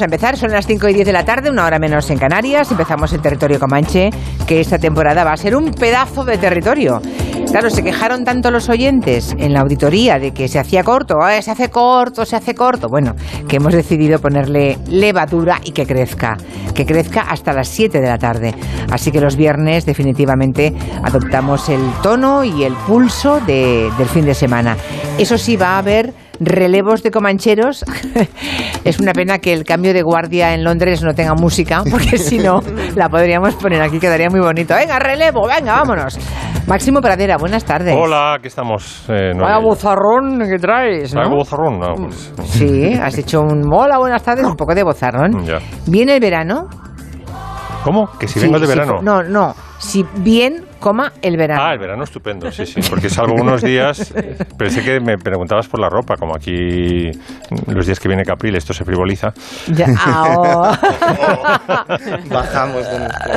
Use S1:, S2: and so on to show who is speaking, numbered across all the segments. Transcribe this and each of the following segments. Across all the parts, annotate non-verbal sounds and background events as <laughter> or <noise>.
S1: A empezar. Son las 5 y 10 de la tarde, una hora menos en Canarias. Empezamos el territorio Comanche, que esta temporada va a ser un pedazo de territorio. Claro, se quejaron tanto los oyentes en la auditoría de que se hacía corto, "Ay, se hace corto, se hace corto. Bueno, que hemos decidido ponerle levadura y que crezca, que crezca hasta las 7 de la tarde. Así que los viernes definitivamente adoptamos el tono y el pulso de- del fin de semana. Eso sí, va a haber relevos de comancheros. <laughs> es una pena que el cambio de guardia en Londres no tenga música, <laughs> porque si no, la podríamos poner aquí, quedaría muy bonito. Venga, relevo, venga, vámonos. Máximo Pradera, buenas tardes.
S2: Hola, aquí estamos. Eh, no
S1: Vaya
S2: hay-
S1: bozarrón que traes,
S2: ¿Vaya
S1: ¿no?
S2: bozarrón? No, pues,
S1: Sí, has hecho un hola, buenas tardes, un poco de bozarrón.
S2: Ya.
S1: ¿Viene el verano?
S2: ¿Cómo? ¿Que si
S1: Sí,
S2: vengo de verano?
S1: no, no. Si bien, coma el verano.
S2: Ah, el verano estupendo, sí, sí, porque salgo unos días, <laughs> pensé que me preguntabas por la ropa, como aquí los días que viene Capril esto se frivoliza.
S1: Ya, <laughs> ah, oh. <laughs>
S3: Bajamos de nuestra...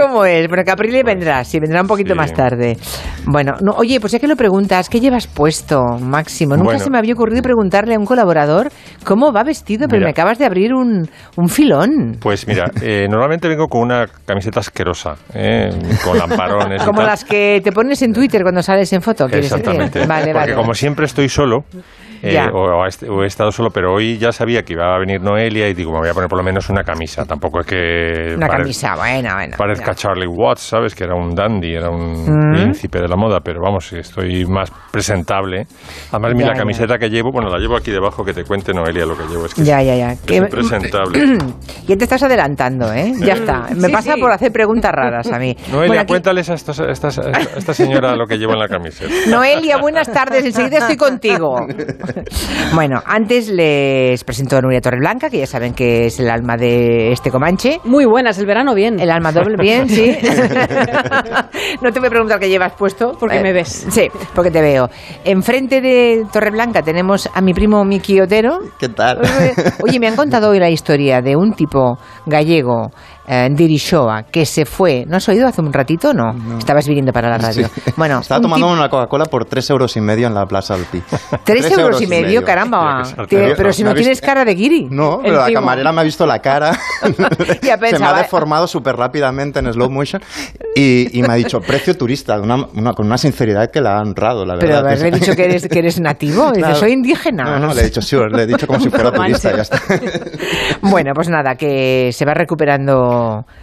S1: ¿Cómo es? Bueno, Caprile vendrá, sí, vendrá un poquito
S2: Sí.
S1: más tarde. Bueno, no, oye, pues ya que lo preguntas, ¿qué llevas puesto, Máximo? Nunca
S2: Bueno.
S1: se me había ocurrido preguntarle a un colaborador cómo va vestido, pero
S2: Mira.
S1: me acabas de abrir un, un filón.
S2: Pues mira, eh, normalmente vengo con una camiseta asquerosa, eh, con lamparones
S1: Como
S2: tal.
S1: las que te pones en Twitter cuando sales en foto.
S2: Exactamente.
S1: Vale,
S2: Porque
S1: vale.
S2: como siempre estoy solo, eh,
S1: Ya.
S2: o, o he est- o he estado solo, pero hoy ya sabía que iba a venir Noelia y digo, me voy a poner por lo menos una camisa. Tampoco es que
S1: Una
S2: pare-
S1: camisa, buena, buena.
S2: parezca
S1: ya.
S2: Charlie Watts, ¿sabes? Que era un dandy, era un
S1: Mm.
S2: príncipe de la moda, pero vamos, estoy más presentable. Además, mira,
S1: Ya,
S2: la camiseta que llevo, bueno, la llevo aquí debajo, que te cuente Noelia lo que llevo. Es que
S1: Ya, ya, ya.
S2: es
S1: Que-
S2: impresentable. <clears throat>
S1: ya te estás adelantando, ¿eh? Ya está. Me
S4: Sí,
S1: pasa
S4: sí.
S1: por hacer preguntas raras a mí. <laughs>
S2: Noelia,
S1: Bueno, aquí-
S2: cuéntales a, estos- a estas- a esta señora lo que llevo en la camiseta. <laughs>
S1: Noelia, buenas tardes, enseguida estoy contigo. <laughs> <laughs> Bueno, antes les presento a Nuria Torreblanca, que ya saben que es el alma de este Comanche.
S4: Muy buenas, el verano bien.
S1: El alma doble, bien, sí. <laughs> no te voy a preguntar qué llevas puesto.
S4: Porque
S1: Eh,
S4: me ves.
S1: Sí, porque te veo. Enfrente de Torreblanca tenemos a mi primo Miki Otero.
S3: ¿Qué tal?
S1: Oye, me han contado hoy la historia de un tipo gallego, eh, Dirishoa, que se fue. ¿No has oído hace un ratito? No. Estabas viniendo para la radio.
S3: Sí. <laughs>
S1: Bueno,
S3: Estaba
S1: un
S3: tomando una Coca-Cola por 3 euros y medio en la Plaza del Pi. <laughs>
S1: Tres euros y medio, caramba. Tiene- pero si no
S3: visto-
S1: tienes cara de guiri.
S3: No, pero la camarera me ha visto la cara. <laughs>
S1: Ya
S3: Se me ha deformado súper rápidamente en slow motion y, y me ha dicho precio turista, de una- una- con una sinceridad que la ha honrado, la
S1: Pero
S3: verdad.
S1: haberle dicho que eres, que eres nativo. Dice,
S3: Claro.
S1: soy indígena.
S3: No, no, le he dicho sí, le he dicho como si fuera turista, ya está.
S1: Bueno, pues nada, que se va recuperando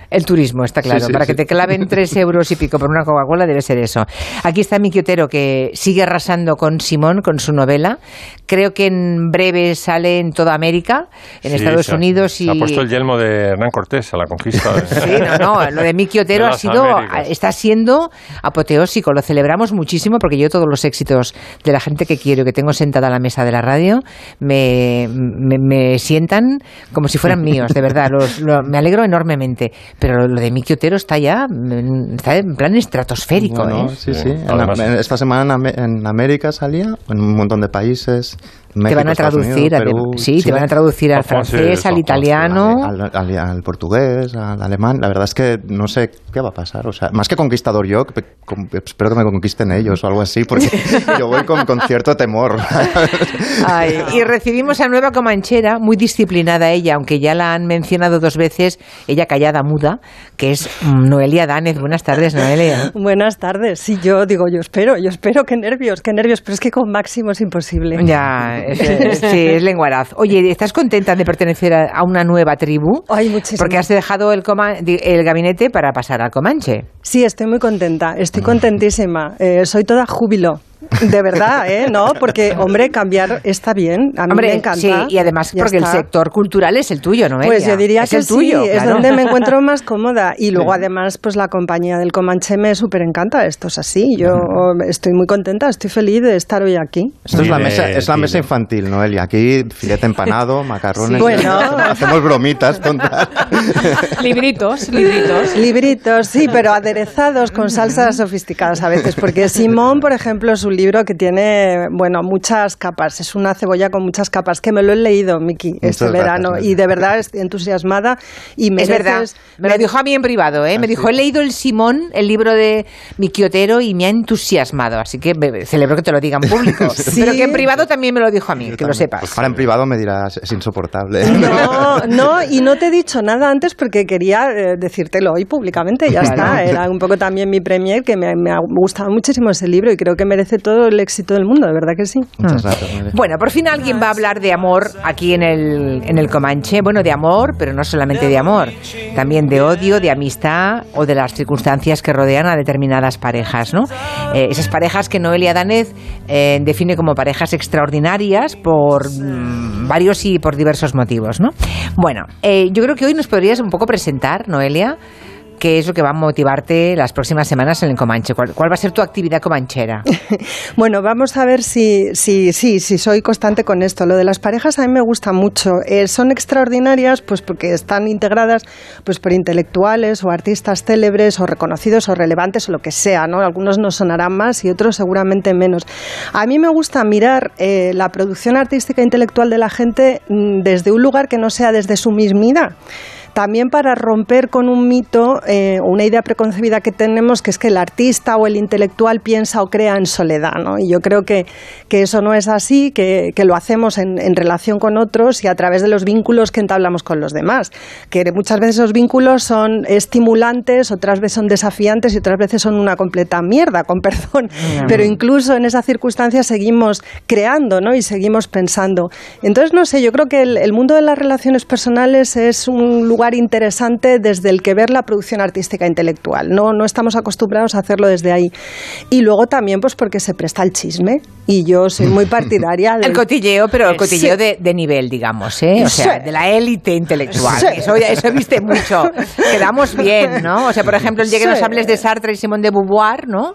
S1: el turismo, está claro.
S3: Sí, sí,
S1: Para
S3: sí.
S1: que te claven tres <laughs> euros y pico por una Coca-Cola debe ser eso. Aquí está Miki Otero, que sigue arrasando con Simón, con su novela. Creo que en breve sale en toda América, en Estados
S2: se
S1: Unidos y...
S2: Ha puesto el yelmo de Hernán Cortés a la conquista. de- <laughs>
S1: Sí, no, no, lo de Miki Otero
S2: De
S1: ha sido,
S2: Américas.
S1: está siendo apoteósico, lo celebramos muchísimo porque yo todos los éxitos de la gente que quiero y que tengo sentada a la mesa de la radio me, me, me sientan como si fueran míos, de verdad, los- lo- me alegro enormemente, pero lo de Miki Otero está ya, está en plan estratosférico,
S3: Bueno,
S1: ¿eh?
S3: sí, sí.
S2: Sí,
S3: En
S2: además-
S3: la- en- esta semana en América salía, en un montón de países.
S1: Te van a traducir,
S3: Unidos, Perú,
S1: sí, te van a traducir al francés, al italiano.
S3: Al, al- al portugués, al alemán. La verdad es que no sé qué va a pasar. O sea, más que conquistador yo, espero que me conquisten ellos o algo así, porque <laughs> yo voy con, con cierto temor. <laughs>
S1: Ay, y recibimos a Nueva Comanchera, muy disciplinada ella, aunque ya la han mencionado dos veces, ella callada, muda, que es Noelia Danez. Buenas tardes, Noelia.
S4: Buenas tardes. Sí, yo digo, yo espero, yo espero, qué nervios, qué nervios, pero es que con Máximo es imposible.
S1: Ya, <laughs> es, es- sí, es lenguaraz. Oye, ¿estás contenta de pertenecer a, a una nueva tribu?
S4: Ay, muchísimo.
S1: Porque has dejado el, coma- el gabinete para pasar al Comanche.
S4: Sí, estoy muy contenta, estoy contentísima. Eh, soy toda júbilo. De verdad, ¿eh? No, porque, hombre, cambiar está bien. A mí
S1: Hombre,
S4: me encanta.
S1: sí, y además porque el sector cultural es el tuyo, ¿no?
S4: Pues yo diría
S1: es
S4: que
S1: el tuyo,
S4: es
S1: claro.
S4: donde me encuentro más cómoda. Y luego, además, pues la compañía del Comanche me súper encanta. Esto es así. Yo estoy muy contenta, estoy feliz de estar hoy aquí.
S3: Esto es la mesa, es la mesa infantil, Noelia. Aquí filete empanado, <laughs> macarrones.
S4: Sí. Bueno. <laughs>
S3: hacemos bromitas tontas. <laughs>
S5: Libritos, libritos.
S4: Libritos, sí, pero aderezados con salsas sofisticadas a veces, porque Simón, por ejemplo, su un libro que tiene, bueno, muchas capas. Es una cebolla con muchas capas, que me lo he leído, Miki, este verano.
S3: gracias,
S4: Y de verdad estoy entusiasmada. Y
S1: Es verdad, me lo dijo a mí en privado, ¿eh? me
S3: ¿Ah,
S1: dijo, he leído el Simón, el libro de Miki Otero, y me ha entusiasmado, así que celebro que te lo diga en público. <laughs>
S4: Sí.
S1: Pero que en privado también me lo dijo a mí,
S3: Yo
S1: que lo sepas.
S3: Pues ahora en privado me dirás, es insoportable.
S4: No, <laughs> no, y no te he dicho nada antes porque quería eh, decírtelo hoy públicamente, ya está. Era un poco también mi premier, que me, me ha gustado muchísimo ese libro y creo que merece todo el éxito del mundo, de verdad que sí.
S3: Muchas gracias. Nuria.
S1: Bueno, por fin alguien va a hablar de amor aquí en el, en el Comanche. Bueno, de amor, pero no solamente de amor, también de odio, de amistad o de las circunstancias que rodean a determinadas parejas, ¿no? Eh, esas parejas que Noelia Danez eh, define como parejas extraordinarias por mm, varios y por diversos motivos, ¿no? Bueno, eh, yo creo que hoy nos podrías un poco presentar, Noelia, qué es lo que va a motivarte las próximas semanas en el Comanche. ¿Cuál, va a ser tu actividad comanchera? <laughs>
S4: Bueno, vamos a ver si, si, si, si soy constante con esto. Lo de las parejas a mí me gusta mucho. Eh, son extraordinarias pues porque están integradas pues por intelectuales o artistas célebres o reconocidos o relevantes o lo que sea, ¿no? Algunos nos sonarán más y otros seguramente menos. A mí me gusta mirar eh, la producción artística e intelectual de la gente mm, desde un lugar que no sea desde su mismidad también para romper con un mito eh, una idea preconcebida que tenemos, que es que el artista o el intelectual piensa o crea en soledad. ¿no? Y yo creo que, que eso no es así, que, que lo hacemos en, en relación con otros y a través de los vínculos que entablamos con los demás. Que muchas veces esos vínculos son estimulantes, otras veces son desafiantes y otras veces son una completa mierda, con perdón. Pero incluso en esa circunstancia seguimos creando ¿no? y seguimos pensando. Entonces, no sé, yo creo que el, el mundo de las relaciones personales es un lugar interesante desde el que ver la producción artística intelectual. No, no estamos acostumbrados a hacerlo desde ahí. Y luego también pues porque se presta el chisme y yo soy muy <laughs> partidaria del
S1: El cotilleo, pero el cotilleo
S4: Sí.
S1: de, de nivel, digamos, ¿eh? O sea,
S4: Sí.
S1: de la élite intelectual.
S4: Sí.
S1: Eso, eso viste mucho. <laughs> Quedamos bien, ¿no? O sea, por ejemplo, el día que nos hables de Sartre y Simón de Beauvoir, ¿no?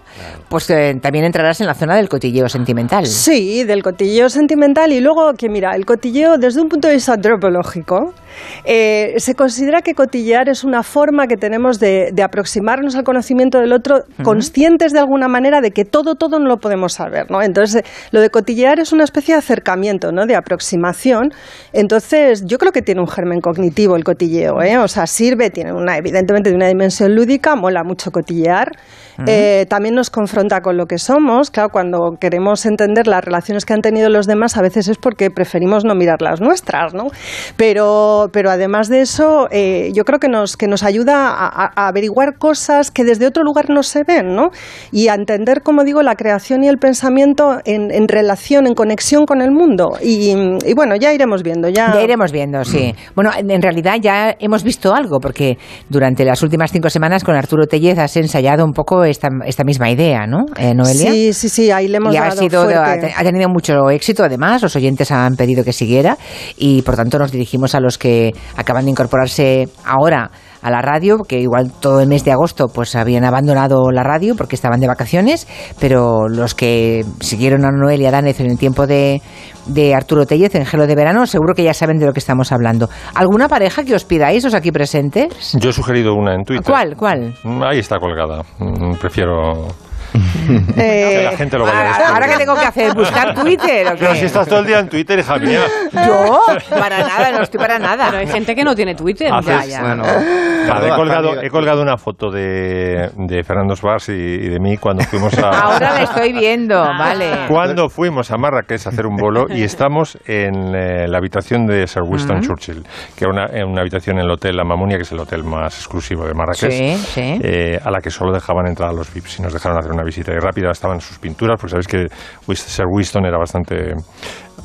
S1: Pues eh, también entrarás en la zona del cotilleo sentimental.
S4: Sí, del cotilleo sentimental y luego que mira, el cotilleo desde un punto de vista antropológico, eh, se considera que cotillear es una forma que tenemos de, de aproximarnos al conocimiento del otro, conscientes de alguna manera de que todo, todo no lo podemos saber, ¿no? Entonces, eh, lo de cotillear es una especie de acercamiento, ¿no? De aproximación. Entonces, yo creo que tiene un germen cognitivo el cotilleo, ¿eh? O sea, sirve, tiene una, evidentemente de una dimensión lúdica, mola mucho cotillear. Eh, también nos confronta con lo que somos. Claro, cuando queremos entender las relaciones que han tenido los demás, a veces es porque preferimos no mirar las nuestras, ¿no? Pero, pero además de eso, eh, yo creo que nos, que nos ayuda a, averiguar cosas que desde otro lugar no se ven, ¿no? Y a entender, como digo, la creación y el pensamiento en, en relación, en conexión con el mundo. Y, y bueno, ya iremos viendo. Ya,
S1: Ya iremos viendo, sí. Bueno, en, en realidad ya hemos visto algo, porque durante las últimas cinco semanas con Arturo Tellez has ensayado un poco esta, esta misma idea, ¿no, eh, Noelia?
S4: Sí, sí, sí, ahí le hemos
S1: y ha,
S4: dado
S1: sido,
S4: fuerte.
S1: ha te- ha tenido mucho éxito además, los oyentes han pedido que siguiera y por tanto nos dirigimos a los que acaban de incorporarse ahora a la radio, que igual todo el mes de agosto pues habían abandonado la radio porque estaban de vacaciones, pero los que siguieron a Noelia Danez en el tiempo de, de Arturo Tellez en Gelo de Verano, seguro que ya saben de lo que estamos hablando. ¿Alguna pareja que os pidáis, os aquí presentes?
S2: Yo he sugerido una en Twitter.
S1: ¿Cuál? ¿Cuál?
S2: Ahí está colgada. Mm, Prefiero <laughs>
S4: Eh,
S2: que la gente lo vaya
S1: Ahora, ahora que tengo que hacer, buscar Twitter. ¿o qué?
S2: Pero si estás todo el día en Twitter, hija mía. <laughs>
S1: Yo, para nada, no estoy para nada.
S5: Pero hay gente que no tiene Twitter.
S2: Haces-
S1: Ya, ya.
S3: Bueno,
S2: he, colgado, he colgado una foto de, de Fernando Svars y, y de mí cuando fuimos a...
S1: Ahora la estoy viendo, <laughs> vale.
S2: Cuando fuimos a Marrakech a hacer un bolo y estamos en eh, la habitación de Sir Winston Churchill, que era una, en una habitación en el Hotel La Mamunia, que es el hotel más exclusivo de Marrakech,
S1: Sí, sí.
S2: eh, a la que solo dejaban entrar a los VIPs y nos dejaron hacer una visita. Y rápida estaban sus pinturas, porque sabéis que Sir Winston era bastante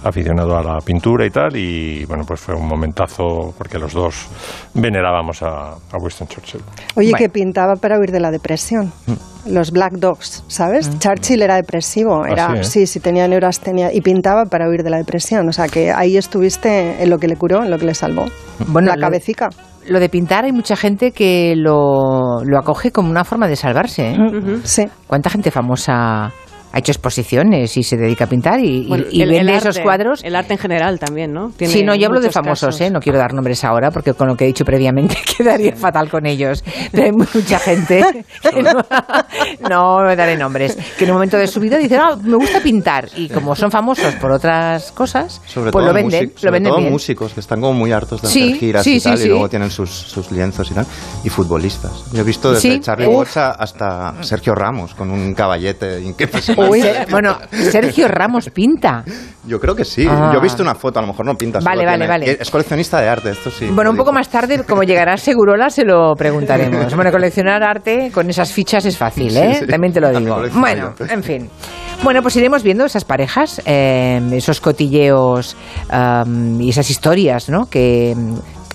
S2: aficionado a la pintura y tal, y bueno, pues fue un momentazo porque los dos venerábamos a, a Winston Churchill.
S4: Oye,
S1: Bueno.
S4: que pintaba para huir de la depresión. Los Black Dogs, ¿sabes? Churchill era depresivo,
S2: Ah,
S4: era,
S2: sí, ¿eh?
S4: sí, sí, tenía neurastenia y pintaba para huir de la depresión. O sea, que ahí estuviste en lo que le curó, en lo que le salvó.
S1: Bueno,
S4: la
S1: lo-
S4: cabecica.
S1: Lo de pintar hay mucha gente que lo, lo acoge como una forma de salvarse. ¿eh?
S4: Sí.
S1: ¿Cuánta gente famosa ha hecho exposiciones y se dedica a pintar y, y-
S5: Bueno,
S1: y
S5: el- el
S1: vende
S5: arte,
S1: esos cuadros.
S5: El arte en general también, ¿no? Tiene
S1: Sí, no, yo hablo de famosos,
S5: casos.
S1: ¿eh? no quiero dar nombres ahora porque con lo que he dicho previamente <laughs> quedaría fatal con ellos. Pero hay mucha gente <laughs> que no, <laughs> no me daré nombres, que en un momento de su vida dicen, ah, me gusta pintar y como son famosos por otras cosas,
S3: Sobre
S1: pues
S3: todo,
S1: lo venden, lo
S3: sobre
S1: venden
S3: todo
S1: bien.
S3: músicos que están como muy hartos de
S1: Sí,
S3: hacer giras
S1: sí,
S3: y
S1: sí,
S3: tal,
S1: sí.
S3: y luego tienen sus, sus lienzos y tal. Y futbolistas. Yo he visto desde
S1: Sí.
S3: Charlie
S1: Uf.
S3: Watts a- hasta Sergio Ramos con un caballete impresionante.
S1: Uy, <laughs> bueno, Sergio Ramos pinta.
S3: Yo creo que sí.
S1: Ah.
S3: Yo he visto una foto, a lo mejor no pinta.
S1: Vale, vale,
S3: tiene-
S1: vale.
S3: Es coleccionista de arte, esto sí.
S1: Bueno, un poco más tarde, como llegará Segurola, se lo preguntaremos. Bueno, coleccionar arte con esas fichas es fácil, ¿eh?
S3: Sí, sí.
S1: También te lo digo. Bueno, en fin. Bueno, pues iremos viendo esas parejas, eh, esos cotilleos y esas historias, ¿no? Que,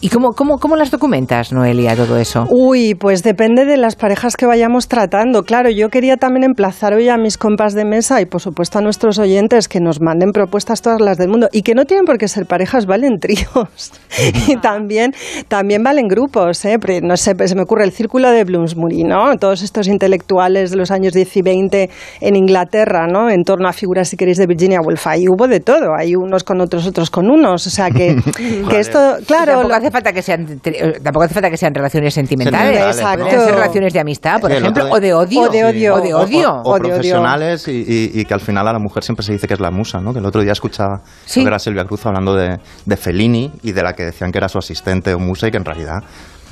S1: ¿Y cómo, cómo, cómo las documentas, Noelia, todo eso?
S4: Uy, pues depende de las parejas que vayamos tratando. Claro, yo quería también emplazar hoy a mis compas de mesa y por supuesto a nuestros oyentes que nos manden propuestas todas las del mundo y que no tienen por qué ser parejas, valen tríos <laughs> y también, también valen grupos. ¿eh? No sé, se me ocurre el círculo de Bloomsbury, ¿no? Todos estos intelectuales de los años 10 y 20 en Inglaterra, ¿no? En torno a figuras, si queréis, de Virginia Woolf. Ahí hubo de todo. Hay unos con otros, otros con unos. O sea que, <laughs> que esto, claro... lo-
S1: hace falta que sean eh, tampoco hace falta que sean relaciones sentimentales.
S4: Exacto.
S1: Ser relaciones de amistad, por
S3: Sí,
S1: ejemplo, o de odio.
S4: O de odio.
S1: O de
S3: O-
S1: odio.
S3: O, o
S4: Odio, odio.
S3: profesionales y, y- y que al final a la mujer siempre se dice que es la musa, ¿no? Que el otro día escuchaba
S1: Sí.
S3: era Silvia Cruz hablando de, de Fellini y de la que decían que era su asistente o musa y que en realidad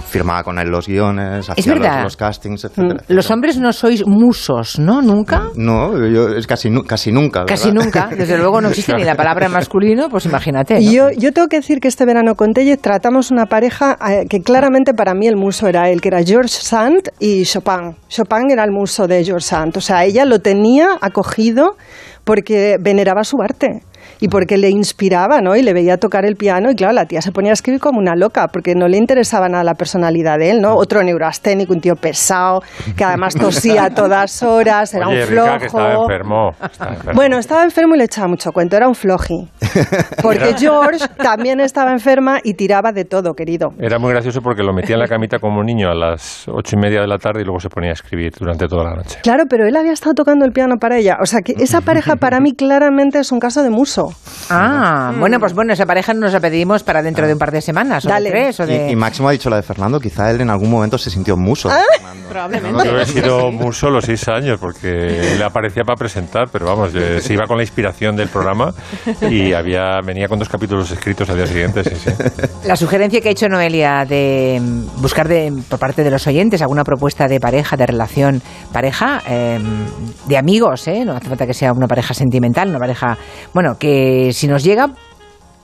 S3: firmaba con él los guiones, hacía los,
S1: verdad.
S3: los castings,
S4: Mm.
S3: etcétera.
S1: Los hombres no sois musos, ¿no? ¿Nunca?
S3: No, yo, es casi, casi nunca.
S1: Casi nunca. Desde luego no existe ni la palabra <laughs> masculino, pues imagínate. ¿no?
S4: Yo, yo tengo que decir que este verano con Telle tratamos una pareja eh, que claramente para mí el muso era él, que era George Sand y Chopin. Chopin era el muso de George Sand. O sea, ella lo tenía acogido porque veneraba su arte. Y porque le inspiraba, ¿no? Y le veía tocar el piano y claro, la tía se ponía a escribir como una loca porque no le interesaba nada la personalidad de él, ¿no? Otro neurasténico, un tío pesado, que además tosía a todas horas, era
S2: Oye,
S4: un flojo.
S2: Rica, que estaba enfermo. estaba enfermo.
S4: Bueno, estaba enfermo y le echaba mucho cuento, era un floji. <laughs> Porque George también estaba enferma y tiraba de todo, querido.
S2: Era muy gracioso porque lo metía en la camita como un niño a las ocho y media de la tarde y luego se ponía a escribir durante toda la noche.
S4: Claro, pero él había estado tocando el piano para ella. O sea que esa pareja para mí claramente es un caso de muso.
S1: Ah, bueno, pues bueno, esa pareja nos la pedimos para dentro de un par de semanas, o
S4: Dale.
S1: de tres, o de...
S3: Y, y Máximo ha dicho la de Fernando, quizá él en algún momento se sintió muso.
S4: Ah.
S5: Probablemente.
S2: Yo he sido muy solo seis años porque le aparecía para presentar, pero vamos, eh, se iba con la inspiración del programa y había venía con dos capítulos escritos al día siguiente. Sí, sí.
S1: La sugerencia que ha hecho Noelia de mm, buscar de, por parte de los oyentes alguna propuesta de pareja, de relación pareja, eh, de amigos, ¿eh? no hace falta que sea una pareja sentimental, una pareja, bueno, que si nos llega,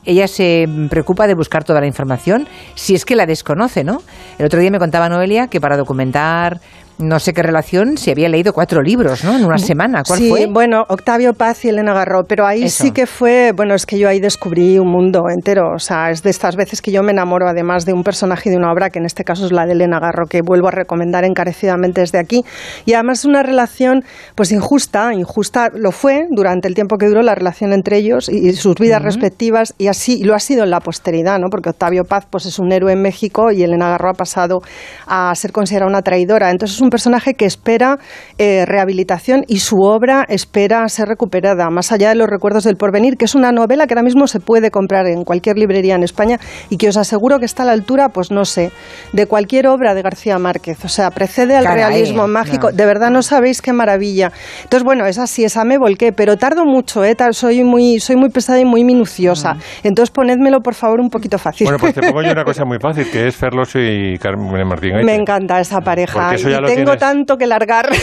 S1: ella se preocupa de buscar toda la información si es que la desconoce, ¿no? El otro día me contaba Noelia que para documentar no sé qué relación se había leído cuatro libros, ¿no? En una semana. ¿Cuál
S4: sí,
S1: fue?
S4: bueno, Octavio Paz y Elena Garro, pero ahí
S1: Eso.
S4: sí que fue, bueno, es que yo ahí descubrí un mundo entero, o sea, es de estas veces que yo me enamoro además de un personaje y de una obra, que en este caso es la de Elena Garro, que vuelvo a recomendar encarecidamente desde aquí, y además una relación pues injusta, injusta lo fue durante el tiempo que duró la relación entre ellos y, y sus vidas respectivas, y así y lo ha sido en la posteridad, ¿no? Porque Octavio Paz pues es un héroe en México y Elena Garro ha pasado a ser considerada una traidora, entonces es un personaje que espera eh, rehabilitación y su obra espera ser recuperada, más allá de los recuerdos del porvenir, que es una novela que ahora mismo se puede comprar en cualquier librería en España y que os aseguro que está a la altura, pues no sé, de cualquier obra de García Márquez. O sea, precede al
S1: Caray,
S4: realismo
S1: no.
S4: mágico. De verdad no sabéis qué maravilla. Entonces, bueno, es así, esa me volqué, pero tardo mucho, ¿eh? Soy muy, soy muy pesada y muy minuciosa. Entonces, ponedmelo, por favor, un poquito fácil.
S2: Bueno, pues te pongo yo una <laughs> cosa muy fácil, que es Ferloso y Carmen Martín. Gaite.
S4: Me encanta esa pareja
S2: Porque eso
S4: y
S2: ya lo
S4: tengo
S2: tienes.
S4: tanto que largar. <laughs>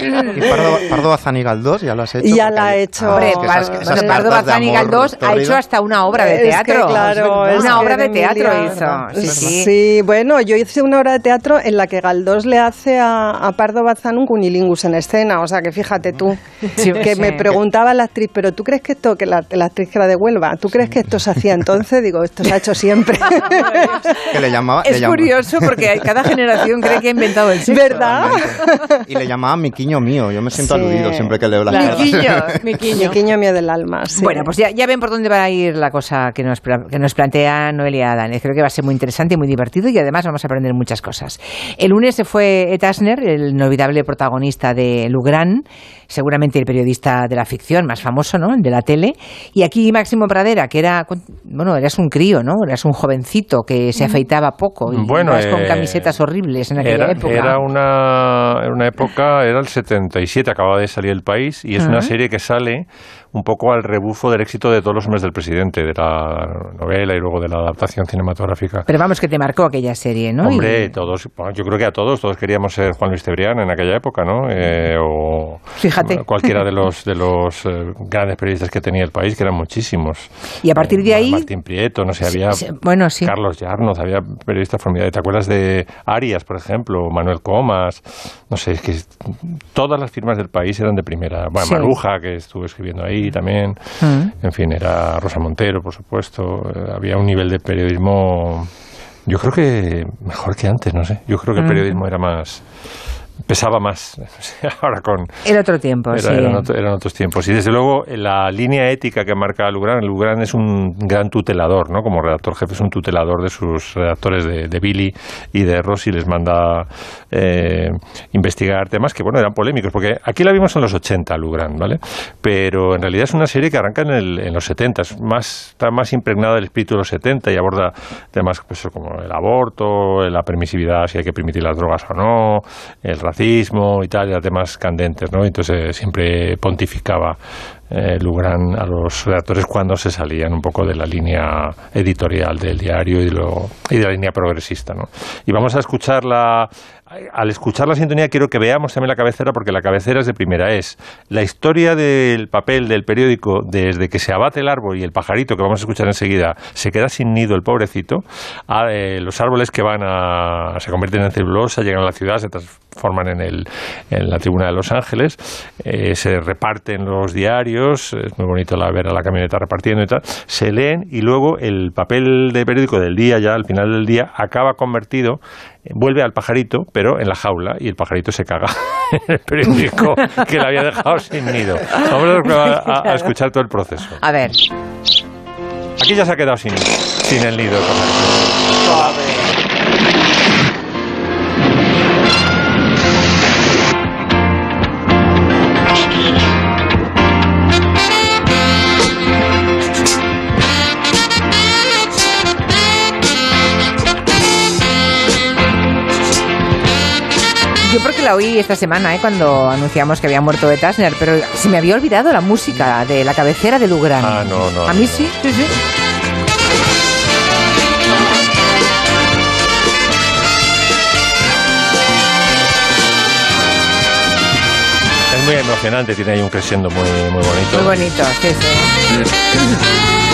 S3: Y Pardo, Pardo Bazán y Galdós, ¿ya lo has hecho?
S4: Ya la he hecho.
S3: Ah,
S1: Hombre,
S3: es que
S1: Par-
S3: esas- esas
S1: bueno, Pardo ha hecho hasta una obra de
S4: Es que,
S1: teatro.
S4: claro, es
S1: una
S4: que
S1: obra de teatro hizo. Sí, sí.
S4: Sí, bueno, yo hice una obra de teatro en la que Galdós le hace a, a Pardo Bazán un cunilingus en escena, o sea que fíjate tú,
S1: Sí,
S4: que
S1: sí.
S4: me preguntaba la actriz, pero ¿tú crees que esto, que la, la actriz que era de Huelva, ¿tú crees que esto se hacía entonces? Digo, esto se ha hecho siempre.
S3: Que le llamaba, le
S1: Es
S3: llamaba-
S1: curioso porque hay- cada generación cree que ha inventado el sexo.
S4: ¿Verdad?
S3: Y le llamaba Miquiño mío. Yo me siento
S4: Sí.
S3: aludido siempre que leo las
S4: Claro.
S3: cosas. <laughs>
S1: Miquiño.
S5: Miquiño.
S4: Miquiño mío del alma. sí.
S1: Bueno, pues ya, ya ven por dónde va a ir la cosa que nos, que nos plantea Noelia Danes. Creo que va a ser muy interesante y muy divertido y además vamos a aprender muchas cosas. El lunes se fue Ed Asner, el inolvidable protagonista de Lugran, seguramente el periodista de la ficción más famoso, ¿no? El de la tele. Y aquí Máximo Pradera, que era, bueno, eras un crío, ¿no? Eras un jovencito que se afeitaba poco y
S2: Bueno,
S1: ibas con
S2: eh,
S1: camisetas horribles en aquella
S2: Era,
S1: época.
S2: era una, una época, era el 77, acababa de salir el país, y es una serie que sale un poco al rebufo del éxito de todos los hombres del presidente, de la novela y luego de la adaptación cinematográfica.
S1: Pero vamos, que te marcó aquella serie, ¿no?
S2: Hombre,
S1: Y-
S2: todos, bueno, yo creo que a todos, todos queríamos ser Juan Luis Cebrián en aquella época, ¿no? Eh, o
S1: Fíjate.
S2: cualquiera de los de <laughs> los eh, grandes periodistas que tenía el país, que eran muchísimos.
S1: Y a partir de
S2: Eh,
S1: ahí-
S2: Martín Prieto, no sé, había
S1: Sí, bueno, sí.
S2: Carlos Yarnoz, había periodistas formidables. ¿Te acuerdas de Arias, por ejemplo? Manuel Comas. No sé, es que todas las firmas del país eran de primera. Bueno,
S1: Sí.
S2: Maruja, que estuvo escribiendo ahí también.
S1: Mm.
S2: En fin, era Rosa Montero, por supuesto. Eh, Había un nivel de periodismo, yo creo que mejor que antes, no sé. Yo creo que el periodismo era más pesaba más. <laughs> Ahora con
S1: El otro tiempo,
S2: era-
S1: sí.
S2: eran, otro- eran otros tiempos. Y desde luego la línea ética que marca Lugran Lugran es un gran tutelador no como redactor jefe es un tutelador de sus redactores de, de Billy y de Rossi les manda eh, investigar temas que bueno eran polémicos porque aquí la vimos en los 80 Lugran vale pero en realidad es una serie que arranca en, el- en los 70 es más está más impregnada del espíritu de los 70 y aborda temas pues, como el aborto la permisividad si hay que permitir las drogas o no el racismo y tal, y temas candentes, ¿no? Entonces eh, siempre pontificaba eh, Lugran a los redactores cuando se salían un poco de la línea editorial del diario y, de la línea progresista, ¿no? Y vamos a escuchar la... Al escuchar la sintonía quiero que veamos también la cabecera porque la cabecera es de primera. Es la historia del papel del periódico desde que se abate el árbol y el pajarito que vamos a escuchar enseguida se queda sin nido el pobrecito, a eh, los árboles que van a... se convierten en celulosa, llegan a la ciudad, se transforman en, el, en la tribuna de Los Ángeles, eh, se reparten los diarios, es muy bonito la, ver a la camioneta repartiendo y tal, se leen y luego el papel de periódico del día ya al final del día acaba convertido vuelve al pajarito, pero en la jaula, y el pajarito se caga <laughs> en el periódico que le había dejado sin nido. Vamos a, a- a escuchar todo el proceso.
S1: A ver.
S2: Aquí ya se ha quedado sin, sin el nido. el pajarito.
S1: La oí esta semana, ¿eh? cuando anunciamos que había muerto Ed Asner, pero se me había olvidado la música de la cabecera de Lugran.
S2: Ah, no, no,
S1: A mí
S2: no.
S1: sí, sí, sí.
S2: Es muy emocionante, tiene ahí un crescendo muy, muy bonito.
S1: Muy bonito, sí, sí.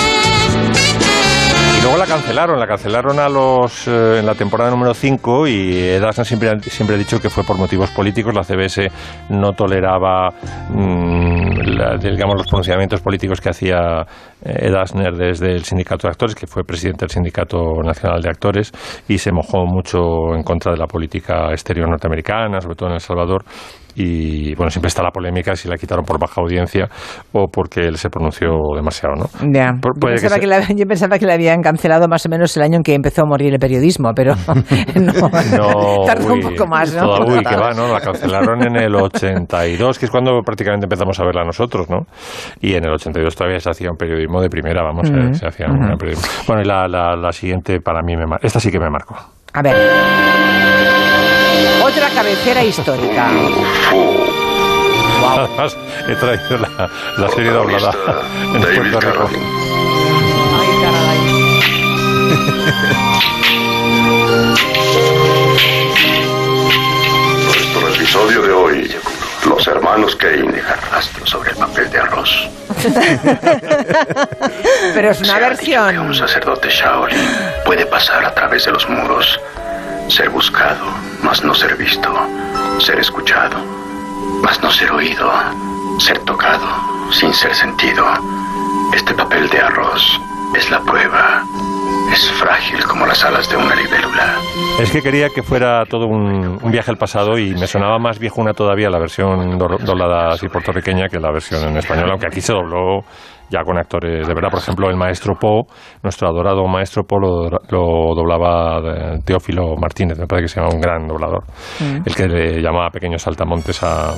S2: Y luego la cancelaron, la cancelaron a los eh, en la temporada número 5 y Ed Asner siempre, siempre ha dicho que fue por motivos políticos. La CBS no toleraba mm, la- digamos, los pronunciamientos políticos que hacía eh, Ed Asner desde el sindicato de actores, que fue presidente del Sindicato Nacional de Actores, y se mojó mucho en contra de la política exterior norteamericana, sobre todo en El Salvador. Y bueno, siempre está la polémica si la quitaron por baja audiencia o porque él se pronunció demasiado, ¿no?
S1: Ya.
S2: Por-
S1: Yo,
S2: que
S1: pensaba
S2: se-
S1: que la, yo pensaba que la habían cancelado más o menos el año en que empezó a morir el periodismo, pero <laughs> no,
S2: No, <laughs>
S1: tardó un
S2: uy,
S1: poco más, ¿no?
S2: toda- uy, que va, ¿no? La cancelaron en el 82, que es cuando prácticamente empezamos a verla nosotros, ¿no? Y en el 82 todavía se hacía un periodismo de primera, vamos, eh, se hacía un periodismo. Bueno, y la, la- la siguiente para mí me mar- Esta sí que me marcó.
S1: A ver. Otra cabecera histórica.
S2: Además, <laughs> he traído la, la serie doblada <laughs> en
S6: David
S2: Puerto Rico.
S1: Ay, caray.
S6: Nuestro episodio de hoy, los hermanos Kane dejan rastro sobre el papel de arroz. <laughs>
S1: Pero es una
S6: Se ha dicho que
S1: versión.
S6: un sacerdote Shaolin puede pasar a través de los muros, ser buscado, mas no ser visto, ser escuchado, mas no ser oído, ser tocado, sin ser sentido. Este papel de arroz es la prueba es frágil como las alas de una libélula.
S2: Es que quería que fuera todo un, viaje al pasado y me sonaba más viejuna todavía la versión do- doblada así puertorriqueña que la versión en español, aunque aquí se dobló ya con actores de verdad. Por ejemplo, el maestro Po, nuestro adorado maestro Po, lo, lo doblaba Teófilo Martínez, me parece que se llama un gran doblador, el que le llamaba pequeños saltamontes a,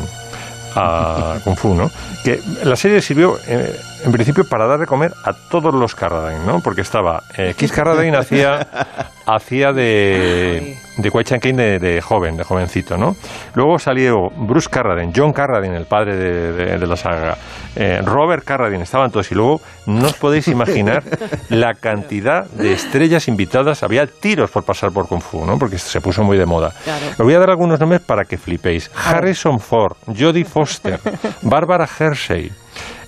S2: a Kung Fu, ¿no? Que la serie sirvió, eh, en principio, para dar de comer a todos los Carradine, ¿no? Porque estaba... Eh, Keith Carradine hacía, hacía de, de Kwai Chan Kane de, de joven, de jovencito, ¿no? Luego salió Bruce Carradine, John Carradine, el padre de, de- de la saga, eh, Robert Carradine, estaban todos. Y luego no os podéis imaginar <laughs> la cantidad de estrellas invitadas. Había tiros por pasar por Kung Fu, ¿no? Porque se puso muy de moda. Os voy a dar algunos nombres para que flipéis. Harrison Ford, Jodie Foster, Barbara Hershey,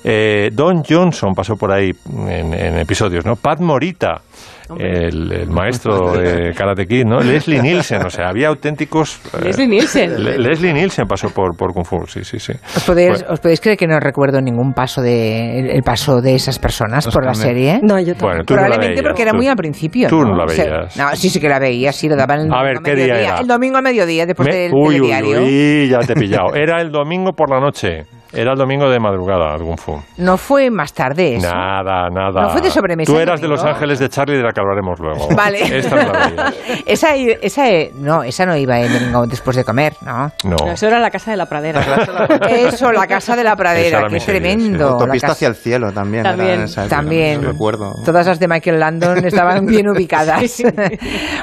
S2: eh, Don Johnson pasó por ahí en, en episodios, ¿no? Pat Morita, el, el maestro de Karate Kid, ¿no? Leslie Nielsen, o sea, había auténticos... eh,
S5: Leslie Nielsen.
S2: Le- Leslie Nielsen pasó por, por Kung Fu, sí, sí, sí.
S1: ¿Os podéis,
S2: Bueno.
S1: os podéis creer que no recuerdo ningún paso de el, el paso de esas personas por la
S3: también.
S1: serie?
S4: No, yo tampoco.
S2: Bueno, tú no la
S1: Probablemente
S2: veías,
S1: porque era
S2: tú-
S1: muy al principio.
S2: tú no la
S1: O sea,
S2: veías.
S1: no, sí, sí que la veía, sí, lo daban el
S2: A
S1: domingo
S2: ver, ¿qué día
S1: mediodía.
S2: era?
S1: El domingo al mediodía, después
S2: Me-
S1: del
S2: uy, uy, uy, ya te he pillado. Era el domingo por la noche. Era el domingo de madrugada, Kung Fu.
S1: No fue más tarde eso.
S2: Nada, nada.
S1: ¿No fue de sobremesa
S2: Tú eras de Los? Ángeles de Charlie de la que hablaremos luego. <laughs>
S1: Vale.
S2: Esta la veías. <laughs>
S1: esa, esa, no, esa no iba el domingo después de comer, ¿no?
S2: No.
S5: No, eso era la casa de la pradera. <laughs>
S1: Eso, la casa de la pradera,
S2: era
S1: que
S2: mi
S1: es
S2: serie,
S1: tremendo.
S2: sí.
S1: La
S3: Autopista
S1: casa-
S3: hacia el cielo también.
S5: También.
S3: esa
S1: También.
S3: recuerdo.
S1: Todas las de Michael Landon estaban bien ubicadas.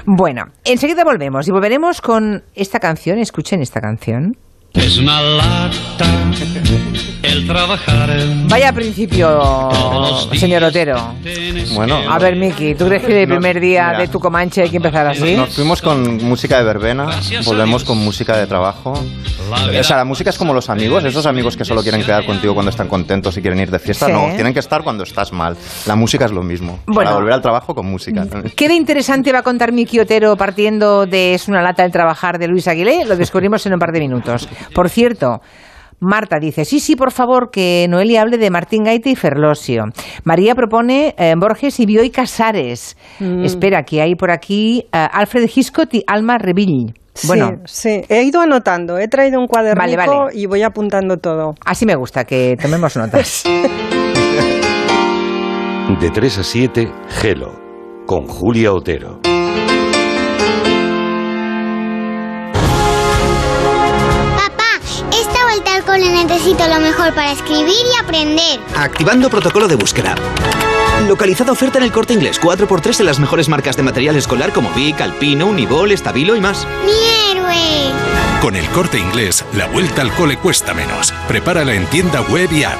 S1: bueno, enseguida volvemos y volveremos con esta canción. Escuchen esta canción.
S7: Es una lata el trabajar.
S1: Vaya principio, señor Otero.
S3: Bueno,
S1: A ver, Miki, ¿tú crees que el primer día
S3: mira.
S1: de tu Comanche hay que empezar así?
S3: Nos fuimos con música de verbena, volvemos con música de trabajo. O sea, la música es como los amigos, esos amigos que solo quieren quedar contigo cuando están contentos y quieren ir de fiesta.
S1: Sí.
S3: No, tienen que estar cuando estás mal. La música es lo mismo.
S1: Bueno.
S3: Para volver al trabajo con música.
S1: ¿Qué de interesante va a contar Miki Otero partiendo de Es una lata el trabajar de Luis Aguilé? Lo descubrimos en un par de minutos. Por cierto, Marta dice, sí, sí, por favor, que Noelia hable de Martín Gaite y Ferlosio. María propone eh, Borges y Bioy Casares.
S4: Mm.
S1: Espera, que hay por aquí eh, Alfred Hitchcock y Alma Revill. Bueno,
S4: sí, sí. He ido anotando, he traído un cuadernico
S1: Vale, vale.
S4: y voy apuntando todo.
S1: así me gusta, que tomemos notas. <laughs>
S8: De 3 a 7, Gelo, con Julia Otero.
S9: Cole necesito lo mejor para escribir y aprender.
S10: Activando protocolo de búsqueda. Localizada oferta en el corte inglés 4x3 en las mejores marcas de material escolar como Vic, Alpino, Unibol, Estabilo y más.
S9: ¡Mi héroe!
S11: Con el corte inglés, la vuelta al cole cuesta menos. Prepárala en tienda web y app.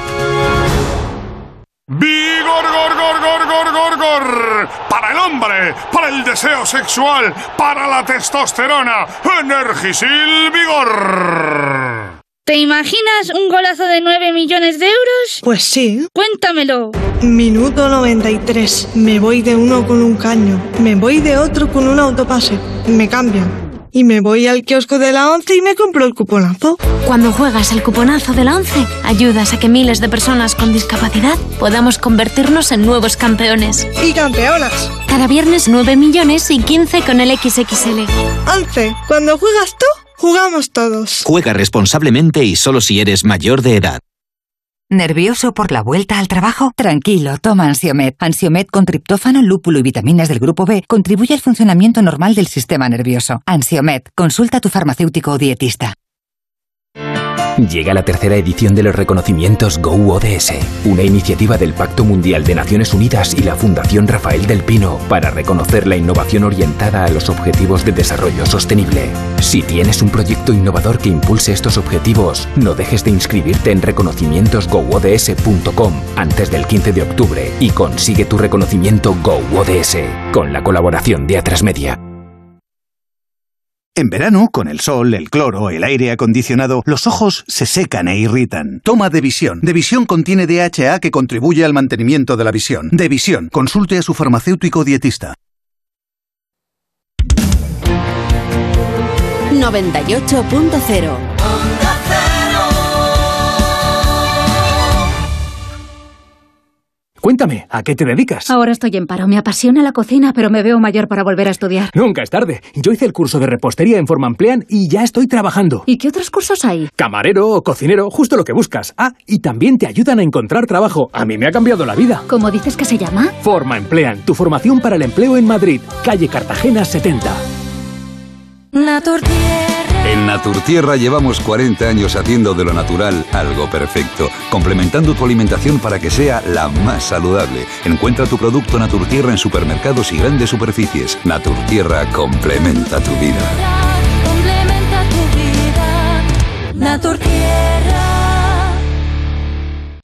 S12: ¡Vigor, gor, gor, gor, gor, gor, gor! Para el hombre, para el deseo sexual, para la testosterona, Energisil Vigor.
S9: ¿Te imaginas un golazo de 9 millones de euros?
S13: Pues sí.
S9: Cuéntamelo.
S13: Minuto 93. Me voy de uno con un caño. Me voy de otro con un autopase. Me cambian. Y me voy al kiosco de la 11 y me compro el cuponazo.
S14: Cuando juegas el cuponazo de la 11, ayudas a que miles de personas con discapacidad podamos convertirnos en nuevos campeones.
S13: Y campeonas.
S14: Cada viernes 9 millones y 15 con el XXL.
S13: 11. Cuando juegas tú, jugamos todos.
S10: Juega responsablemente y solo si eres mayor de edad.
S15: ¿Nervioso por la vuelta al trabajo? Tranquilo, toma Ansiomed. Ansiomed con triptófano, lúpulo y vitaminas del grupo B contribuye al funcionamiento normal del sistema nervioso. Ansiomed, consulta a tu farmacéutico o dietista.
S16: Llega la tercera edición de los reconocimientos Go ODS, una iniciativa del Pacto Mundial de Naciones Unidas y la Fundación Rafael del Pino para reconocer la innovación orientada a los objetivos de desarrollo sostenible. Si tienes un proyecto innovador que impulse estos objetivos, no dejes de inscribirte en reconocimientosgoods.com antes del 15 de octubre y consigue tu reconocimiento Go ODS con la colaboración de Atrasmedia.
S17: En verano, con el sol, el cloro, el aire acondicionado, los ojos se secan e irritan. Toma Devisión. Devisión contiene DHA que contribuye al mantenimiento de la visión. Devisión. Consulte a su farmacéutico dietista.
S18: 98.0
S19: Cuéntame, ¿a qué te dedicas?
S20: Ahora estoy en paro. Me apasiona la cocina, pero me veo mayor para volver a estudiar.
S19: Nunca es tarde. Yo hice el curso de repostería en Formamplean y ya estoy trabajando.
S20: ¿Y qué otros cursos hay?
S19: Camarero o cocinero, justo lo que buscas. Ah, y también te ayudan a encontrar trabajo. A mí me ha cambiado la vida.
S20: ¿Cómo dices que se llama?
S19: Forma Emplean, tu formación para el empleo en Madrid, calle Cartagena 70.
S21: En Naturtierra llevamos 40 años haciendo de lo natural algo perfecto, complementando tu alimentación para que sea la más saludable. Encuentra tu producto Naturtierra en supermercados y grandes superficies. Naturtierra complementa tu vida.
S22: Complementa tu vida. Naturtierra.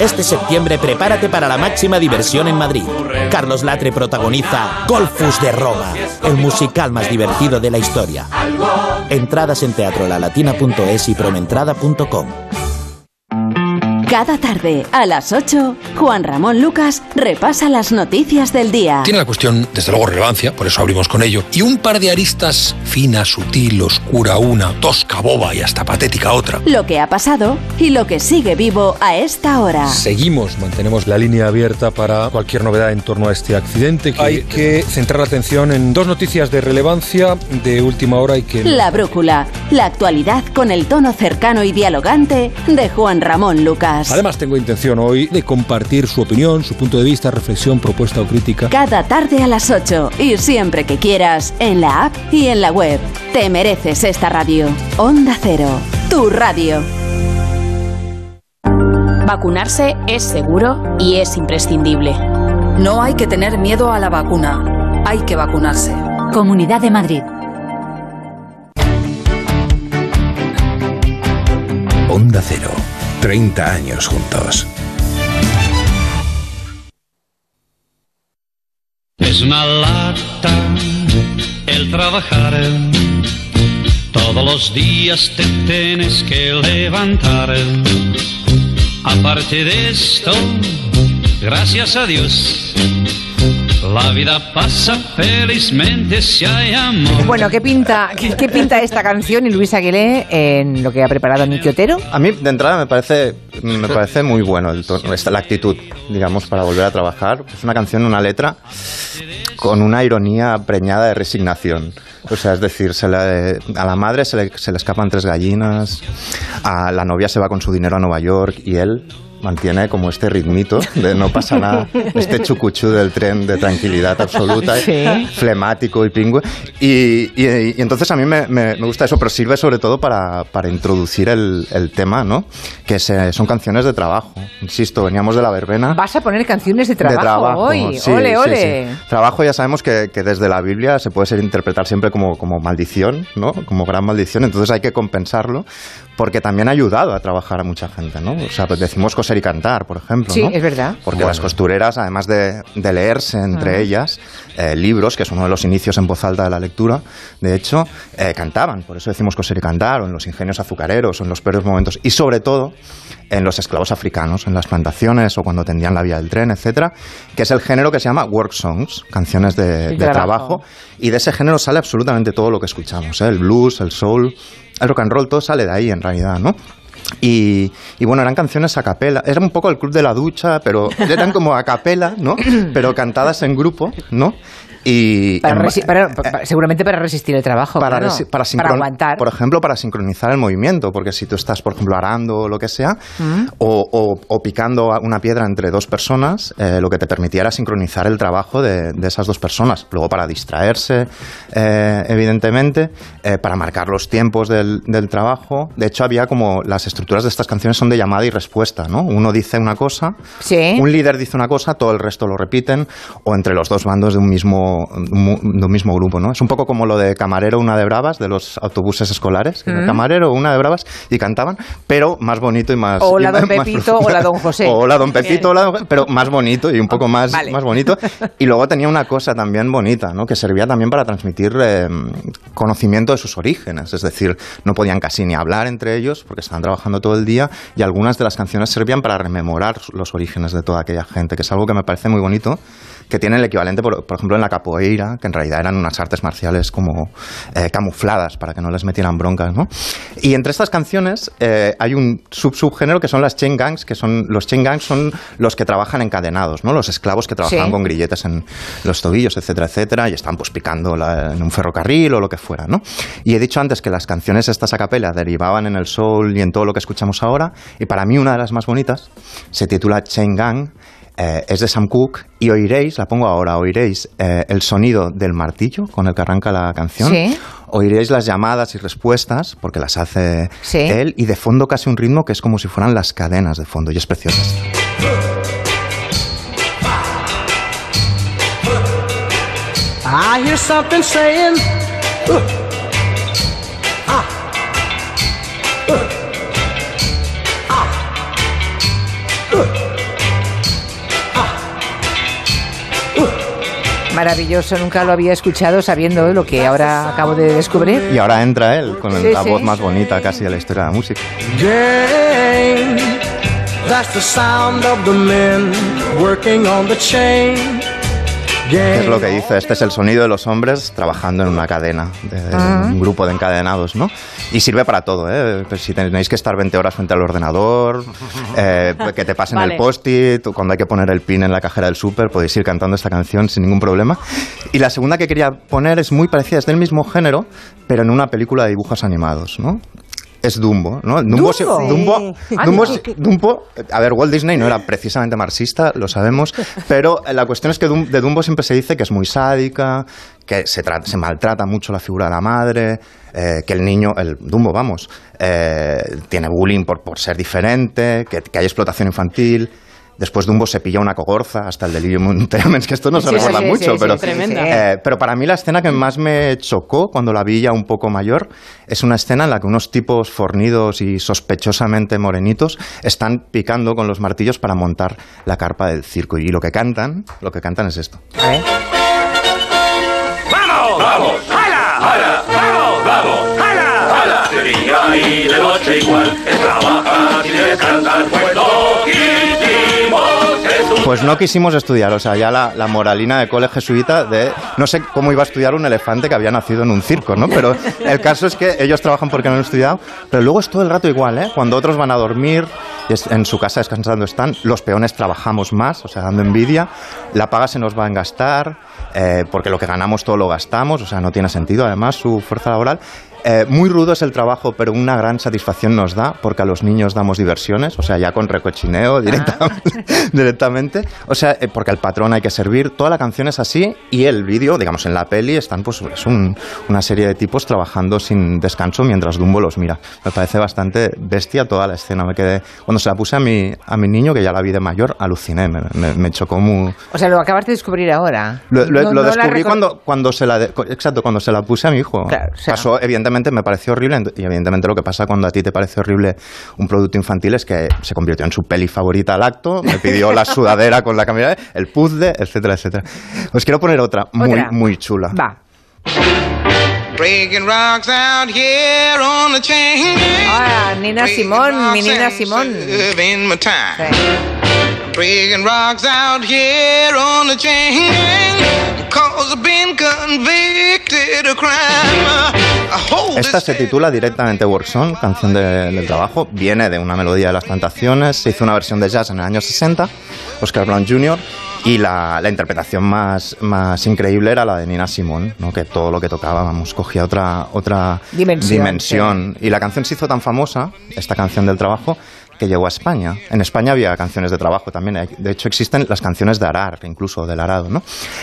S16: Este septiembre prepárate para la máxima diversión en Madrid. Carlos Latre protagoniza Golfus de Roma, el musical más divertido de la historia. Entradas en teatrolalatina.es y promentrada.com.
S23: Cada tarde, a las 8, Juan Ramón Lucas repasa las noticias del día.
S24: Tiene la cuestión, desde luego, relevancia, por eso abrimos con ello, y un par de aristas fina, sutil, oscura una, tosca, boba y hasta patética otra.
S23: Lo que ha pasado y lo que sigue vivo a esta hora.
S25: Seguimos, mantenemos la línea abierta para cualquier novedad en torno a este accidente. Que Hay que centrar la atención en dos noticias de relevancia de última hora y que...
S23: La brújula, la actualidad con el tono cercano y dialogante de Juan Ramón Lucas.
S25: Además, tengo intención hoy de compartir su opinión, su punto de vista, reflexión, propuesta o crítica.
S23: Cada tarde a las 8 y siempre que quieras, en la app y en la web. Te mereces esta radio. Onda Cero, tu radio.
S14: Vacunarse es seguro y es imprescindible. No hay que tener miedo a la vacuna. Hay que vacunarse.
S26: Comunidad de Madrid.
S27: Onda Cero. 30 años juntos.
S7: Es una lata el trabajar. Todos los días te tienes que levantar. Aparte de esto, gracias a Dios, la vida pasa felizmente si hay amor.
S1: Bueno, ¿qué pinta, qué, qué pinta esta canción y Luis Aguilé en lo que ha preparado Niki Otero?
S3: A mí, de entrada, me parece, me parece muy bueno el tono, esta- la actitud, digamos, para volver a trabajar. Es una canción, una letra con una ironía preñada de resignación. O sea, es decir, se le- a la madre se le, se le escapan tres gallinas, a la novia se va con su dinero a Nueva York y él mantiene como este ritmito de no pasa nada, este chucuchú del tren de tranquilidad absoluta,
S1: Sí.
S3: flemático y pingüe. Y, y- y entonces a mí me, me- me gusta eso, pero sirve sobre todo para, para introducir el, el tema, ¿no? Que se- son canciones de trabajo. Insisto, veníamos de la verbena.
S1: Vas a poner canciones de trabajo,
S3: de trabajo
S1: hoy.
S3: sí,
S1: ole, ole.
S3: sí. Trabajo ya sabemos que, que desde la Biblia se puede ser interpretar siempre como, como maldición, ¿no? Como gran maldición, entonces hay que compensarlo porque también ha ayudado a trabajar a mucha gente, ¿no? O sea, pues decimos coser y cantar, por ejemplo,
S1: Sí,
S3: ¿no?
S1: es verdad.
S3: Porque las costureras, además de, de leerse entre
S1: Ah.
S3: ellas eh, libros, que es uno de los inicios en voz alta de la lectura, de hecho, eh, cantaban. Por eso decimos coser y cantar, o en los ingenios azucareros, o en los peores momentos, y sobre todo en los esclavos africanos, en las plantaciones, o cuando tendían la vía del tren, etcétera, que es el género que se llama work songs, canciones de
S1: trabajo.
S3: trabajo. y de ese género sale absolutamente todo lo que escuchamos, ¿eh? el blues, el soul, el rock and roll, todo sale de ahí en realidad, ¿no? Y, y bueno, eran canciones a capela. Era un poco el club de la ducha, pero eran como a capela, ¿no? <coughs> Pero cantadas en grupo, ¿no? Y
S1: Para
S3: en-
S1: resi- para- pa- seguramente para resistir el trabajo.
S3: para,
S1: claro.
S3: para,
S1: Para aguantar.
S3: Por ejemplo, para sincronizar el movimiento, porque si tú estás, por ejemplo, arando o lo que sea,
S1: Mm.
S3: o, o- o picando una piedra entre dos personas, eh, lo que te permitía era sincronizar el trabajo de, de esas dos personas. Luego, para distraerse, eh, evidentemente, eh, para marcar los tiempos del, del trabajo. De hecho, había como las estructuras de estas canciones son de llamada y respuesta, ¿no? Uno dice una cosa, un líder dice una cosa, todo el resto lo repiten, o entre los dos bandos de un mismo, de un mismo grupo, ¿no? Es un poco como lo de camarero, una de bravas, de los autobuses escolares, que era
S1: Mm.
S3: camarero, una de bravas, y cantaban, pero más bonito y más...
S1: Hola,
S3: y
S1: don
S3: más- más
S1: Pepito, <laughs>
S3: profundo.
S1: hola, don José.
S3: Hola, don Pepito, hola, don- pero más bonito y un poco más,
S1: Vale.
S3: más bonito. <laughs> Y luego tenía una cosa también bonita, ¿no? Que servía también para transmitir eh, conocimiento de sus orígenes. Es decir, no podían casi ni hablar entre ellos porque estaban trabajando todo el día y algunas de las canciones servían para rememorar los orígenes de toda aquella gente, que es algo que me parece muy bonito que tiene el equivalente, por, por ejemplo, en la capoeira, que en realidad eran unas artes marciales como eh, camufladas para que no les metieran broncas, ¿no? Y entre estas canciones eh, hay un sub-subgénero que son las chain gangs, que son los chain gangs son los que trabajan encadenados, ¿no? Los esclavos que trabajan
S1: Sí.
S3: con grilletes en los tobillos, etcétera, etcétera, y están pues picando la- en un ferrocarril o lo que fuera, ¿no? Y he dicho antes que las canciones estas a capela derivaban en el soul y en todo lo que escuchamos ahora, y para mí una de las más bonitas se titula Chain Gang, eh, es de Sam Cooke y oiréis, la pongo ahora, oiréis eh, el sonido del martillo con el que arranca la canción.
S1: Sí.
S3: Oiréis las llamadas y respuestas, porque las hace
S1: Sí.
S3: él, y de fondo casi un ritmo que es como si fueran las cadenas de fondo, y es preciosa.
S28: I hear something saying, uh,
S1: Maravilloso, nunca lo había escuchado sabiendo lo que ahora acabo de descubrir.
S3: Y ahora entra él con
S1: Sí,
S3: la
S1: sí.
S3: voz más bonita casi de la historia de la música.
S28: gang. That's the sound of the men working on the chain.
S3: ¿Qué es lo que dice? Este es el sonido de los hombres trabajando en una cadena, de, de
S28: Ah.
S3: un grupo de encadenados, ¿no? Y sirve para todo, ¿eh? Pues si tenéis que estar 20 horas frente al ordenador, eh, que te pasen
S28: Vale.
S3: el post-it, cuando hay que poner el pin en la cajera del súper, podéis ir cantando esta canción sin ningún problema. Y la segunda que quería poner es muy parecida, es del mismo género, pero en una película de dibujos animados, ¿no? Es Dumbo, ¿no? Dumbo, se-
S1: ¿Dumbo?
S3: Dumbo,
S1: Sí.
S3: Dumbo, a ver, Walt Disney no era precisamente marxista, lo sabemos, <laughs> pero la cuestión es que de Dumbo siempre se dice que es muy sádica, que se, se maltrata mucho la figura de la madre, eh, que el niño, el Dumbo, vamos, eh, tiene bullying por, por ser diferente, que, que hay explotación infantil. Después Dumbo se pilla una cogorza hasta el delirium tremens, <laughs> que esto no se
S1: Sí,
S3: recuerda
S1: sí,
S3: mucho,
S1: sí,
S3: pero,
S1: sí, tremenda.
S3: eh, pero para mí la escena que más me chocó cuando la vi ya un poco mayor es una escena en la que unos tipos fornidos y sospechosamente morenitos están picando con los martillos para montar la carpa del circo y lo que cantan, lo que cantan es esto.
S29: ¡Vamos! ¡Vamos! ¡Hala! ¡Hala! ¡Vamos! ¡Vamos! ¡Hala! ¡Hala! De día y de noche igual, es trabajar y descansar, pues no.
S3: Pues no quisimos estudiar, o sea, ya la, moralina de cole jesuita de no sé cómo iba a estudiar un elefante que había nacido en un circo, ¿no? Pero el caso es que ellos trabajan porque no han estudiado, pero luego es todo el rato igual, ¿eh? Cuando otros van a dormir, en su casa descansando están, los peones trabajamos más, o sea, dando envidia, la paga se nos va a engastar, eh, porque lo que ganamos todo lo gastamos, o sea, no tiene sentido además su fuerza laboral. Eh, muy rudo es el trabajo, pero una gran satisfacción nos da, porque a los niños damos diversiones, o sea, ya con recochineo directamente, <laughs> directamente. O sea, eh, porque al patrón hay que servir. Toda la canción es así y el vídeo, digamos, en la peli están, pues, es un- una serie de tipos trabajando sin descanso mientras Dumbo los mira. Me parece bastante bestia toda la escena. Me quedé, cuando se la puse a mi, a mi niño, que ya la vi de mayor, aluciné, me, me- me chocó muy,
S1: O sea, lo acabas de descubrir ahora.
S3: lo, lo-
S1: No-
S3: lo
S1: no
S3: descubrí cuando, cuando se la de- exacto cuando se la puse a mi hijo
S1: Claro, o sea-
S3: pasó evidentemente me pareció horrible y evidentemente lo que pasa cuando a ti te parece horrible un producto infantil es que se convirtió en su peli favorita al acto me pidió la sudadera con la camisa el puzzle etcétera etcétera os quiero poner otra muy
S1: Otra.
S3: muy chula
S1: Va.
S28: Breaking rocks out here on the chain gang.
S1: Ah, Nina Simón, mi Nina Simón.
S28: Serving my time. Breaking rocks out here on the chain gang. Cause I've been convicted of crime.
S3: Esta se titula directamente Work Song, canción de- del trabajo. Viene de una melodía de las plantaciones. Se hizo una versión de jazz en el año 60, Oscar Brown Jr. Y la, la interpretación más, más increíble era la de Nina Simone, ¿no? que todo lo que tocaba, vamos, cogía otra, otra
S1: Dimensión,
S3: dimensión. Y la canción se hizo tan famosa, esta canción del trabajo, que llegó a España. En España había canciones de trabajo también. De hecho, existen las canciones de Arar, incluso del arado, ¿no?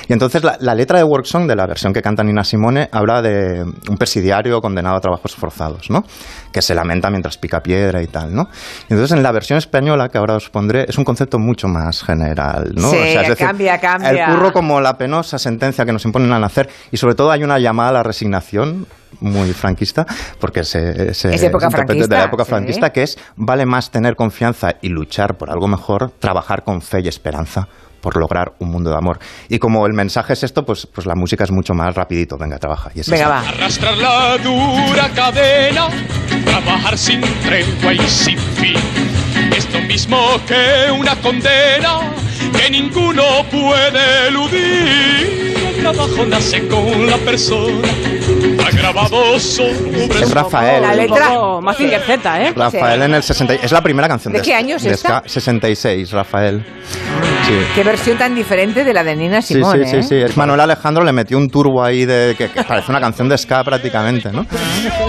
S3: Y entonces la, la letra de Work Song, de la versión que canta Nina Simone, habla de un presidiario condenado a trabajos forzados, ¿no? Que se lamenta mientras pica piedra y tal, ¿no? Y entonces en la versión española, que ahora os pondré, es un concepto mucho más general, ¿no?
S1: Sí,
S3: es decir,
S1: cambia, cambia.
S3: El curro como la penosa sentencia que nos imponen al nacer y sobre todo hay una llamada a la resignación muy franquista, porque se, se
S1: Es época
S3: se interpreta
S1: franquista,
S3: de la época
S1: sí.
S3: franquista, que es vale más tener confianza y luchar por algo mejor, trabajar con fe y esperanza por lograr un mundo de amor. Y como el mensaje es esto, pues, pues la música es mucho más rapidito. Venga, trabaja. Y es
S1: Venga, va.
S30: Arrastrar la dura cadena, trabajar sin tregua y sin fin. Es lo mismo que una condena que ninguno puede eludir. El trabajo nace con la persona, está grabado sobre
S3: Es Rafael. La letra-
S31: Más Fingerceta, ¿eh?
S3: Rafael en el 60. Es la primera canción
S1: ¿De
S3: de
S1: qué año es esta?
S3: ska. 66, Rafael. Sí.
S1: Qué versión tan diferente de la de Nina
S3: Sí,
S1: Simone,
S3: sí, sí,
S1: ¿eh?
S3: sí. Es Manuel Alejandro le metió un turbo ahí de que, que parece una canción de ska prácticamente, ¿no?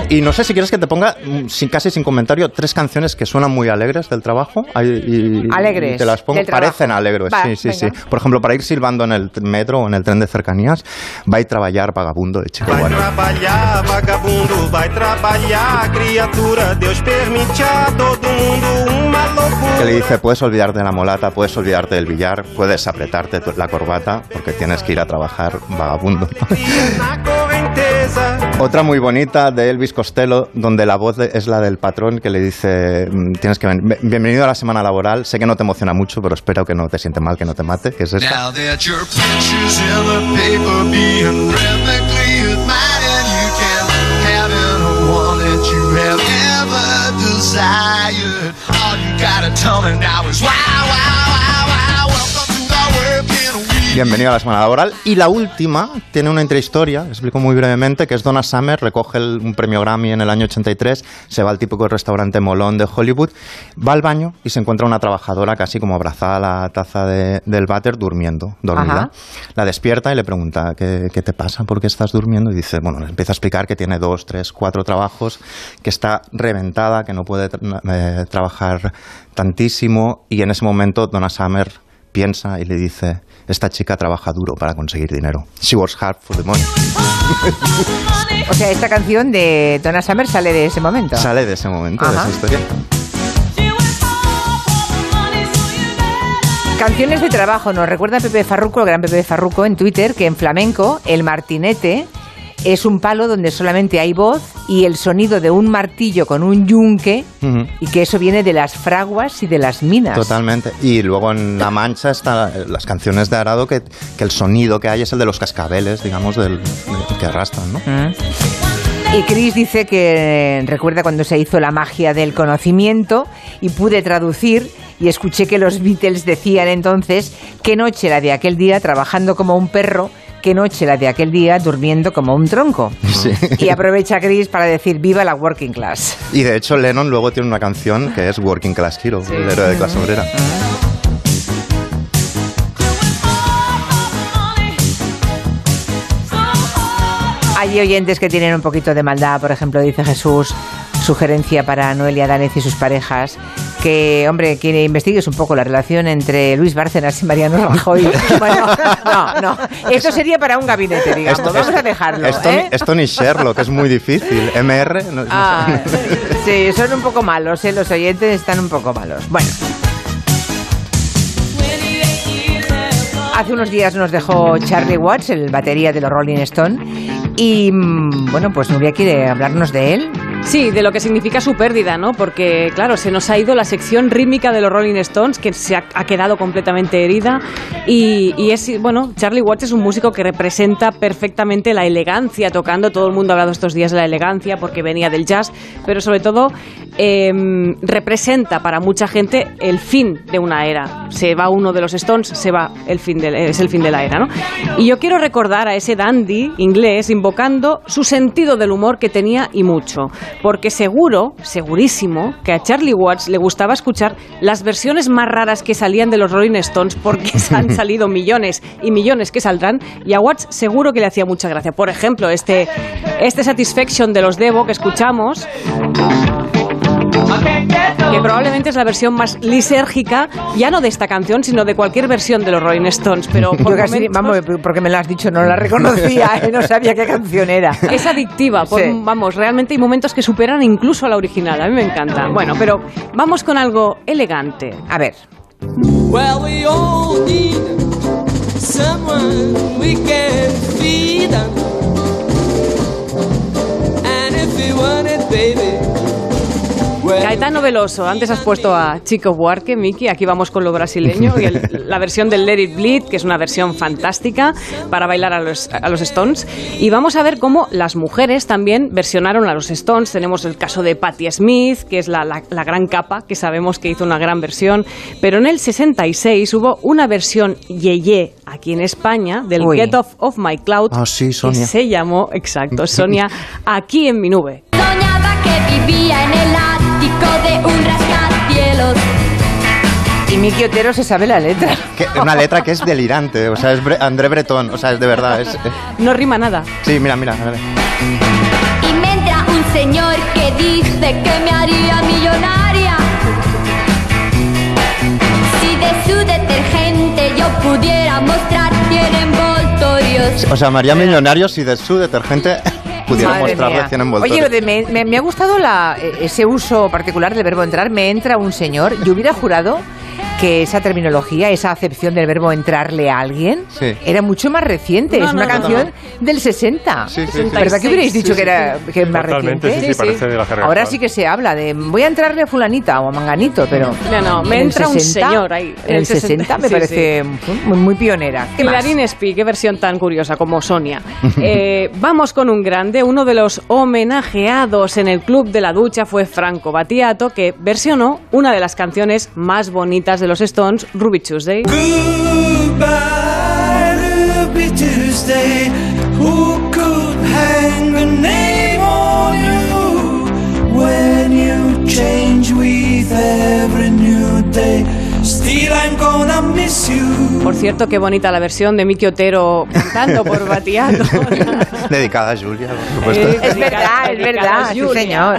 S3: Y no sé si quieres que te ponga, mm, sin, casi sin comentario, tres canciones que suenan muy alegres del trabajo. Y-
S1: Alegres,
S3: y te las pongo. Parecen alegres,
S1: Va,
S3: sí, sí, sí. Por ejemplo, para ir silbando en el metro o en el tren de cercanías, va a trabajar vagabundo de Chico Bueno.
S28: Trabalhar, vagabundo, vai trabalhar, criatura. Deus permite a todo mundo uma loucura.
S3: Que le dice, puedes olvidarte de la molata, puedes olvidarte del billar, puedes apretarte la corbata porque tienes que ir a trabajar vagabundo. <laughs> Otra muy bonita de Elvis Costello, donde la voz es la del patrón que le dice, mm, tienes que ven- bienvenido a la semana laboral, sé que no te emociona mucho, pero espero que no te siente mal, que no te mate, que es esta.
S32: Desired. All you gotta tell me now is wow, wow,
S3: Bienvenido a la semana laboral. Y la última tiene una intrahistoria, explico muy brevemente, que es Donna Summer, recoge el- un premio Grammy en el año 83, se va al típico restaurante molón de Hollywood, va al baño y se encuentra una trabajadora casi como abrazada a la taza de- del váter durmiendo, dormida.
S1: Ajá.
S3: La despierta y le pregunta, ¿qué, qué te pasa? ¿Por qué estás durmiendo? Y dice, bueno, le empieza a explicar que tiene dos, tres, cuatro trabajos, que está reventada, que no puede tra- eh, trabajar tantísimo y en ese momento Donna Summer piensa y le dice, esta chica trabaja duro para conseguir dinero. She works hard for the money. <laughs> <laughs>
S1: O sea, esta canción de Donna Summer sale de ese momento.
S3: Sale de ese momento,
S1: Ajá.
S3: de esa historia.
S1: Canciones de trabajo. Nos recuerda Pepe Farruco, el gran Pepe Farruco, en Twitter, que en flamenco el martinete es un palo donde solamente hay voz y el sonido de un martillo con un yunque y que eso viene de las fraguas y de las minas.
S3: Totalmente. Y luego en La Mancha están las canciones de Arado que, que el sonido que hay es el de los cascabeles, digamos, del, del- que arrastran, ¿no?
S1: Mm. Y Chris dice que recuerda cuando se hizo la magia del conocimiento y pude traducir y escuché que los Beatles decían entonces qué noche la de aquel día trabajando como un perro, qué noche la de aquel día durmiendo como un tronco.
S3: Sí.
S1: Y aprovecha Chris para decir viva la working class.
S3: Y de hecho Lennon luego tiene una canción que es Working Class Hero, el héroe de clase obrera.
S1: Hay oyentes que tienen un poquito de maldad, por ejemplo, dice Jesús, sugerencia para Noelia Danez y sus parejas, que, hombre, que investigues un poco la relación entre Luis Bárcenas y Mariano Rajoy. <laughs> Bueno, no, no, esto sería para un gabinete, digamos,
S3: Esto-
S1: vamos a dejarlo.
S3: Esto,
S1: ¿eh?
S3: ni, esto ni Sherlock, es muy difícil. MR, no- no sé.
S1: Ah, sí, son un poco malos, ¿eh? los oyentes están un poco malos. Bueno. Hace unos días nos dejó Charlie Watts, el batería de los Rolling Stone, y mm, bueno, pues Nuria quiere hablarnos de él.
S31: Sí, de lo que significa su pérdida, ¿no? Porque, claro, se nos ha ido la sección rítmica de los Rolling Stones, que se ha, quedado completamente herida. Y, y es, bueno, Charlie Watts es un músico que representa perfectamente la elegancia tocando. Todo el mundo ha hablado estos días de la elegancia porque venía del jazz, pero sobre todo em, representa para mucha gente el fin de una era. Se va uno de los Stones, se va el fin de, es el fin de la era, ¿no? Y yo quiero recordar a ese dandy inglés invocando su sentido del humor que tenía y mucho. Porque seguro, segurísimo, que a Charlie Watts le gustaba escuchar las versiones más raras que salían de los Rolling Stones porque han <laughs> salido millones y millones que saldrán y a Watts seguro que le hacía mucha gracia. Por ejemplo, este, este Satisfaction de los Devo que escuchamos que probablemente es la versión más lisérgica, ya no de esta canción, sino de cualquier versión de los Rolling Stones. Pero por
S1: Yo casi,
S31: momentos-
S1: vamos, porque me lo has dicho, no la reconocía, <laughs> ¿eh? no sabía qué canción era.
S31: es adictiva, por-
S1: Sí.
S31: vamos, realmente hay momentos que superan incluso a la original, a mí me encanta. Bueno, pero vamos con algo elegante.
S1: A ver.
S33: Well, we all need someone we can feed on. And if we want it, baby. Well,
S31: Caetano Veloso, antes has puesto a Chico Buarque, Miki, aquí vamos con lo brasileño y el- la versión del Let It Bleed, que es una versión fantástica para bailar a los, a los Stones. Y vamos a ver cómo las mujeres también versionaron a los Stones. Tenemos el caso de Patti Smith, que es la, la- la gran capa, que sabemos que hizo una gran versión. Pero en el 66 hubo una versión yeye aquí en España del
S3: Uy.
S31: Get Off of My Cloud,
S3: Ah, sí, Sonia.
S31: que se llamó, exacto, <laughs> Sonia, aquí en mi nube.
S33: Soñaba que vivía en el de un rascacielos.
S1: Y Miki Otero se sabe la letra.
S3: Que- una letra que es delirante, o sea, es Bre- André Breton, o sea, es de verdad. Es, eh,
S31: No rima nada.
S3: sí, mira, mira. a ver.
S33: Y me entra un señor que dice que me haría millonaria. Si de su detergente yo pudiera mostrar 100 envoltorios.
S3: O sea, María Millonario, si de su detergente pudiera
S1: Madre
S3: mostrarle
S1: mía.
S3: 100
S1: Oye, lo de me, me- me ha gustado la, eh, ese uso particular del verbo entrar. Me entra un señor. Yo hubiera jurado que esa terminología, esa acepción del verbo entrarle a alguien,
S3: Sí.
S1: era mucho más reciente.
S31: No,
S1: es una
S31: no, no,
S1: canción del 60.
S3: Sí, sí, sí.
S1: ¿Verdad que hubierais dicho
S31: Sí,
S1: que era que es más
S34: Totalmente,
S1: reciente?
S34: sí, sí, parece de la jerga
S1: Ahora
S34: actual.
S1: sí que se habla de voy a entrarle a fulanita o a manganito, pero...
S31: No, no, me entra un señor ahí,
S1: En el 60 me
S31: sí,
S1: parece muy, muy pionera. ¿Qué?
S31: Clarín Espí, qué versión tan curiosa como Sonia. <laughs> Eh, vamos con un grande, uno de los homenajeados en el Club de la Ducha fue Franco Battiato, que versionó una de las canciones más bonitas los Stones, Ruby Tuesday.
S33: Goodbye, Ruby Tuesday. Who could hang a name on you when you change with every new day?
S31: Por cierto, qué bonita la versión de Miki Otero cantando por Battiato. <laughs>
S3: Dedicada a Julia, por supuesto.
S31: Eh,
S1: Es verdad, es verdad, sí, señor.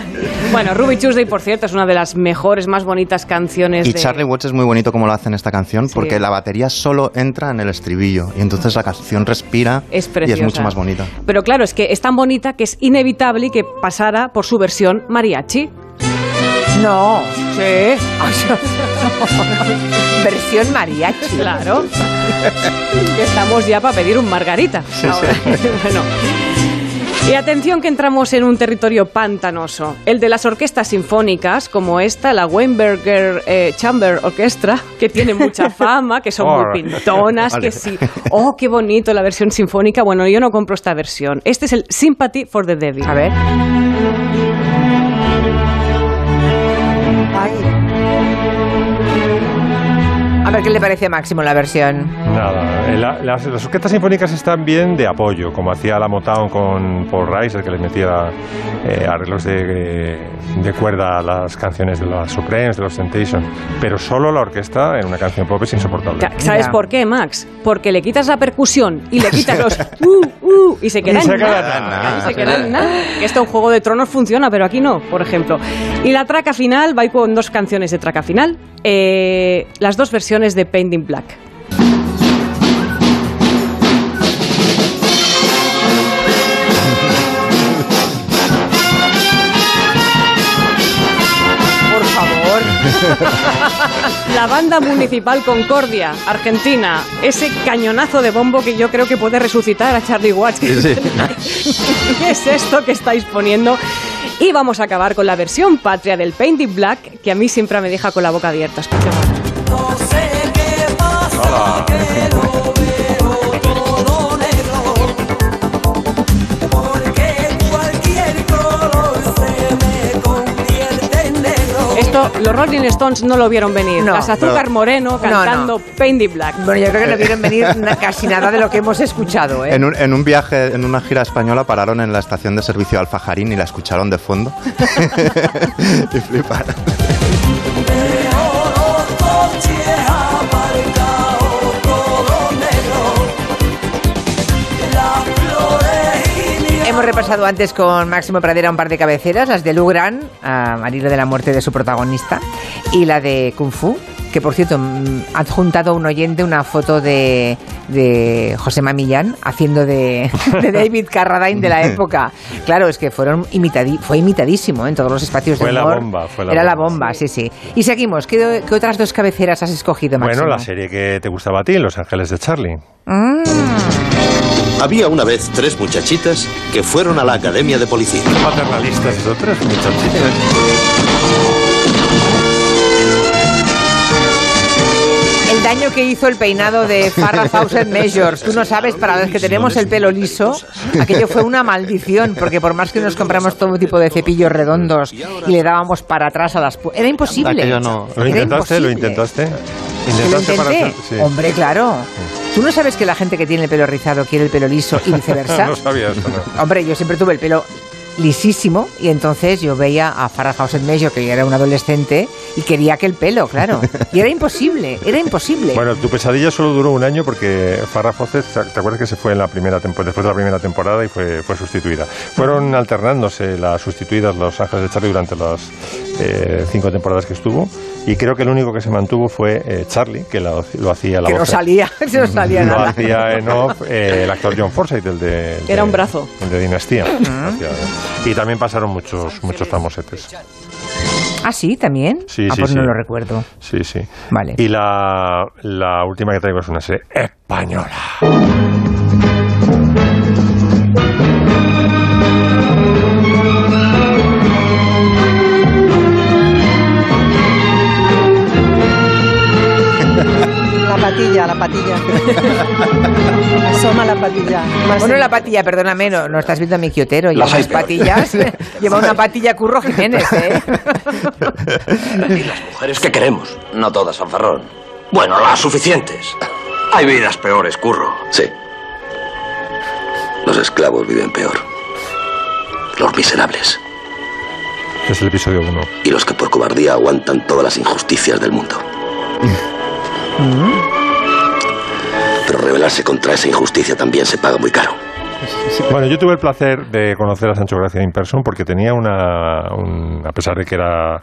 S31: Bueno, Ruby Tuesday, por cierto, es una de las mejores, más bonitas canciones
S3: Y
S31: de...
S3: Charlie Watts es muy bonito como lo hace en esta canción,
S31: Sí.
S3: porque la batería solo entra en el estribillo y entonces la canción respira
S31: Es
S3: y es mucho más bonita.
S31: Pero claro, es que es tan bonita que es inevitable que pasara por su versión mariachi.
S1: No.
S31: Sí.
S1: Versión mariachi.
S31: Claro. estamos ya para pedir un margarita. Ahora. bueno. Y atención que entramos en un territorio pantanoso, el de las orquestas sinfónicas, como esta, la Weinberger eh, Chamber Orchestra, que tiene mucha <laughs> fama, que son muy pintonas,
S34: Vale.
S31: que sí. Oh, qué bonito la versión sinfónica. Bueno, yo no compro esta versión. Este es el Sympathy for the Devil.
S1: A ver. Air. A ver qué le parece a Máximo la versión.
S34: Nada, eh, la- las, las orquestas sinfónicas están bien de apoyo, como hacía la Motown con Paul Rice, el que le metía eh, arreglos de, de cuerda a las canciones de las Supremes, de los Temptations. Pero solo la orquesta en una canción pop es insoportable.
S31: ¿Sabes
S1: Ya.
S31: por qué, Max? Porque le quitas la percusión y le <laughs> quitas los uh, uh, y se queda
S34: Y se
S31: en
S34: queda
S31: nada. se queda en nada. Que esto en Juego de Tronos funciona, pero aquí no, por ejemplo. Y la traca final va con dos canciones de traca final, eh, las dos versiones de Painting Black.
S1: Por favor. <laughs>
S31: La banda municipal Concordia, Argentina. Ese cañonazo de bombo que yo creo que puede resucitar a Charlie Watts.
S3: Sí, sí. <laughs>
S31: ¿Qué es esto que estáis poniendo? Y vamos a acabar con la versión patria del Painted Black, que a mí siempre me deja con la boca abierta. Escuchemos.
S35: No sé qué pasa, que lo veo todo negro. Porque cualquier color se me convierte en negro.
S31: Esto los Rolling Stones no lo vieron venir.
S1: No.
S31: Las Azúcar
S1: No.
S31: Moreno
S1: No,
S31: cantando Painted Black.
S1: Bueno, yo creo que no vieron venir casi nada de lo que hemos escuchado, ¿eh?
S3: En un, en un viaje, en una gira española, pararon en la estación de servicio Alfajarín y la escucharon de fondo. <laughs> <laughs> y fliparon.
S1: Repasado antes con Máximo Pradera un par de cabeceras, las de Lugran, al hilo de la muerte de su protagonista, y la de Kung Fu, que por cierto, mm, ha adjuntado un oyente una foto de, de José Mamillán haciendo de, <laughs> de David Carradine de la época. Claro, es que fueron imitadi fue imitadísimo en todos los espacios
S2: Fue
S1: de
S2: la
S1: humor.
S2: bomba, fue la
S1: Era la
S2: bomba,
S1: bomba, sí, sí. Y seguimos. ¿Qué, qué otras dos cabeceras has escogido, Máximo?
S2: Bueno, la serie que te gustaba a ti, Los Ángeles de Charlie.
S1: Mm.
S6: Había una vez tres muchachitas que fueron a la academia de policía.
S2: Paternalistas esos tres muchachitas.
S1: El daño que hizo el peinado de Farrah Fawcett Measures. Tú no sabes, para los que tenemos el pelo liso, aquello fue una maldición, porque por más que nos compramos todo tipo de cepillos redondos y le dábamos para atrás a las... Era imposible.
S3: Aquello no.
S2: ¿Lo intentaste? ¿Lo intentaste?
S1: ¿Que lo
S2: ¿Intentaste para
S1: intenté?
S2: hacer- sí.
S1: Hombre, claro. ¿Tú no sabes que la gente que tiene el pelo rizado quiere el pelo liso y viceversa? <laughs>
S2: no sabía no.
S1: Hombre, yo siempre tuve el pelo lisísimo y entonces yo veía a Farrah Fawcett Measures, que era un adolescente, y quería aquel pelo, claro. <laughs> Y era imposible, era imposible.
S2: Bueno, tu pesadilla solo duró un año porque Farrah Fawcett, ¿te acuerdas que se fue en la primera temporada, después de la primera temporada y fue, fue sustituida? Fueron alternándose las sustituidas Los Ángeles de Charlie durante las eh, cinco temporadas que estuvo y creo que el único que se mantuvo fue eh, Charlie, que lo, lo hacía la
S1: que no
S2: voz.
S1: salía, <laughs> no salía
S2: Lo
S1: nada.
S2: hacía en off eh, el actor John Forsythe, el de... el
S31: Era
S2: de-
S31: un brazo.
S2: El de Dinastía. Y también pasaron muchos, muchos famosetes.
S1: Ah, sí, también.
S2: Sí,
S1: ah,
S2: sí,
S1: pues
S2: sí.
S1: no lo recuerdo.
S2: Sí, sí.
S1: Vale.
S2: Y la, la última que traigo es una serie española.
S4: Patilla, la patilla. <laughs> Asoma la patilla. Más
S1: Bueno,
S4: en-
S1: la patilla, perdóname, no, no estás viendo a mi quiotero. Lleva
S4: Las
S1: unas patillas. <laughs> lleva una patilla Curro Jiménez, ¿eh? <laughs>
S36: Mujeres que queremos, no todas, fanfarrón. Bueno, las suficientes. Hay vidas peores, curro.
S6: Sí. Los esclavos viven peor. Los miserables.
S2: Es el episodio 1.
S6: Y los que por cobardía aguantan todas las injusticias del mundo. Pero rebelarse contra esa injusticia también se paga muy caro.
S2: Bueno, yo tuve el placer de conocer a Sancho Gracia in person porque tenía una, un- a pesar de que era,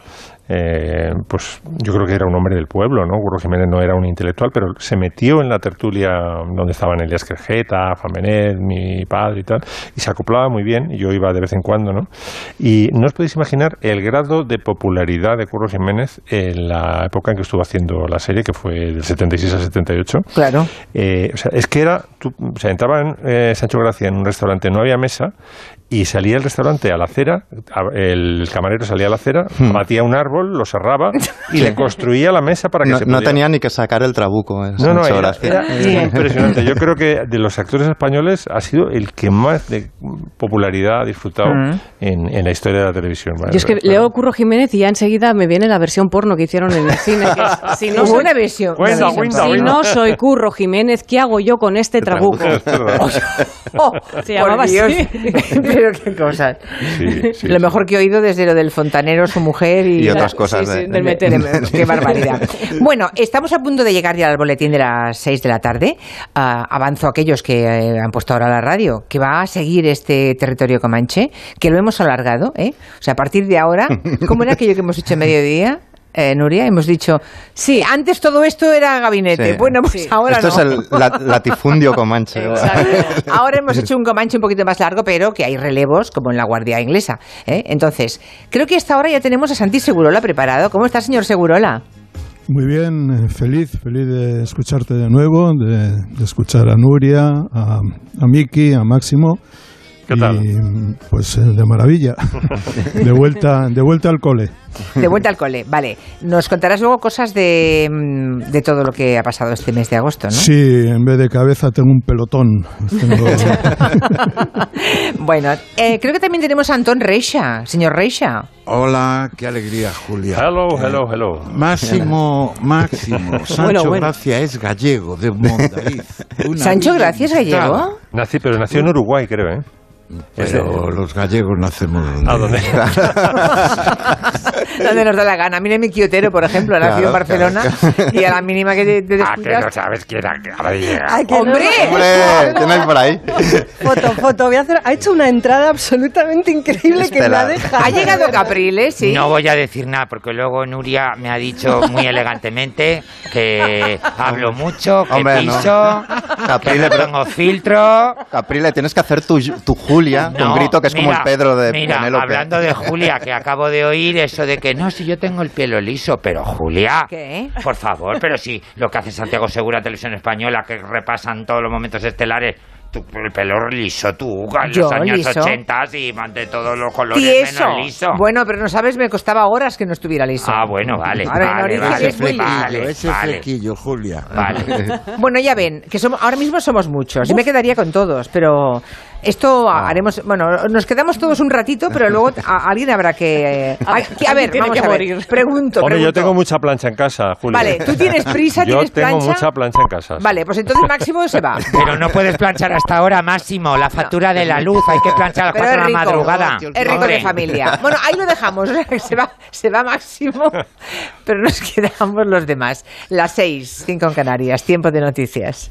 S2: eh, pues yo creo que era un hombre del pueblo, ¿no? Curro Jiménez no era un intelectual, pero se metió en la tertulia donde estaban Elías Querjeta, Famenet, mi padre y tal, y se acoplaba muy bien, y yo iba de vez en cuando, ¿no? Y no os podéis imaginar el grado de popularidad de Curro Jiménez en la época en que estuvo haciendo la serie, que fue del 76 al 78.
S1: Claro.
S2: Eh, o sea, es que era, tú, o sea, entraba en, eh, Sancho Gracia en un restaurante, no había mesa, y salía el restaurante a la acera, el camarero salía a la acera, batía un árbol, lo cerraba <laughs> y le construía la mesa para que
S3: No,
S2: se
S3: no
S2: pudiera...
S3: tenía ni que sacar el trabuco. eh,
S2: No, no, era, impresionante. Yo creo que de los actores españoles ha sido el que más de popularidad ha disfrutado
S31: Mm.
S2: en, en la historia de la televisión.
S31: Yo es que leo Curro Jiménez y ya enseguida me viene la versión porno que hicieron en el cine. que es, <laughs> si no soy,
S1: una versión.
S2: Cuenta,
S1: porno.
S31: si no soy Curro Jiménez, ¿qué hago yo con este trabuco? <laughs>
S1: Oh,
S31: Se llamaba así.
S1: Pero qué cosas.
S2: Sí, sí,
S1: lo mejor que he oído desde lo del fontanero, su mujer y,
S3: Y otras cosas
S1: Sí,
S3: de-
S1: del meter.
S3: de- <laughs>
S1: Qué barbaridad. Bueno, estamos a punto de llegar ya al boletín de las 6 de la tarde. Ah, avanzo a aquellos que eh, han puesto ahora la radio, que va a seguir este territorio comanche, que lo hemos alargado. ¿eh? O sea, a partir de ahora, <laughs> ¿cómo era aquello que hemos hecho en mediodía? Eh, Nuria, hemos dicho, sí, antes todo esto era gabinete.
S3: Sí.
S1: Bueno, pues ahora
S3: Esto
S1: no.
S3: es el la- latifundio comanche. <laughs>
S1: Ahora hemos hecho un comanche un poquito más largo, pero que hay relevos, como en la Guardia Inglesa. ¿eh? Entonces, creo que hasta ahora ya tenemos a Santi Segurola preparado. ¿Cómo está, señor Segurola?
S37: Muy bien, eh, feliz, feliz de escucharte de nuevo, de, de escuchar a Nuria, a, a Miki, a Máximo
S2: ¿Qué tal?
S37: Y, pues eh, de maravilla. <laughs> de vuelta, de vuelta al cole.
S1: De vuelta al cole, vale. Nos contarás luego cosas de, mm, de todo lo que ha pasado este mes de agosto, ¿no?
S37: Sí, en vez de cabeza tengo un pelotón. Tengo- <laughs>
S1: Bueno, eh, creo que también tenemos a Antón Reixa, señor Reixa.
S38: Hola, qué alegría, Julia.
S2: Hello,
S38: Eh,
S2: hello, hello.
S38: Máximo, <laughs> Máximo. Sancho
S1: Bueno, bueno.
S38: Gracia es gallego de Mondariz.
S1: ¿Sancho Gracia es gallego?
S2: Nací, pero nació en Uruguay, creo, ¿eh?
S38: Pero los gallegos nacemos donde...
S2: ¿A dónde? <laughs>
S1: Donde nos da la gana. Mira mi quiotero, por ejemplo, ha nacido en
S38: Claro,
S1: Barcelona
S38: claro,
S1: y a la mínima que te, te
S38: Ah, que
S1: descuidas...
S38: no sabes quién era gallega.
S4: Ay, que no.
S1: ¡Hombre!
S3: Hombre, ¿tienes por ahí?
S4: Foto, foto. Voy a hacer, ha hecho una entrada absolutamente increíble que me ha dejado.
S1: Ha llegado Capriles, sí.
S39: No voy a decir nada porque luego Nuria me ha dicho muy elegantemente que hablo mucho, que
S3: Hombre, no.
S39: piso, que
S3: Caprile,
S39: no
S3: pero-
S39: tengo filtro.
S3: Caprile, tienes que hacer tu, tu Julia,
S39: No,
S3: un grito que es como el Pedro de
S39: Mira,
S3: Penélope.
S39: hablando de Julia, que acabo de oír eso de que no, si yo tengo el pelo liso, pero Julia,
S1: ¿Qué?
S39: por favor, pero si lo que hace Santiago Segura, Televisión Española, que repasan todos los momentos estelares, tu, el pelo liso, tú, en los años
S1: liso.
S39: 80 y de todos los colores
S1: Tieso.
S39: menos liso.
S1: Bueno, pero no sabes, me costaba horas que no estuviera liso.
S39: Ah, bueno, vale.
S1: Ahora, en
S39: vale,
S1: origen
S39: vale,
S1: es muy liso.
S39: vale,
S38: ese
S39: vale,
S38: flequillo, Julia.
S39: vale.
S1: Bueno, ya ven, que somos, ahora mismo somos muchos. Yo me quedaría con todos, pero esto
S39: Ah.
S1: haremos. Bueno, nos quedamos todos un ratito, pero luego a- alguien habrá que. eh, <laughs> a ver, vamos
S31: que
S1: a ver.
S31: morir.
S1: Pregunto,
S2: Hombre, yo tengo mucha plancha en casa, Julio.
S1: Vale, ¿tú tienes prisa?
S2: Yo
S1: ¿Tienes
S2: tengo
S1: plancha?
S2: mucha plancha en casa.
S1: Vale, pues entonces Máximo se va. <laughs>
S39: Pero no puedes planchar hasta ahora, Máximo. La factura de la luz, hay que planchar a las
S1: Pero
S39: 4 de
S1: es
S39: la madrugada.
S1: es rico
S39: Hombre.
S1: de familia. Bueno, ahí lo dejamos. <laughs> Se va, se va Máximo, pero nos quedamos los demás. Las seis, cinco en Canarias. Tiempo de noticias.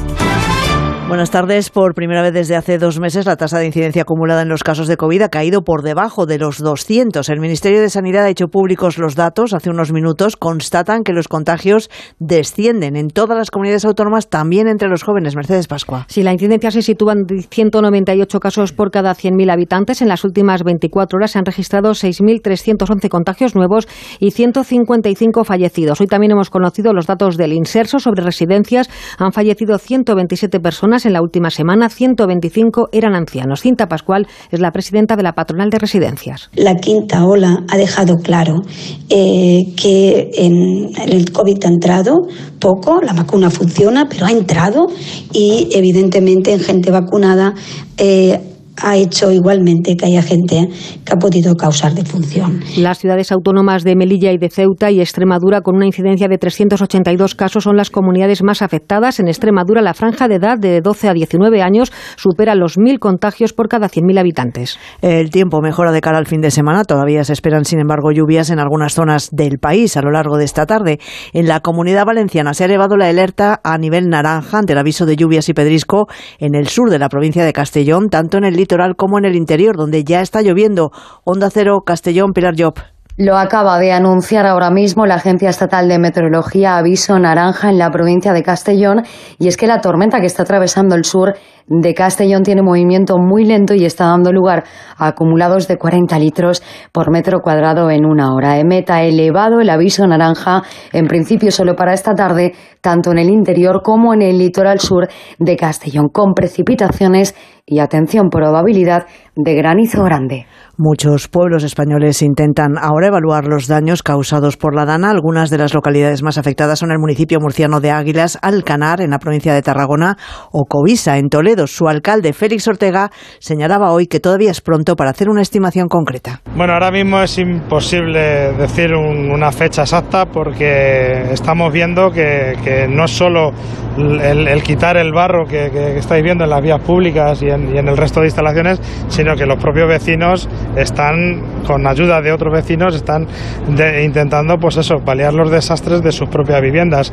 S40: Buenas tardes. Por primera vez desde hace dos meses, la tasa de incidencia acumulada en los casos de COVID ha caído por debajo de los 200. El Ministerio de Sanidad ha hecho públicos los datos hace unos minutos. Constatan que los contagios descienden en todas las comunidades autónomas, también entre los jóvenes. Mercedes Pascua.
S41: Si la incidencia se sitúa en 198 casos por cada 100.000 habitantes, en las últimas 24 horas se han registrado 6.311 contagios nuevos y 155 fallecidos. Hoy también hemos conocido los datos del Inserso sobre residencias. Han fallecido 127 en la última semana, 125 eran ancianos. Cinta Pascual es la presidenta de la patronal de residencias.
S42: La quinta ola ha dejado claro eh, que el COVID ha entrado poco, la vacuna funciona, pero ha entrado y evidentemente en gente vacunada eh, ha hecho igualmente que haya gente que ha podido causar defunción.
S41: Las ciudades autónomas de Melilla y de Ceuta y Extremadura, con una incidencia de 382 casos, son las comunidades más afectadas. En Extremadura, la franja de edad de 12 a 19 años supera los 1.000 contagios por cada 100.000 habitantes.
S40: El tiempo mejora de cara al fin de semana. Todavía se esperan, sin embargo, lluvias en algunas zonas del país a lo largo de esta tarde. En la comunidad valenciana se ha elevado la alerta a nivel naranja ante el aviso de lluvias y pedrisco en el sur de la provincia de Castellón, tanto en el litoral como en el interior, donde ya está lloviendo. Onda Cero, Castellón, Pilar Job.
S43: Lo acaba de anunciar ahora mismo la Agencia Estatal de Meteorología aviso naranja en la provincia de Castellón y es que la tormenta que está atravesando el sur de Castellón tiene movimiento muy lento y está dando lugar a acumulados de 40 litros por metro cuadrado en una hora. Emeta elevado el aviso naranja en principio solo para esta tarde tanto en el interior como en el litoral sur de Castellón con precipitaciones y atención probabilidad de granizo grande.
S40: Muchos pueblos españoles intentan ahora evaluar los daños causados por la Dana. Algunas de las localidades más afectadas son el municipio murciano de Águilas, Alcanar, en la provincia de Tarragona, o Covisa, en Toledo. Su alcalde, Félix Ortega, señalaba hoy que todavía es pronto para hacer una estimación concreta.
S44: Bueno, ahora mismo es imposible decir un- una fecha exacta porque estamos viendo que, que no es solo el, el quitar el barro que, que estáis viendo en las vías públicas y en, y en el resto de instalaciones, sino que los propios vecinos están, con ayuda de otros vecinos, están de- intentando, pues eso, paliar los desastres de sus propias viviendas.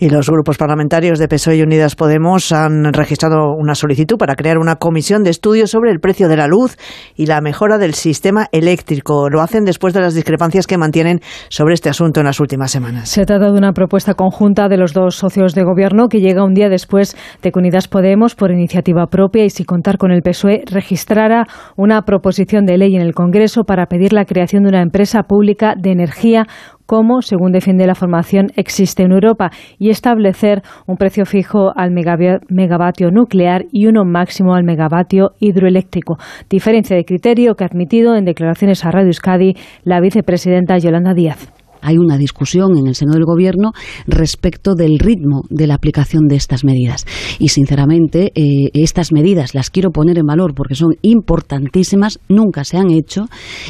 S40: Y los grupos parlamentarios de PSOE y Unidas Podemos han registrado una solicitud para crear una comisión de estudio sobre el precio de la luz y la mejora del sistema eléctrico. Lo hacen después de las discrepancias que mantienen sobre este asunto en las últimas semanas.
S45: Se trata de una propuesta conjunta de los dos socios de gobierno que llega un día después de que Unidas Podemos, por iniciativa propia y sin contar con el PSOE, registrara una proposición de ley en el Congreso para pedir la creación de una empresa pública de energía como, según defiende la formación, existe en Europa y establecer un precio fijo al megavatio nuclear y uno máximo al megavatio hidroeléctrico. Diferencia de criterio que ha admitido en declaraciones a Radio Euskadi la vicepresidenta Yolanda Díaz.
S46: Hay una discusión en el seno del Gobierno respecto del ritmo de la aplicación de estas medidas. Y, sinceramente, eh, estas medidas las quiero poner en valor porque son importantísimas, nunca se han hecho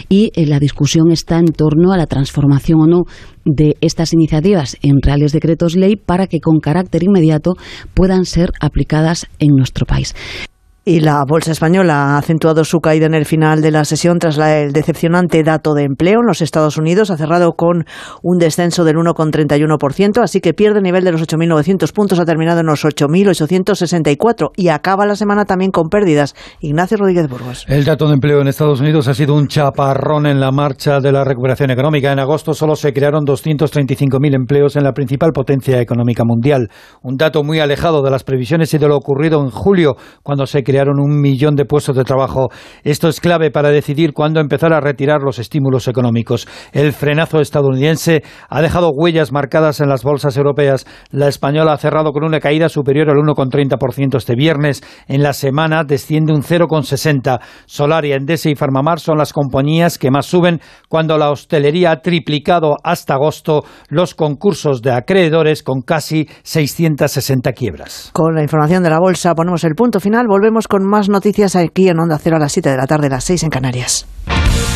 S46: y eh, la discusión está en torno a la transformación o no de estas iniciativas en reales decretos ley para que con carácter inmediato puedan ser aplicadas en nuestro país.
S40: Y la bolsa española ha acentuado su caída en el final de la sesión tras la- el decepcionante dato de empleo en los Estados Unidos. Ha cerrado con un descenso del 1,31%, así que pierde el nivel de los 8.900 puntos, ha terminado en los 8.864 y acaba la semana también con pérdidas. Ignacio Rodríguez Burgos.
S41: El dato de empleo en Estados Unidos ha sido un chaparrón en la marcha de la recuperación económica. En agosto solo se crearon 235.000 empleos en la principal potencia económica mundial. Un dato muy alejado de las previsiones y de lo ocurrido en julio, cuando se crearon un millón de puestos de trabajo. Esto es clave para decidir cuándo empezar a retirar los estímulos económicos. El frenazo estadounidense ha dejado huellas marcadas en las bolsas europeas. La española ha cerrado con una caída superior al 1,30% este viernes. En la semana desciende un 0,60%. Solaria, Endesa y Farmamar son las compañías que más suben cuando la hostelería ha triplicado hasta agosto los concursos de acreedores con casi 660 quiebras.
S40: Con la información de la bolsa ponemos el punto final. Volvemos con más noticias aquí en Onda Cero a las 7 de la tarde, las 6 en Canarias.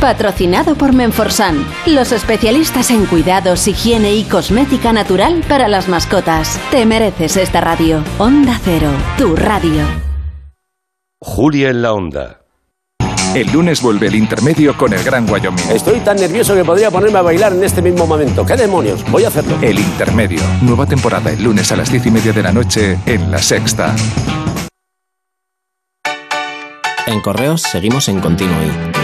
S23: Patrocinado por Menforsan, los especialistas en cuidados, higiene y cosmética natural para las mascotas. Te mereces esta radio. Onda Cero, tu radio.
S47: Julia en la onda.
S48: El lunes vuelve el intermedio con el Gran Wyoming.
S49: Estoy tan nervioso que podría ponerme a bailar en este mismo momento. ¿Qué demonios? Voy a hacerlo.
S48: El intermedio. Nueva temporada el lunes a las diez y media de la noche en La Sexta.
S50: En Correos seguimos en Continuo.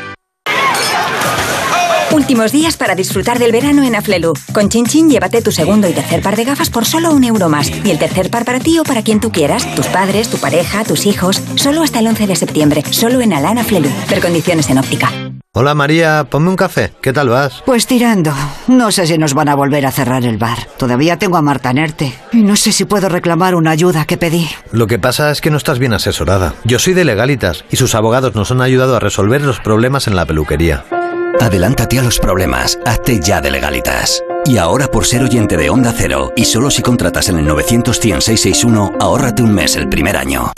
S51: Últimos días para disfrutar del verano en Aflelu. Con Chin Chin llévate tu segundo y tercer par de gafas por solo un euro más. Y el tercer par para ti o para quien tú quieras. Tus padres, tu pareja, tus hijos. Solo hasta el 11 de septiembre. Solo en Alana Aflelu. Ver condiciones en óptica.
S52: Hola María, ponme un café. ¿Qué tal vas?
S53: Pues tirando. No sé si nos van a volver a cerrar el bar. Todavía tengo a Marta Nerte. Y no sé si puedo reclamar una ayuda que pedí.
S52: Lo que pasa es que no estás bien asesorada. Yo soy de Legalitas y sus abogados nos han ayudado a resolver los problemas en la peluquería.
S54: Adelántate a los problemas, hazte ya de legalitas. Y ahora por ser oyente de Onda Cero y solo si contratas en el 900-100-661, ahórrate un mes el primer año.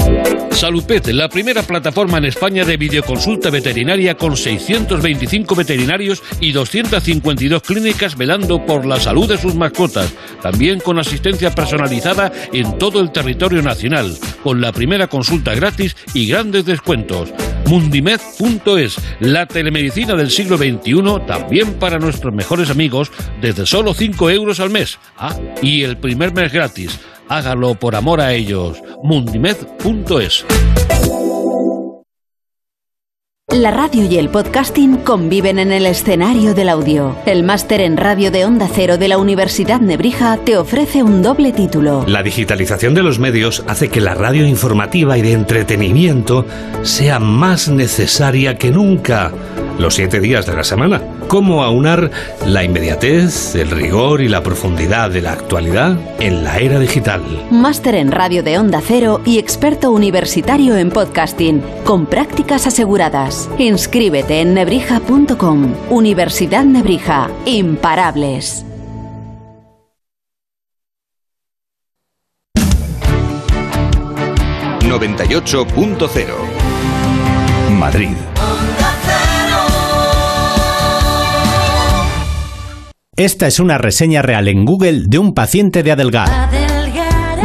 S55: Salupet, la primera plataforma en España de videoconsulta veterinaria con 625 veterinarios y 252 clínicas velando por la salud de sus mascotas. También con asistencia personalizada en todo el territorio nacional, con la primera consulta gratis y grandes descuentos. Mundimed.es, la telemedicina del siglo XXI, también para nuestros mejores amigos, desde solo 5 euros al mes. Ah, y el primer mes gratis. Hágalo por amor a ellos. Mundimed.es.
S23: La radio y el podcasting conviven en el escenario del audio. El máster en radio de Onda Cero de la Universidad Nebrija te ofrece un doble título.
S56: La digitalización de los medios hace que la radio informativa y de entretenimiento sea más necesaria que nunca. Los siete días de la semana. ¿Cómo aunar la inmediatez, el rigor y la profundidad de la actualidad en la era digital?
S23: Máster en radio de Onda Cero y experto universitario en podcasting, con prácticas aseguradas. Inscríbete en nebrija.com. Universidad Nebrija. Imparables.
S11: Madrid.
S57: Esta es una reseña real en Google de un paciente de Adelgar.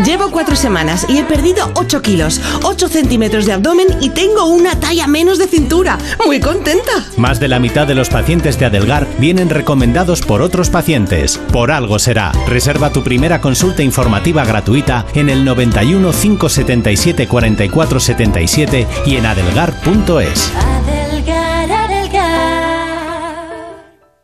S13: Llevo cuatro semanas y he perdido 8 kilos, 8 centímetros de abdomen y tengo una talla menos de cintura. Muy contenta.
S57: Más de la mitad de los pacientes de Adelgar vienen recomendados por otros pacientes. Por algo será. Reserva tu primera consulta informativa gratuita en el 91 577 44 77 y en adelgar.es.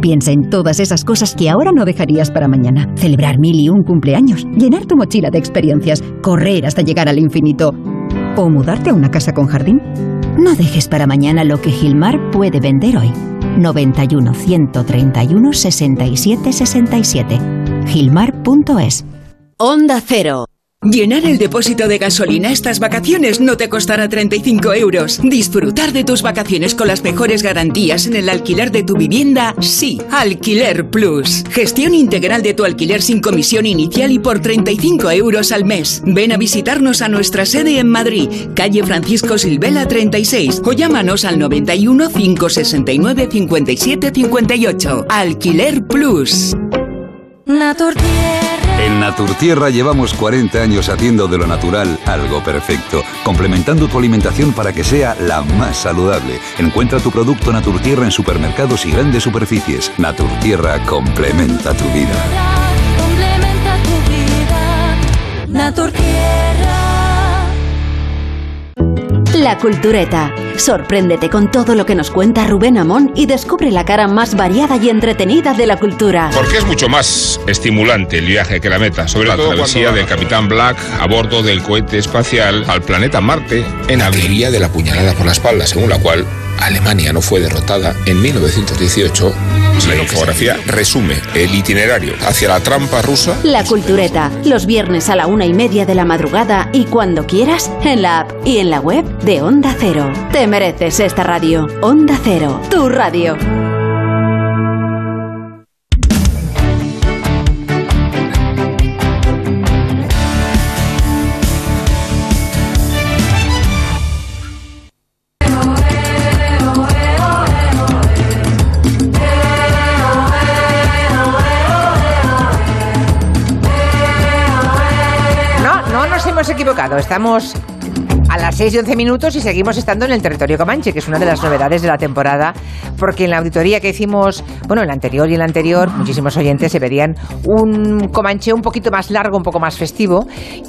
S20: Piensa en todas esas cosas que ahora no dejarías para mañana. Celebrar mil y un cumpleaños, llenar tu mochila de experiencias, correr hasta llegar al infinito o mudarte a una casa con jardín. No dejes para mañana lo que Gilmar puede vender hoy. 91 131 67 67. Gilmar.es.
S58: Onda Cero. Llenar el depósito de gasolina estas vacaciones no te costará 35 euros. Disfrutar de tus vacaciones con las mejores garantías en el alquiler de tu vivienda, sí. Alquiler Plus. Gestión integral de tu alquiler sin comisión inicial y por 35 euros al mes. Ven a visitarnos a nuestra sede en Madrid, calle Francisco Silvela 36 o llámanos al 91 569 57 58. Alquiler Plus.
S21: En Naturtierra llevamos 40 años haciendo de lo natural algo perfecto, complementando tu alimentación para que sea la más saludable. Encuentra tu producto Naturtierra en supermercados y grandes superficies. Naturtierra complementa tu vida.
S33: Complementa tu vida. Naturtierra.
S23: La Cultureta. Sorpréndete con todo lo que nos cuenta Rubén Amón y descubre la cara más variada y entretenida de la cultura.
S46: Porque es mucho más estimulante el viaje que la meta, sobre la travesía del Capitán Black a bordo del cohete espacial al planeta Marte en la teoría de la puñalada por la espalda, según la cual Alemania no fue derrotada en 1918. La infografía resume el itinerario hacia la trampa rusa.
S23: La Cultureta. Los viernes a la una y media de la madrugada y cuando quieras en la app y en la web de Onda Cero. Te mereces esta radio. Onda Cero. Tu radio.
S1: Estamos a las 6 y 11 minutos y seguimos estando en el territorio Comanche, que es una de las novedades de la temporada, porque en la auditoría que hicimos, bueno, en la anterior y en la anterior, muchísimos oyentes se pedían un Comanche un poquito más largo, un poco más festivo,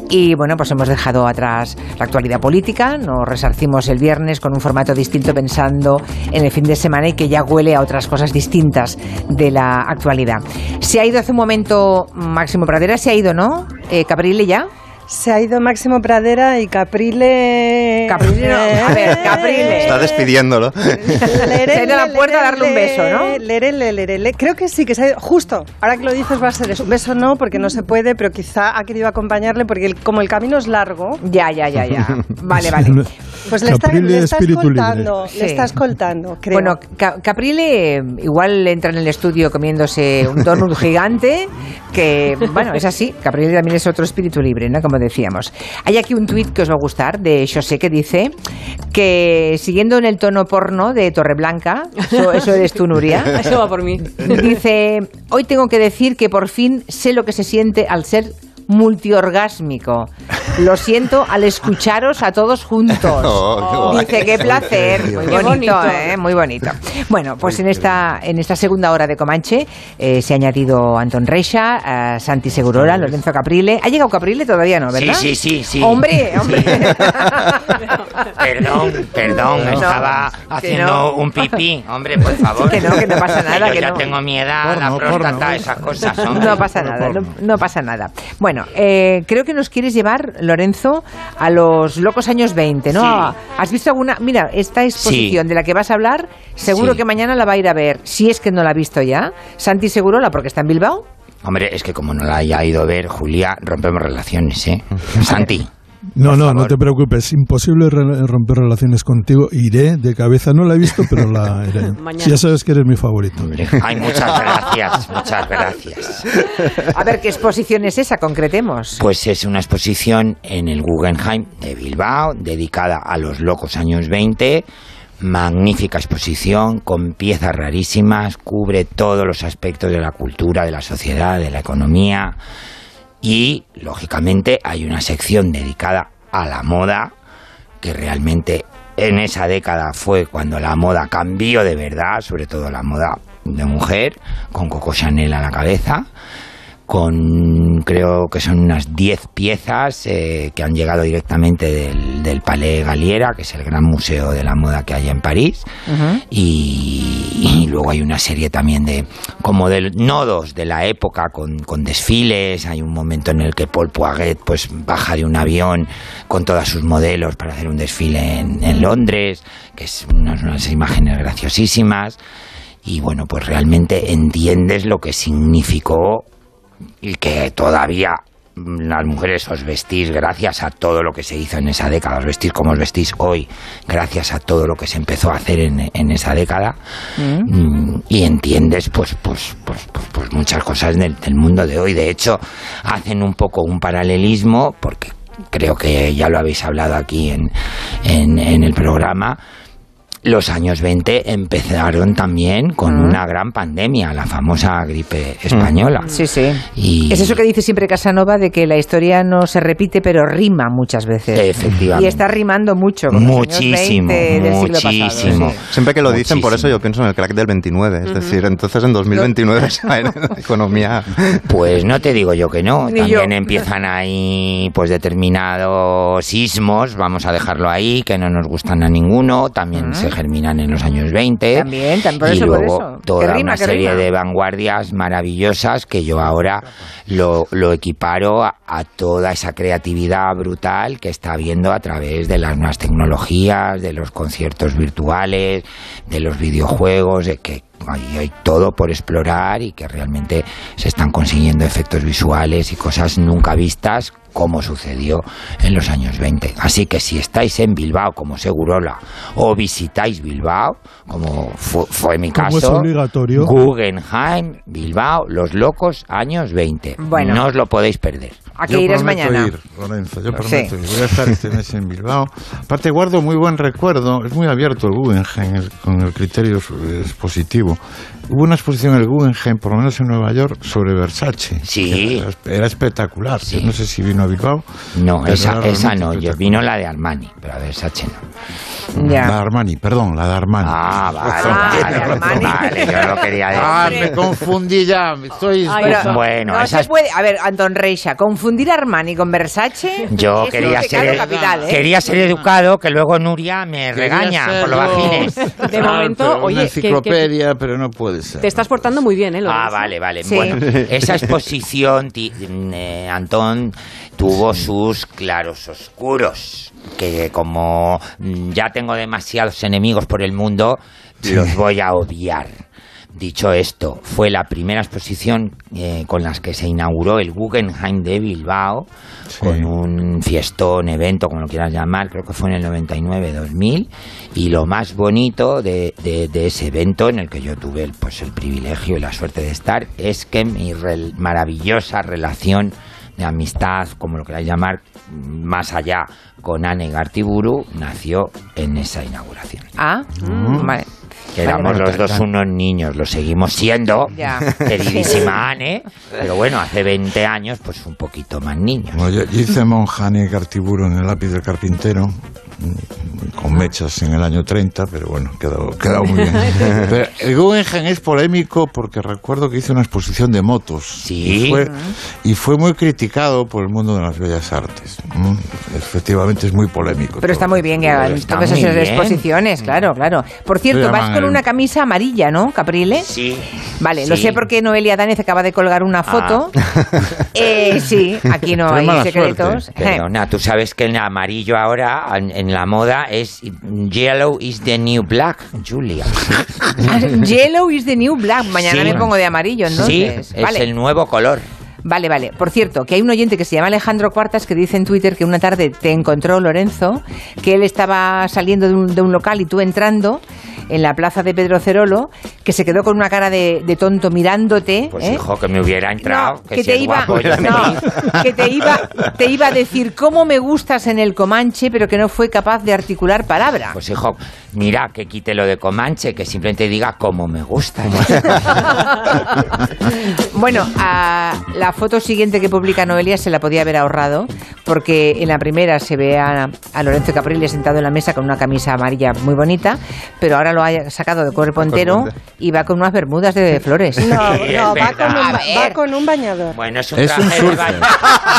S1: y bueno, pues hemos dejado atrás la actualidad política, nos resarcimos el viernes con un formato distinto pensando en el fin de semana y que ya huele a otras cosas distintas de la actualidad. Se ha ido hace un momento Máximo Pradera, se ha ido, ¿no? Eh, Caprile ya.
S4: Se ha ido Máximo Pradera y Caprile.
S1: Caprile, no. A ver, Caprile.
S3: Está despidiéndolo.
S1: Se ha ido a la puerta a darle un beso, ¿no?
S4: Lerele, lerele. Creo que sí, que se ha ido. Justo, ahora que lo dices va a ser eso. Un beso no, porque no se puede, pero quizá ha querido acompañarle, porque el- como el camino es largo.
S1: Ya, ya, ya, ya. Vale, vale. <laughs>
S4: Pues le está, le está
S1: espíritu libre.
S4: escoltando,
S1: Sí.
S4: le está escoltando, creo.
S1: Bueno, Ca- Caprile igual entra en el estudio comiéndose un donut gigante, que, bueno, es así. Caprile también es otro espíritu libre, ¿no? Como decíamos. Hay aquí un tuit que os va a gustar de José que dice que, siguiendo en el tono porno de Torreblanca, eso, eso eres tú, Nuria. <laughs>
S31: Eso va por mí.
S1: Dice, hoy tengo que decir que por fin sé lo que se siente al ser multiorgásmico. Lo siento al escucharos a todos juntos. <laughs>
S3: Oh.
S1: Dice, qué placer. Muy
S3: Qué
S1: bonito,
S3: bonito.
S1: ¿eh? Muy bonito. Bueno, pues en esta, en esta segunda hora de Comanche eh, se ha añadido Anton Reixa, eh, Santi Segurola, Lorenzo Caprile. ¿Ha llegado Caprile? Todavía no, ¿verdad?
S39: Sí, sí, sí, sí.
S1: Hombre, hombre. <laughs>
S39: Perdón, perdón,
S1: No,
S39: estaba haciendo
S1: no.
S39: un pipí. Hombre, por favor.
S1: Que no, que no pasa nada,
S39: Yo
S1: que
S39: ya
S1: no.
S39: tengo mi edad,
S1: Porno,
S39: la próstata,
S1: porno.
S39: esas cosas. hombre.
S1: No pasa nada, no, no pasa nada. Bueno, eh, creo que nos quieres llevar, Lorenzo, a los locos años 20, ¿no?
S39: Sí.
S1: ¿Has visto alguna? Mira, esta exposición
S39: Sí.
S1: de la que vas a hablar, seguro
S39: Sí.
S1: que mañana la va a ir a ver, si es que no la ha visto ya. Santi Segurola, porque está en Bilbao.
S39: Hombre, es que como no la haya ido a ver, Julia, rompemos relaciones, ¿eh? <laughs> Santi.
S37: No, no, no te preocupes. Imposible re- romper relaciones contigo. Iré de cabeza. No la he visto, pero la <laughs> iré.
S39: Mañana.
S37: Ya sabes que eres mi favorito.
S39: Ay, muchas gracias, muchas gracias.
S59: A ver, ¿qué exposición es esa? Concretemos.
S39: Pues es una exposición en el Guggenheim de Bilbao, dedicada a los locos años 20. Magnífica exposición con piezas rarísimas, cubre todos los aspectos de la cultura, de la sociedad, de la economía y, lógicamente, hay una sección dedicada a la moda que realmente en esa década fue cuando la moda cambió de verdad, sobre todo la moda de mujer, con Coco Chanel a la cabeza, con creo que son unas 10 piezas eh, que han llegado directamente del, del Palais Galliera, que es el gran museo de la moda que hay en París, y, y luego hay una serie también de como de nodos de la época con, con desfiles, hay un momento en el que Paul Poiret pues baja de un avión con todas sus modelos para hacer un desfile en, en Londres, que es unas, unas imágenes graciosísimas. Y bueno, pues realmente entiendes lo que significó y que todavía mm, las mujeres os vestís gracias a todo lo que se hizo en esa década, os vestís como os vestís hoy, gracias a todo lo que se empezó a hacer en, en esa década, mm, y entiendes pues, pues, pues, pues, pues muchas cosas del, del mundo de hoy. De hecho, hacen un poco un paralelismo, porque creo que ya lo habéis hablado aquí en, en, en el programa, los años 20 empezaron también con una gran pandemia, la famosa gripe española.
S59: Sí, sí.
S39: Y
S59: Es eso que dice siempre Casanova de que la historia no se repite, pero rima muchas veces.
S39: Efectivamente.
S59: Y está rimando mucho. con los años
S39: Muchísimo,
S59: 20 del siglo pasado,
S39: muchísimo.
S59: sí.
S60: Siempre que lo dicen, por eso yo pienso en el crack del 29. Es decir, entonces en 2029 se va a ir la economía.
S39: Pues no te digo yo que no.
S60: Ni
S39: También
S60: yo.
S39: empiezan ahí pues determinados sismos, vamos a dejarlo ahí, que no nos gustan a ninguno. También se germinan en los años 20.
S59: También, también, por
S39: y
S59: eso, por
S39: luego
S59: eso.
S39: Toda
S59: rima,
S39: una serie de vanguardias maravillosas que yo ahora lo, lo equiparo a, a toda esa creatividad brutal que está habiendo a través de las nuevas tecnologías, de los conciertos virtuales, de los videojuegos, de que hay, hay todo por explorar y que realmente se están consiguiendo efectos visuales y cosas nunca vistas como sucedió en los años 20. Así que si estáis en Bilbao como Segurola o visitáis Bilbao, como fu- fue mi
S37: es
S39: caso,
S37: obligatorio.
S39: Guggenheim, Bilbao, Los Locos, años 20.
S59: Bueno.
S39: No os lo podéis perder.
S59: ¿A qué irás mañana?
S38: ir, Lorenzo, yo
S59: Sí.
S38: prometo ir. Voy a estar este mes en Bilbao. Aparte, guardo muy buen recuerdo. Es muy abierto el Guggenheim el- con el criterio eh, expositivo. Hubo una exposición en el Guggenheim, por lo menos en Nueva York, sobre Versace.
S39: Sí.
S38: Era, era espectacular. Yo no sé si vino a Bilbao.
S39: No, esa, esa no. Yo vino la de Armani, pero a Versace no.
S38: La de Armani, perdón, la de Armani.
S39: Ah, vale, <laughs> vale, vale, yo lo quería decir.
S38: Ah, me confundí ya. Estoy...
S59: Pero
S39: Bueno,
S59: no
S39: esas-
S59: se puede. A ver, Anton Reixa, confundir Armani con Versace.
S39: Yo
S59: es
S39: quería ser,
S59: capital, ¿eh?
S39: quería ser educado, que luego Nuria me
S38: Quería
S39: regaña por los vacines.
S61: De
S38: Ah,
S61: momento,
S38: pero
S61: oye,
S38: Una
S61: que- que-
S38: enciclopedia, pero no puede
S61: Te estás portando muy bien, ¿eh?
S39: Ah, vale, vale.
S61: Sí.
S39: Bueno, <laughs> esa exposición, ti- eh, Antón, tuvo sus claros oscuros, que como mm, ya tengo demasiados enemigos por el mundo, los voy a odiar. Dicho esto, fue la primera exposición eh, con las que se inauguró el Guggenheim de Bilbao, con un fiestón, evento, como lo quieras llamar, creo que fue en el 99-2000, y lo más bonito de, de- de ese evento, en el que yo tuve el, pues, el privilegio y la suerte de estar, es que mi rel- maravillosa relación de amistad, como lo queráis llamar, más allá con Anne Gartiburu, nació en esa inauguración.
S59: Ah,
S38: Mm.
S59: vale.
S39: Que éramos los dos unos niños, lo seguimos siendo,
S59: Ya.
S39: queridísima Anne, pero bueno, hace 20 años, pues un poquito más niños.
S38: Bueno, yo, yo hice Monjane Cartiburo en el lápiz del carpintero, con mechas en el año 30, pero bueno, quedó, quedó muy bien. <laughs> Pero el Guggenheim es polémico porque recuerdo que hizo una exposición de motos. Y fue, y fue muy criticado por el mundo de las bellas artes. Mm, Efectivamente es muy polémico.
S59: Pero está muy bien que hagan todas esas exposiciones, claro, claro. Por cierto,
S38: Lo
S59: vas con
S38: el-
S59: una camisa amarilla, ¿no, Caprile?
S39: Sí.
S1: Vale, lo
S39: Sí.
S1: sé porque Noelia Danez acaba de colgar una foto. <laughs> Eh, sí, aquí no
S39: Qué
S1: hay secretos.
S39: Perdona, tú sabes que el amarillo ahora en, en la moda es yellow is the new black, Julia. <laughs>
S1: Yellow is the new black. Mañana
S39: Sí.
S1: me pongo de amarillo,
S39: Sí,
S1: entonces.
S39: es
S1: vale.
S39: el nuevo color.
S1: Vale, vale. Por cierto, que hay un oyente que se llama Alejandro Cuartas que dice en Twitter que una tarde te encontró Lorenzo, que él estaba saliendo de un, de un local y tú entrando en la plaza de Pedro Cerolo, que se quedó con una cara de, de tonto mirándote.
S39: Pues
S1: ¿eh?
S39: hijo, que me hubiera entrado.
S1: No,
S39: que,
S1: te iba,
S39: guapo, yo
S1: no,
S39: feliz.
S1: que te iba, te iba a decir cómo me gustas en el Comanche, pero que no fue capaz de articular palabra.
S39: Pues hijo, mira, que quite lo de Comanche, que simplemente diga como me gusta. <laughs>
S1: Bueno, a la foto siguiente que publica Noelia se la podía haber ahorrado, porque en la primera se ve a, a Lorenzo Capriles sentado en la mesa con una camisa amarilla muy bonita, pero ahora lo ha sacado de cuerpo entero y va con unas bermudas de flores.
S4: No, <laughs> no, va con, un, va con un bañador.
S39: Bueno, es un
S38: Es un
S39: traje de baño.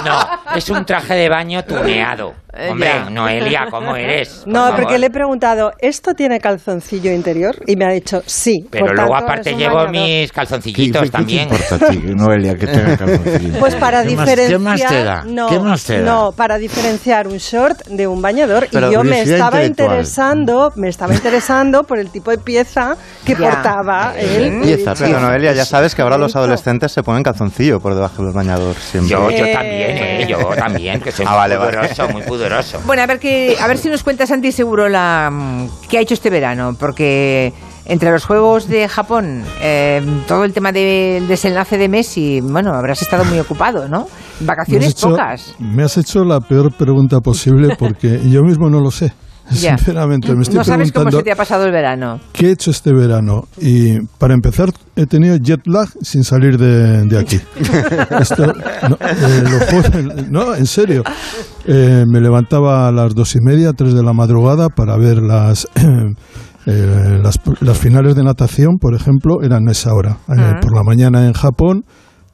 S39: No, es un traje de baño tuneado.
S4: Eh,
S39: Hombre,
S4: ya.
S39: Noelia, ¿cómo eres? Por
S4: No,
S39: favor.
S4: porque le he preguntado, ¿esto tiene calzoncillo interior? Y me ha dicho sí.
S39: Pero
S4: por
S39: luego
S4: tanto,
S39: aparte llevo
S4: bañador.
S39: mis calzoncillitos
S38: ¿Qué- qué
S39: también.
S38: importa Noelia, que tenga calzoncillos?
S4: Pues para
S38: ¿Qué más-
S4: diferenciar.
S38: ¿Qué más te da?
S4: No,
S38: ¿Qué más te da?
S4: no, para diferenciar un short de un bañador.
S38: Pero
S4: y yo me estaba interesando, me estaba interesando por el tipo de pieza que
S1: Ya.
S4: portaba él. Dicho,
S3: Pero Noelia, ya sabes que ahora los adolescentes se ponen calzoncillo por debajo del bañador siempre.
S39: Yo, yo
S4: Eh,
S39: también, ¿eh? Yo <laughs> también, que soy
S3: Ah,
S39: muy
S3: vale, vale.
S39: pudoroso, muy pudoroso.
S1: Bueno, a ver que, a ver si nos cuenta Santi Seguro la mm, qué ha hecho este verano, porque entre los juegos de Japón, eh, todo el tema del desenlace de Messi, bueno, habrás estado muy ocupado, ¿no? Vacaciones
S37: hecho-
S1: pocas.
S37: Me has hecho la peor pregunta posible <laughs> porque yo mismo no lo sé.
S1: Ya.
S37: Sinceramente, me estoy
S1: No sabes cómo se te ha pasado el verano.
S37: qué he hecho este verano. Y para empezar, he tenido jet lag sin salir de, de aquí. <laughs> Esto, no, eh, no, en serio. Eh, me levantaba a las dos y media, tres de la madrugada para ver las, <clears throat> eh, las, las finales de natación, por ejemplo, eran a esa hora. Eh,
S62: Ah.
S37: por la mañana en Japón,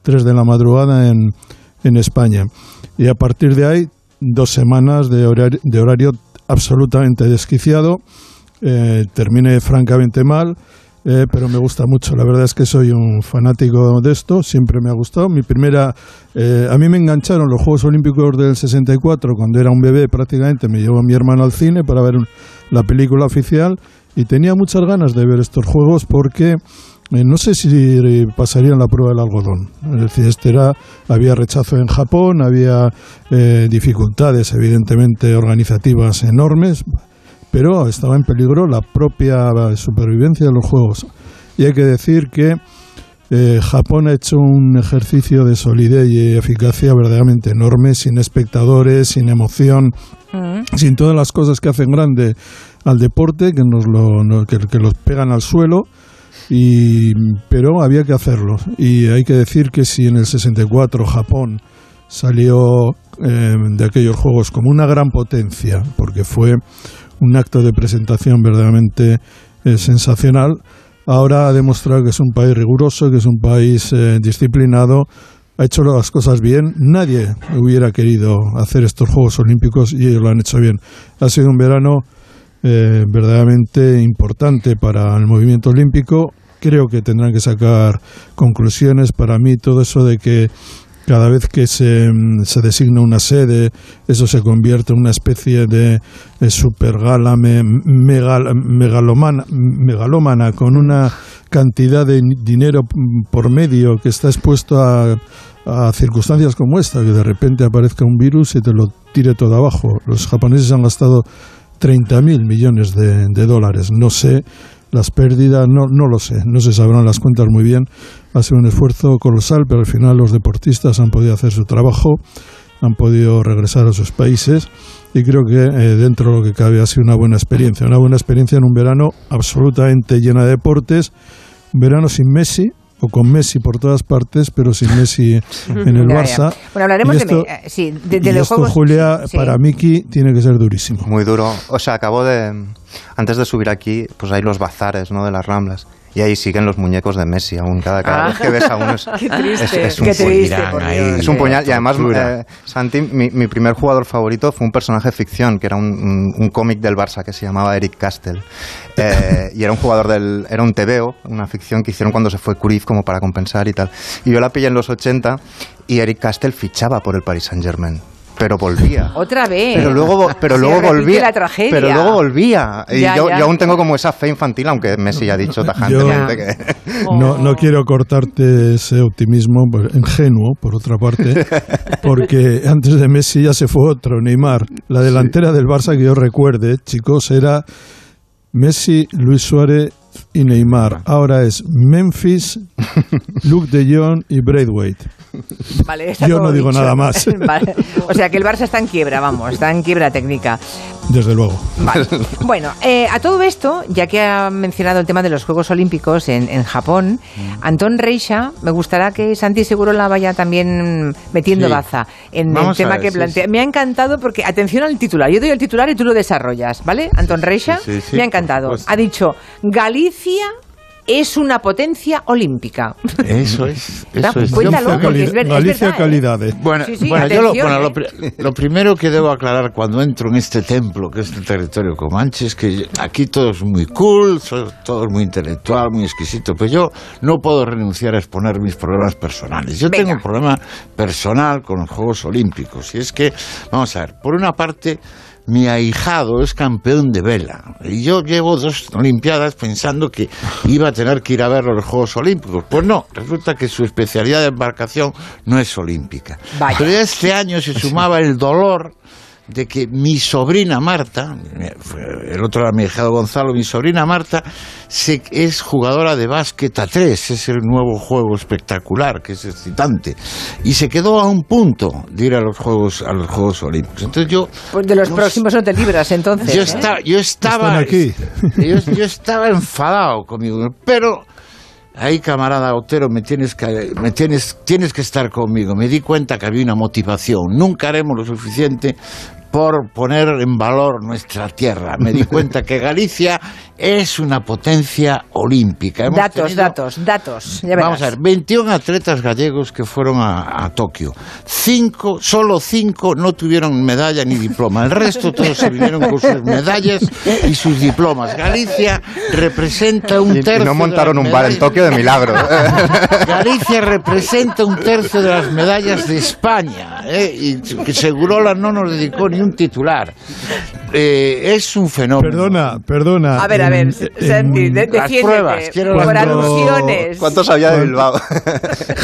S37: tres de la madrugada en, en España. Y a partir de ahí, dos semanas de horario, de horario absolutamente desquiciado. Eh, terminé francamente mal, eh, pero me gusta mucho. La verdad es que soy un fanático de esto, siempre me ha gustado. Mi primera, eh, a mí me engancharon los Juegos Olímpicos del 64 cuando era un bebé prácticamente. Me llevó mi hermano al cine para ver la película oficial y tenía muchas ganas de ver estos juegos porque eh, no sé si pasarían la prueba del algodón. Es decir, este era, había rechazo en Japón, había eh, dificultades evidentemente organizativas enormes, pero estaba en peligro la propia supervivencia de los juegos. Y hay que decir que eh, Japón ha hecho un ejercicio de solidez y eficacia verdaderamente enorme, sin espectadores, sin emoción, sin todas las cosas que hacen grande al deporte, que nos lo, que, los pegan al suelo. Y, pero había que hacerlo. Y hay que decir que si en el 64 Japón salió eh, de aquellos juegos como una gran potencia, porque fue un acto de presentación verdaderamente eh, sensacional, ahora ha demostrado que es un país riguroso, que es un país eh, disciplinado, ha hecho las cosas bien. Nadie hubiera querido hacer estos Juegos Olímpicos y ellos lo han hecho bien. Ha sido un verano eh, verdaderamente importante para el movimiento olímpico. Creo que tendrán que sacar conclusiones. Para mí todo eso de que cada vez que se, mm, se designa una sede, eso se convierte en una especie de, de supergala me- megal- megalomana, megalómana con una cantidad de dinero por medio que está expuesto a, a circunstancias como esta, que de repente aparezca un virus y te lo tire todo abajo. Los japoneses han gastado 30.000 millones de, de dólares. No sé las pérdidas, no, no lo sé, no se sabrán las cuentas muy bien. Ha sido un esfuerzo colosal, pero al final los deportistas han podido hacer su trabajo, han podido regresar a sus países y creo que eh, dentro de lo que cabe ha sido una buena experiencia. Una buena experiencia en un verano absolutamente llena de deportes, verano sin Messi, o con Messi por todas partes, pero sin Messi <laughs> en el. Barça.
S1: Bueno, hablaremos
S37: Y
S1: de,
S37: esto-
S1: eh, sí, de, de
S37: y
S1: los
S37: esto,
S1: juegos.
S37: Julia,
S1: sí.
S37: para Miki tiene que ser durísimo.
S3: Muy duro. O sea, acabo de... Antes de subir aquí, pues hay los bazares, ¿no? De las Ramblas. Y ahí siguen los muñecos de Messi, aún cada, cada
S1: Ah.
S3: vez que ves a uno es, <laughs>
S1: Qué triste,
S3: es- es un
S1: qué triste,
S3: puñal. Es un puñal. Y además, eh, Santi, mi, mi primer jugador favorito fue un personaje de ficción, que era un, un- un cómic del Barça que se llamaba Eric Castle. <laughs> Eh, y era un jugador del... Era un TVO, una ficción que hicieron cuando se fue Cruyff como para compensar y tal. Y yo la pillé en los 80 y Eric Castle fichaba por el Paris Saint-Germain. Pero volvía.
S1: Otra vez.
S3: Pero luego, pero
S1: Se
S3: luego volvía.
S1: la tragedia.
S3: Pero luego volvía. Y
S1: Ya,
S3: yo,
S1: ya.
S3: yo aún tengo como esa fe infantil, aunque Messi ya ha dicho tajantemente que. <laughs>
S37: No, no quiero cortarte ese optimismo ingenuo, por otra parte, <laughs> porque antes de Messi ya se fue otro, Neymar. La delantera del Barça que yo recuerde, chicos, era Messi, Luis Suárez y Neymar. Ahora es Memphis, <laughs> Luke de Jong y Braithwaite. <laughs>
S1: Vale, está
S37: Yo
S1: todo
S37: no digo
S1: dicho.
S37: nada más. <laughs>
S1: Vale. O sea que el Barça está en quiebra, vamos, está en quiebra técnica.
S37: Desde luego.
S1: Vale. <laughs> Bueno, eh, a todo esto, ya que ha mencionado el tema de los Juegos Olímpicos en, en Japón,
S38: Mm.
S1: Antón Reixa, me gustará que Santi seguro la vaya también metiendo
S38: Sí.
S1: baza en
S38: Vamos
S1: el tema
S38: ver,
S1: que plantea.
S38: sí.
S1: Me ha encantado porque, atención al titular, yo doy el titular y tú lo desarrollas, ¿vale? Antón Reixa,
S38: sí, sí,
S1: me ha encantado. Ha dicho, Galicia es una potencia olímpica.
S38: Eso es. Eso es.
S1: cuéntalo, porque es ver- es
S37: Galicia
S1: verdad, ¿eh?
S37: calidades.
S38: Bueno,
S1: Sí, sí,
S38: bueno, yo lo, bueno,
S1: ¿eh?
S38: lo pri- lo primero que debo aclarar cuando entro en este templo, que es el territorio comanche, es que aquí todo es muy cool, todo es muy intelectual, muy exquisito, pero yo no puedo renunciar a exponer mis problemas personales. Yo tengo un problema personal con los Juegos Olímpicos, y es que, vamos a ver, por una parte, mi ahijado es campeón de vela. Y yo llevo dos Olimpiadas pensando que iba a tener que ir a ver los Juegos Olímpicos. Pues no, resulta que su especialidad de embarcación no es olímpica.
S1: Vaya.
S38: Pero este año se sumaba el dolor de que mi sobrina Marta, el otro era mi ahijado Gonzalo, mi sobrina Marta, se, es jugadora de básquet a tres, es el nuevo juego espectacular, que es excitante, y se quedó a un punto de ir a los Juegos, a los Juegos Olímpicos. Entonces yo
S1: Pues de los próximos no te libras, entonces.
S38: yo,
S1: ¿eh?
S38: esta- yo estaba
S37: Están aquí. <laughs>
S38: Yo, yo estaba enfadado conmigo, pero ahí camarada Otero me tienes que me tienes tienes que estar conmigo. Me di cuenta que había una motivación. Nunca haremos lo suficiente por poner en valor nuestra tierra. Me di cuenta que Galicia es una potencia olímpica. Hemos
S1: Datos,
S38: tenido-
S1: datos, datos. Ya.
S38: Vamos a ver, 21 atletas gallegos que fueron a, a Tokio. Cinco, solo cinco no tuvieron medalla ni diploma. El resto <laughs> todos se vinieron con sus medallas y sus diplomas. Galicia representa un
S3: Y- y
S38: tercio.
S3: no
S38: de
S3: montaron
S38: las
S3: un bar en Tokio de milagro. <laughs>
S38: Galicia representa un tercio de las medallas de España. ¿eh? Y que Segurola no nos dedicó ni un titular. Eh, es un fenómeno.
S37: Perdona, perdona.
S1: A ver, a ver,
S37: En-
S1: Santi,
S37: en-
S1: de-
S38: las pruebas, quiero
S1: por alusiones.
S3: ¿Cuánto sabía de Bilbao?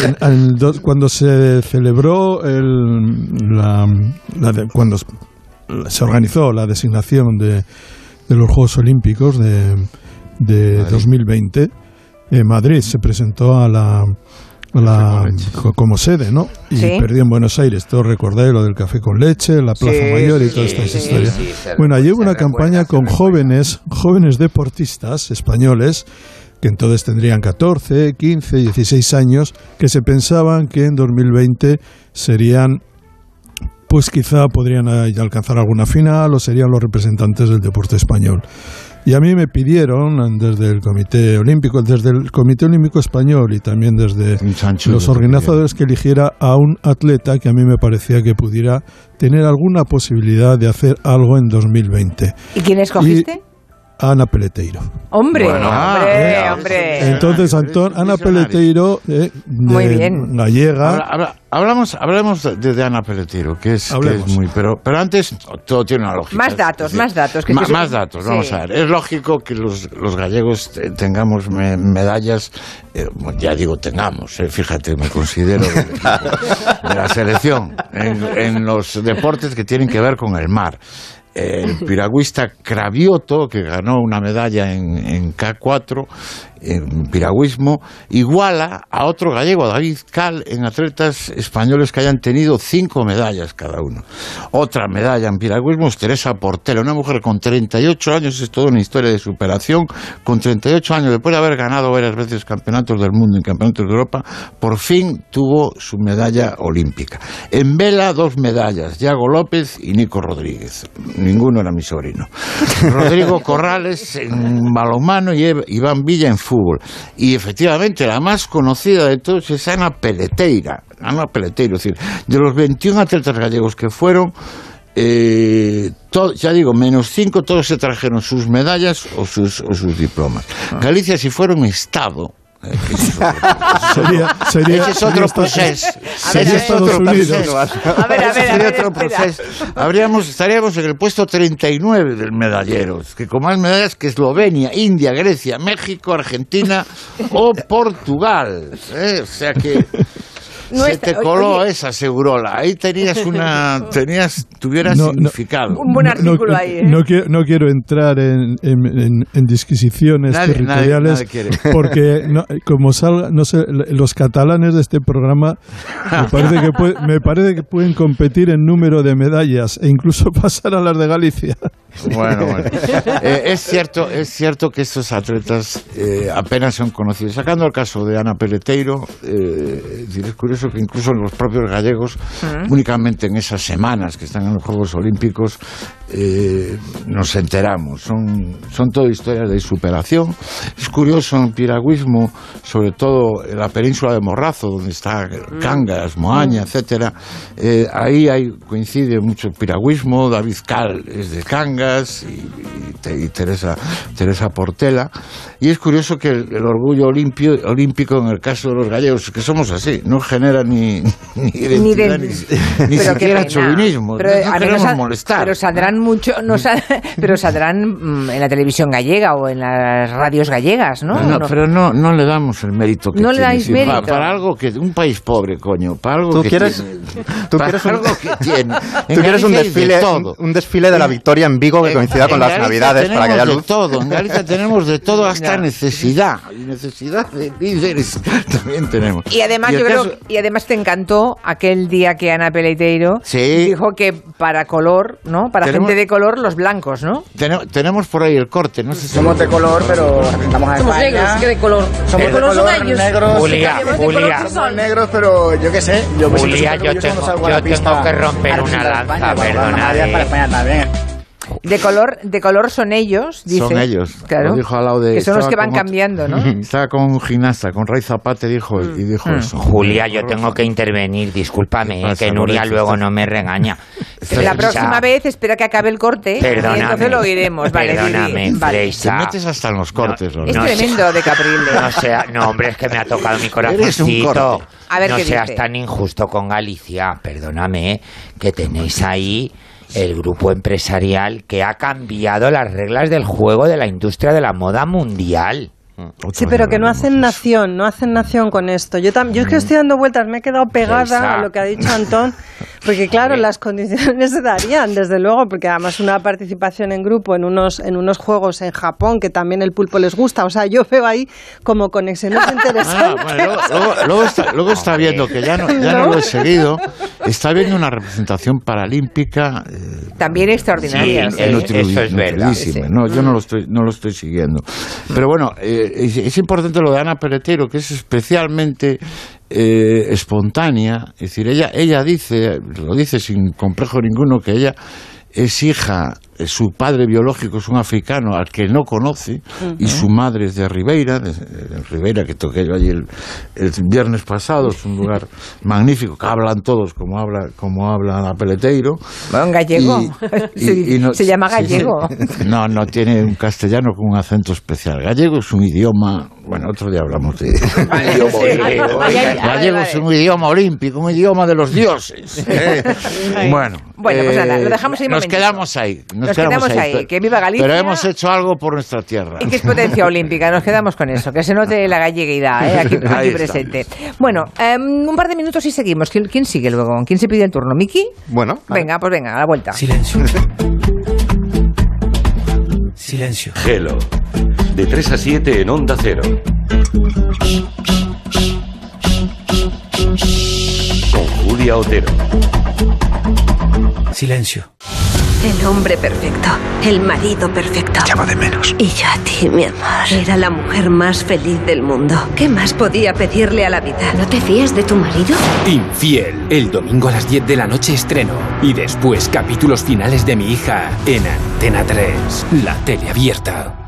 S37: en- en do- cuando se celebró el, la, la de- cuando se organizó la designación de, de los Juegos Olímpicos de, de 2020, en Madrid se presentó a la, la- co- como sede, ¿no? Y
S1: Sí.
S37: perdió en Buenos Aires. Todos recordáis lo del café con leche, la Plaza
S1: Sí,
S37: Mayor y
S1: sí,
S37: todas estas
S1: sí,
S37: historias. bueno, allí hubo una campaña con jóvenes, jóvenes deportistas españoles que entonces tendrían 14, 15, 16 años, que se pensaban que en 2020 serían, pues quizá podrían eh, alcanzar alguna final o serían los representantes del deporte español. Y a mí me pidieron desde el Comité Olímpico, desde el Comité Olímpico Español y también desde los organizadores que eligiera a un atleta que a mí me parecía que pudiera tener alguna posibilidad de hacer algo en 2020.
S1: ¿Y quién escogiste?
S37: Ana Peleteiro.
S1: Hombre,
S38: Bueno,
S1: hombre,
S38: ah,
S1: hombre.
S37: Entonces, Antón, Ana Peleteiro, eh, de
S1: Muy bien.
S37: gallega,
S38: Habla- habla- hablamos, hablemos de, de Ana Peleteiro, que es, que es muy. Pero, pero antes, todo tiene una lógica.
S1: Más datos,
S38: decir,
S1: más datos. Que
S38: ma- más datos,
S1: sí.
S38: vamos a ver. Es lógico que los, los gallegos te- tengamos me- medallas, eh, bueno, ya digo tengamos, eh, fíjate, me considero <laughs> de la selección en, en los deportes que tienen que ver con el mar. El piragüista Cravioto, que ganó una medalla en, en K4, en piragüismo, iguala a otro gallego, a David Cal, en atletas españoles que hayan tenido cinco medallas cada uno. Otra medalla en piragüismo es Teresa Portela, una mujer con 38 años, es toda una historia de superación, con 38 años, después de haber ganado varias veces campeonatos del mundo y campeonatos de Europa, por fin tuvo su medalla olímpica. En vela, dos medallas, Yago López y Nico Rodríguez. Ninguno era mi sobrino. <laughs> Rodrigo Corrales en balonmano y Iván Villa en fútbol. Fútbol. Y efectivamente, la más conocida de todos es Ana Peleteira. Ana Peleteiro, es decir, de los 21 atletas gallegos que fueron, eh, ya digo, menos cinco, todos se trajeron sus medallas o sus, o sus diplomas. Galicia, si fuera un Estado, que ese es otro-
S37: Sería- sería-
S38: ese es otro proceso. Ese es otro
S37: Estados Unidos.
S38: proceso.
S1: A ver, a ver, a
S38: sería
S1: ver,
S38: otro proceso. Habríamos, estaríamos en el puesto 39 del medallero, que con más medallas que Eslovenia, India, Grecia, México, Argentina o Portugal. ¿eh? O sea que
S1: No
S38: se
S1: está-
S38: te coló
S1: oye.
S38: esa segurola. Ahí tenías una, <laughs> tenías, tuvieras
S37: No, no.
S38: significado.
S1: Un buen artículo
S37: no,
S1: ahí, ¿eh?
S37: no quiero, no quiero entrar en, en- en- en disquisiciones
S38: Nadie-
S37: territoriales
S38: nadie- nadie <laughs>
S37: porque no- como salga, no sé, los catalanes de este programa me <laughs> parece, que puede- me parece que pueden competir en número de medallas e incluso pasar a las de Galicia.
S38: Bueno, bueno. Eh, es cierto, es cierto que estos atletas eh, apenas son conocidos. Sacando el caso de Ana Peleteiro, eh, es es curioso que incluso los propios gallegos, únicamente en esas semanas que están en los Juegos Olímpicos, eh, nos enteramos. Son, son todo historias de superación. Es curioso en piragüismo, sobre todo en la península de Morrazo, donde está Cangas, Moaña, etcétera. eh, ahí hay, coincide mucho el piragüismo. David Cal es de Cangas y, y y Teresa, Teresa Portela. Y es curioso que el, el orgullo olimpio- olímpico, en el caso de los gallegos, que somos así, no genera ni, <laughs> ni identidad, ni, ni
S1: qué
S38: siquiera chauvinismo. No queremos molestar.
S1: Pero saldrán mucho, no sal- <laughs> pero saldrán mm, en la televisión gallega o en las radios gallegas, ¿no?
S38: No,
S1: No.
S38: pero no, no le damos el mérito que
S1: No le
S38: tiene.
S1: dais
S38: Sí,
S1: mérito.
S38: pa- Para, algo que un país pobre, coño, para algo
S3: Tú
S38: que
S3: quieres-
S38: tiene,
S3: tú
S38: para
S3: quieres un-
S38: algo que tiene. <laughs> En
S3: Tú quieres un
S38: de
S3: desfile,
S38: todo.
S3: un, un desfile de la victoria en Vigo que coincida con
S38: En
S3: las
S38: Galicia
S3: navidades para que haya
S38: tenemos
S3: luz.
S38: de todo, en Galicia <laughs> tenemos de todo hasta necesidad. Y necesidad de líderes también tenemos.
S1: Y además
S38: el
S1: yo creo
S38: caso-
S1: y además te encantó aquel día que Ana Peleiteiro
S38: Sí.
S1: dijo que para color, ¿no? Para
S38: Tenemos-
S1: gente de color los blancos, ¿no?
S38: Tene- tenemos por ahí el corte, no sé si
S63: Somos de color, pero a
S64: Somos
S63: España.
S64: negros, ¿qué de color?
S63: Somos de
S64: color son
S63: color,
S64: ellos?
S63: negros.
S39: Julia,
S63: Somos
S39: Julia.
S63: Somos negros, pero yo qué sé. Yo
S39: Julia, yo tengo- yo tengo que romper una lanza, perdona,
S63: para España también.
S1: De color, de color son ellos, dice.
S38: Son ellos.
S1: Claro.
S38: Lo dijo al lado de-
S1: que son los que van
S38: otro-
S1: cambiando, ¿no? <laughs>
S38: Estaba con un gimnasta, con Ray Zapate, dijo, y dijo
S1: Mm.
S38: eso.
S39: Julia, yo tengo que intervenir, discúlpame,
S38: ¿Qué
S39: eh,
S38: pasa,
S39: que Nuria luego no me regaña. <laughs>
S1: La próxima vez espera que acabe el corte y
S39: Perdóname.
S1: entonces lo oiremos, vale.
S39: Perdóname?
S1: Vale.
S38: Te metes hasta en los cortes,
S1: Es
S38: Lorenzo.
S1: tremendo de Caprile.
S39: No sea, no hombre, es que me ha tocado mi <laughs> corazoncito.
S1: A ver
S39: no
S1: qué
S39: seas
S1: dice.
S39: tan injusto con Galicia, perdóname, eh, que tenéis ahí el grupo empresarial que ha cambiado las reglas del juego de la industria de la moda mundial.
S4: Sí, pero que no hacen nación, no hacen nación con esto. Yo, tam- yo es que estoy dando vueltas, me he quedado pegada a lo que ha dicho Antón, porque claro, las condiciones se darían, desde luego, porque además una participación en grupo en unos, en unos juegos en Japón, que también el pulpo les gusta, o sea, yo veo ahí como conexiones
S38: Ah,
S4: interesantes.
S38: bueno, luego, luego- luego está, luego está <laughs> viendo que ya no, ya no
S4: ¿No?
S38: lo he seguido. Está viendo una representación paralímpica eh,
S1: También extraordinaria.
S39: Sí,
S1: sí.
S39: eh, eso es verdad.
S38: No, yo no lo estoy, no lo estoy siguiendo. Pero bueno, eh, es, importante lo de Ana Peretero, que es especialmente eh, espontánea. Es decir, ella, ella dice, lo dice sin complejo ninguno, que ella es hija, su padre biológico es un africano al que no conoce y su madre es de Ribeira, de, de Ribeira que toqué yo allí el, el viernes pasado, es un lugar <laughs> magnífico, que hablan todos como habla como habla la Peleteiro.
S1: Bueno, gallego. Se- <laughs> se llama
S38: sí, sí.
S1: gallego. <laughs>
S38: No, no tiene un castellano con un acento especial. Gallego es un idioma, bueno, otro día hablamos de idioma gallego. Gallego es un idioma olímpico, un idioma de los dioses. Eh, bueno,
S1: Bueno, pues nada, lo dejamos ahí
S38: Nos
S1: momentito.
S38: quedamos ahí. Nos,
S1: Nos quedamos ahí.
S38: pero-
S1: Que viva Galicia.
S38: Pero hemos hecho algo por nuestra tierra.
S1: Y que es potencia olímpica, nos quedamos con eso, que se note la galleguidad ¿eh? aquí, aquí
S38: está.
S1: presente. Bueno, em, un par de minutos y seguimos. ¿Quién, quién sigue luego? ¿Quién se pide el turno? ¿Miki?
S3: Bueno,
S1: Venga, pues venga, a la vuelta.
S65: Silencio. Silencio.
S66: Gelo. De 3 a 7 en Onda Cero. Con Julia Otero.
S65: Silencio.
S67: El hombre perfecto, el marido perfecto.
S3: llama de menos.
S67: Y yo a ti, mi amor. Era la mujer más feliz del mundo. ¿Qué más podía pedirle a la vida? ¿No te fías de tu marido?
S16: Infiel, el domingo a las 10 de la noche estreno. Y después capítulos finales de mi hija en Antena 3, la tele abierta.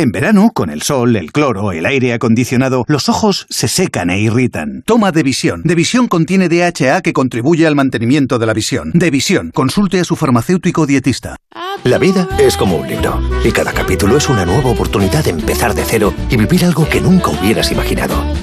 S19: En verano, con el sol, el cloro, el aire acondicionado, los ojos se secan e irritan. Toma Devisión. Devisión contiene DHA que contribuye al mantenimiento de la visión. Devisión. Consulte a su farmacéutico dietista.
S68: La vida es como un libro y cada capítulo es una nueva oportunidad de empezar de cero y vivir algo que nunca hubieras imaginado.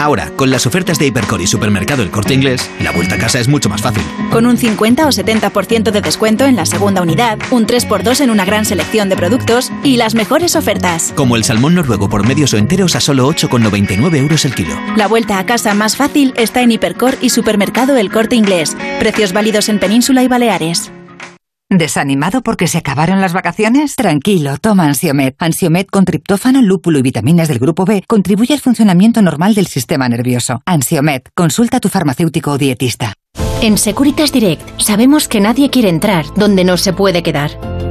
S16: Ahora, con las ofertas de Hipercor y Supermercado El Corte Inglés, la vuelta a casa es mucho más fácil.
S69: Con un 50 o 70% de descuento en la segunda unidad, un 3x2 en una gran selección de productos y las mejores ofertas.
S16: Como el salmón noruego por medios o enteros a solo 8,99 euros el kilo.
S69: La vuelta a casa más fácil está en Hipercor y Supermercado El Corte Inglés. Precios válidos en Península y Baleares.
S70: ¿Desanimado porque se acabaron las vacaciones? Tranquilo, toma Ansiomet. Ansiomet con triptófano, lúpulo y vitaminas del grupo B contribuye al funcionamiento normal del sistema nervioso. Ansiomet, consulta a tu farmacéutico o dietista.
S20: En Securitas Direct sabemos que nadie quiere entrar donde no se puede quedar.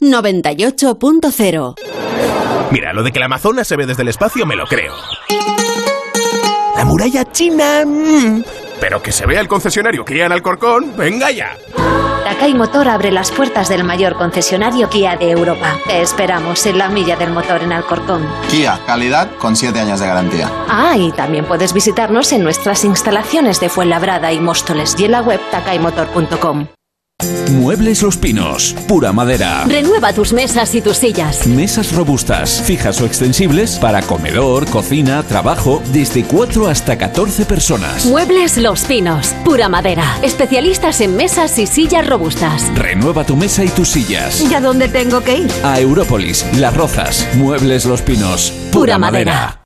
S71: 98.0
S67: Mira, lo de que la Amazonas se ve desde el espacio me lo creo. La muralla china... mm, Pero que se vea el concesionario Kia en Alcorcón, venga ya.
S20: Takai Motor abre las puertas del mayor concesionario Kia de Europa. Te esperamos en la milla del motor en Alcorcón.
S72: Kia, calidad con 7 años de garantía.
S20: Ah, y también puedes visitarnos en nuestras instalaciones de Fuenlabrada y Móstoles y en la web takaimotor.com.
S73: Muebles Los Pinos, pura madera.
S20: Renueva tus mesas y tus sillas.
S73: Mesas robustas, fijas o extensibles para comedor, cocina, trabajo, desde 4 hasta 14 personas.
S20: Muebles Los Pinos, pura madera. Especialistas en mesas y sillas robustas.
S73: Renueva tu mesa y tus sillas.
S20: ¿Y a dónde tengo que ir?
S73: A Európolis, Las Rozas, Muebles Los Pinos,
S20: Pura madera.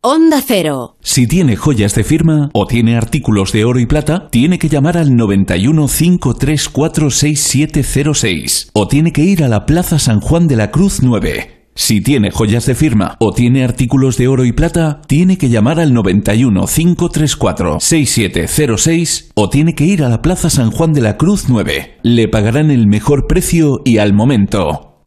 S71: Onda Cero.
S73: Si tiene joyas de firma o tiene artículos de oro y plata, tiene que llamar al 91 534 6706 o tiene que ir a la Plaza San Juan de la Cruz 9. Si tiene joyas de firma o tiene artículos de oro y plata, tiene que llamar al 91 534 6706 o tiene que ir a la Plaza San Juan de la Cruz 9. Le pagarán el mejor precio y al momento.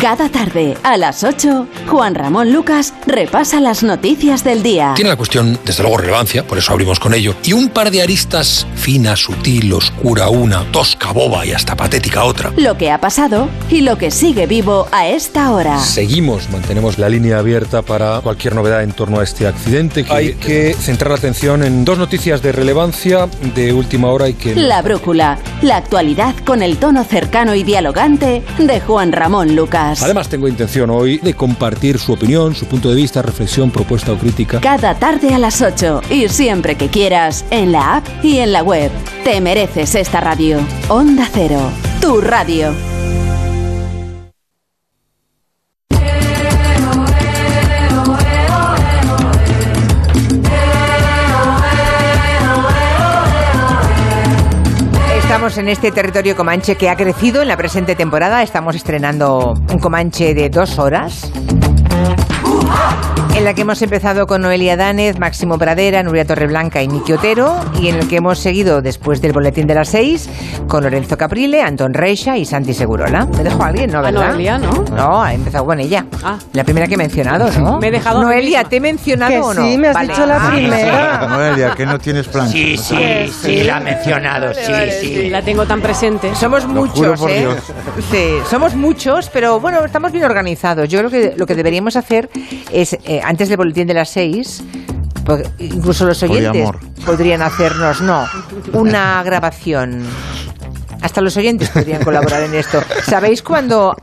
S23: Cada tarde, a las 8, Juan Ramón Lucas repasa las noticias del día.
S74: Tiene la cuestión, desde luego, relevancia, por eso abrimos con ello, y un par de aristas fina, sutil, oscura una, tosca, boba y hasta patética otra.
S23: Lo que ha pasado y lo que sigue vivo a esta hora.
S25: Seguimos, mantenemos la línea abierta para cualquier novedad en torno a este accidente. que- Hay que centrar la atención en dos noticias de relevancia de última hora y que...
S23: La brújula, la actualidad con el tono cercano y dialogante de Juan Ramón Lucas.
S25: Además tengo intención hoy de compartir su opinión, su punto de vista, reflexión, propuesta o crítica.
S23: Cada tarde a las 8 y siempre que quieras, en la app y en la web. Te mereces esta radio. Onda Cero, tu radio.
S1: En este territorio comanche que ha crecido en la presente temporada. Estamos estrenando un comanche de dos horas. En la que hemos empezado con Noelia Danez, Máximo Pradera, Nuria Torreblanca y Miki Otero, y en el que hemos seguido después del boletín de las seis con Lorenzo Caprile, Antón Reixa y Santi Segurola. ¿Me dejó alguien, no,
S31: A
S1: verdad?
S31: Noelia, ¿no?
S1: No, he empezado con ella.
S31: Ah.
S1: La primera que he mencionado, ¿no?
S31: Me he dejado
S1: Noelia. ¿te he mencionado
S31: Que
S1: o no?
S31: sí, me has dicho la
S1: Ah,
S31: primera.
S38: Noelia, que no tienes plan.
S31: Sí, sí, sí, la ha mencionado, sí, sí. La tengo tan presente.
S1: Somos muchos,
S38: por
S1: ¿eh?
S38: Dios.
S1: Sí, somos muchos, pero bueno, estamos bien organizados. Yo creo que lo que deberíamos hacer es, eh, antes del boletín de las seis, pues, incluso los oyentes
S38: Poliamor.
S1: podrían hacernos, no, una grabación. Hasta los oyentes podrían colaborar en esto. ¿Sabéis cuando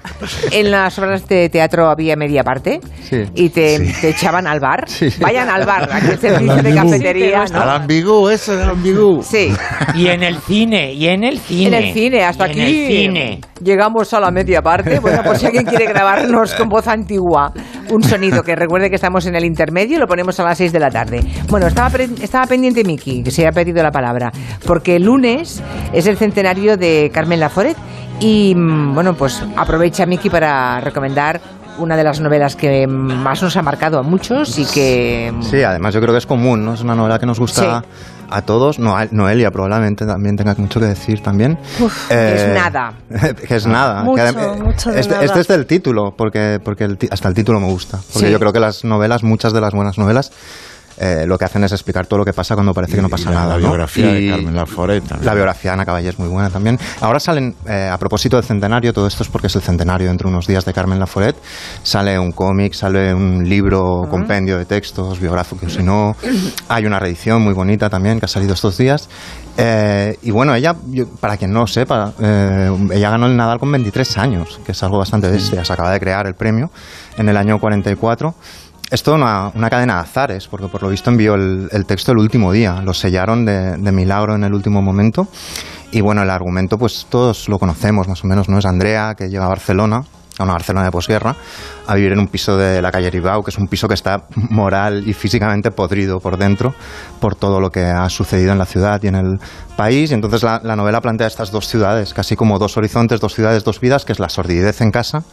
S1: en las obras de teatro había media parte?
S38: Sí.
S1: Y te, te echaban al bar. Vayan al bar, a que servicio de cafetería.
S38: Al
S1: ¿no?
S38: ambigú, eso es el ambigú.
S1: Sí.
S39: Y en el cine, y en el cine.
S1: En el cine, hasta
S39: Y
S1: aquí.
S39: En el cine.
S1: Llegamos a la media parte. Bueno, por si alguien quiere grabarnos con voz antigua un sonido, que recuerde que estamos en el intermedio, lo ponemos a las 6 de la tarde. Bueno, estaba, estaba pendiente Miki, que se ha pedido la palabra, porque el lunes es el centenario de Carmen Laforet y, mm, bueno, pues aprovecha Miki para recomendar una de las novelas que más nos ha marcado a muchos y que...
S3: Sí, además yo creo que es común, ¿no? Es una novela que nos gusta a todos. No- Noelia probablemente también tenga mucho que decir también.
S1: Uf,
S3: Eh, <laughs>
S1: es nada.
S3: que es nada.
S1: Mucho,
S3: Que
S1: mucho de
S3: este,
S1: nada.
S3: este es del título, porque, porque el hasta el título me gusta. Porque
S38: Sí.
S3: yo creo que las novelas, muchas de las buenas novelas, eh, lo que hacen es explicar todo lo que pasa cuando parece que no pasa
S38: la-
S3: nada.
S38: la
S3: ¿no?
S38: biografía de
S3: Y
S38: Carmen Laforet también.
S3: La biografía de Ana Caballé es muy buena también. Ahora salen, eh, a propósito del centenario, todo esto es porque es el centenario dentro de unos días de Carmen Laforet, sale un cómic, sale un libro, compendio de textos, biográficos, si no, hay una reedición muy bonita también que ha salido estos días. Eh, y bueno, ella, yo- para quien no lo sepa, eh, ella ganó el Nadal con 23 años, que es algo bastante bestia. Se acaba de crear el premio en el año 44. Es toda una, cadena de azares, porque por lo visto envió el, texto el último día, lo sellaron de, milagro en el último momento. Y bueno, el argumento, pues todos lo conocemos más o menos, ¿no? Es Andrea, que llega a Barcelona, a una Barcelona de posguerra, a vivir en un piso de la calle Ribau, que es un piso que está moral y físicamente podrido por dentro por todo lo que ha sucedido en la ciudad y en el país. Y entonces la novela plantea estas dos ciudades, casi como dos horizontes, dos ciudades, dos vidas, que es la sordidez en casa,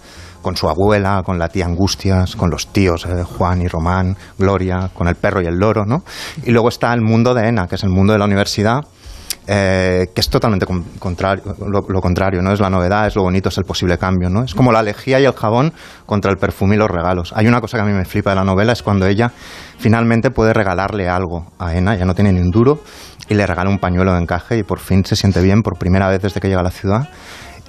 S3: con su abuela, con la tía Angustias, con los tíos eh, Juan y Román, Gloria, con el perro y el loro, ¿no? Y luego está el mundo de Ena, que es el mundo de la universidad, eh, que es totalmente con- contrario, lo, lo contrario, ¿no? Es la novedad, es lo bonito, es el posible cambio, ¿no? Es como la lejía y el jabón contra el perfume y los regalos. Hay una cosa que a mí me flipa de la novela, es cuando ella finalmente puede regalarle algo a Ena, ya no tiene ni un duro, y le regala un pañuelo de encaje y por fin se siente bien por primera vez desde que llega a la ciudad.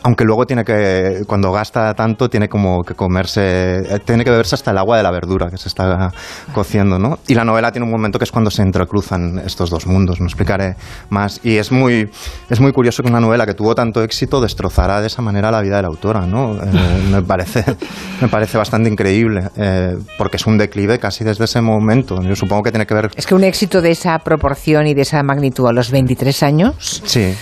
S3: Aunque luego tiene que, cuando gasta tanto, tiene como que comerse, eh, tiene que beberse hasta el agua de la verdura que se está cociendo, ¿no? Y la novela tiene un momento que es cuando se entrecruzan estos dos mundos, no explicaré más. Y es muy, es muy curioso que una novela que tuvo tanto éxito destrozara de esa manera la vida de la autora, ¿no? Eh, me, parece, <laughs> me parece bastante increíble, eh, porque es un declive casi desde ese momento. Yo supongo que tiene que ver...
S1: Es que un éxito de esa proporción y de esa magnitud a los 23 años.
S3: Sí.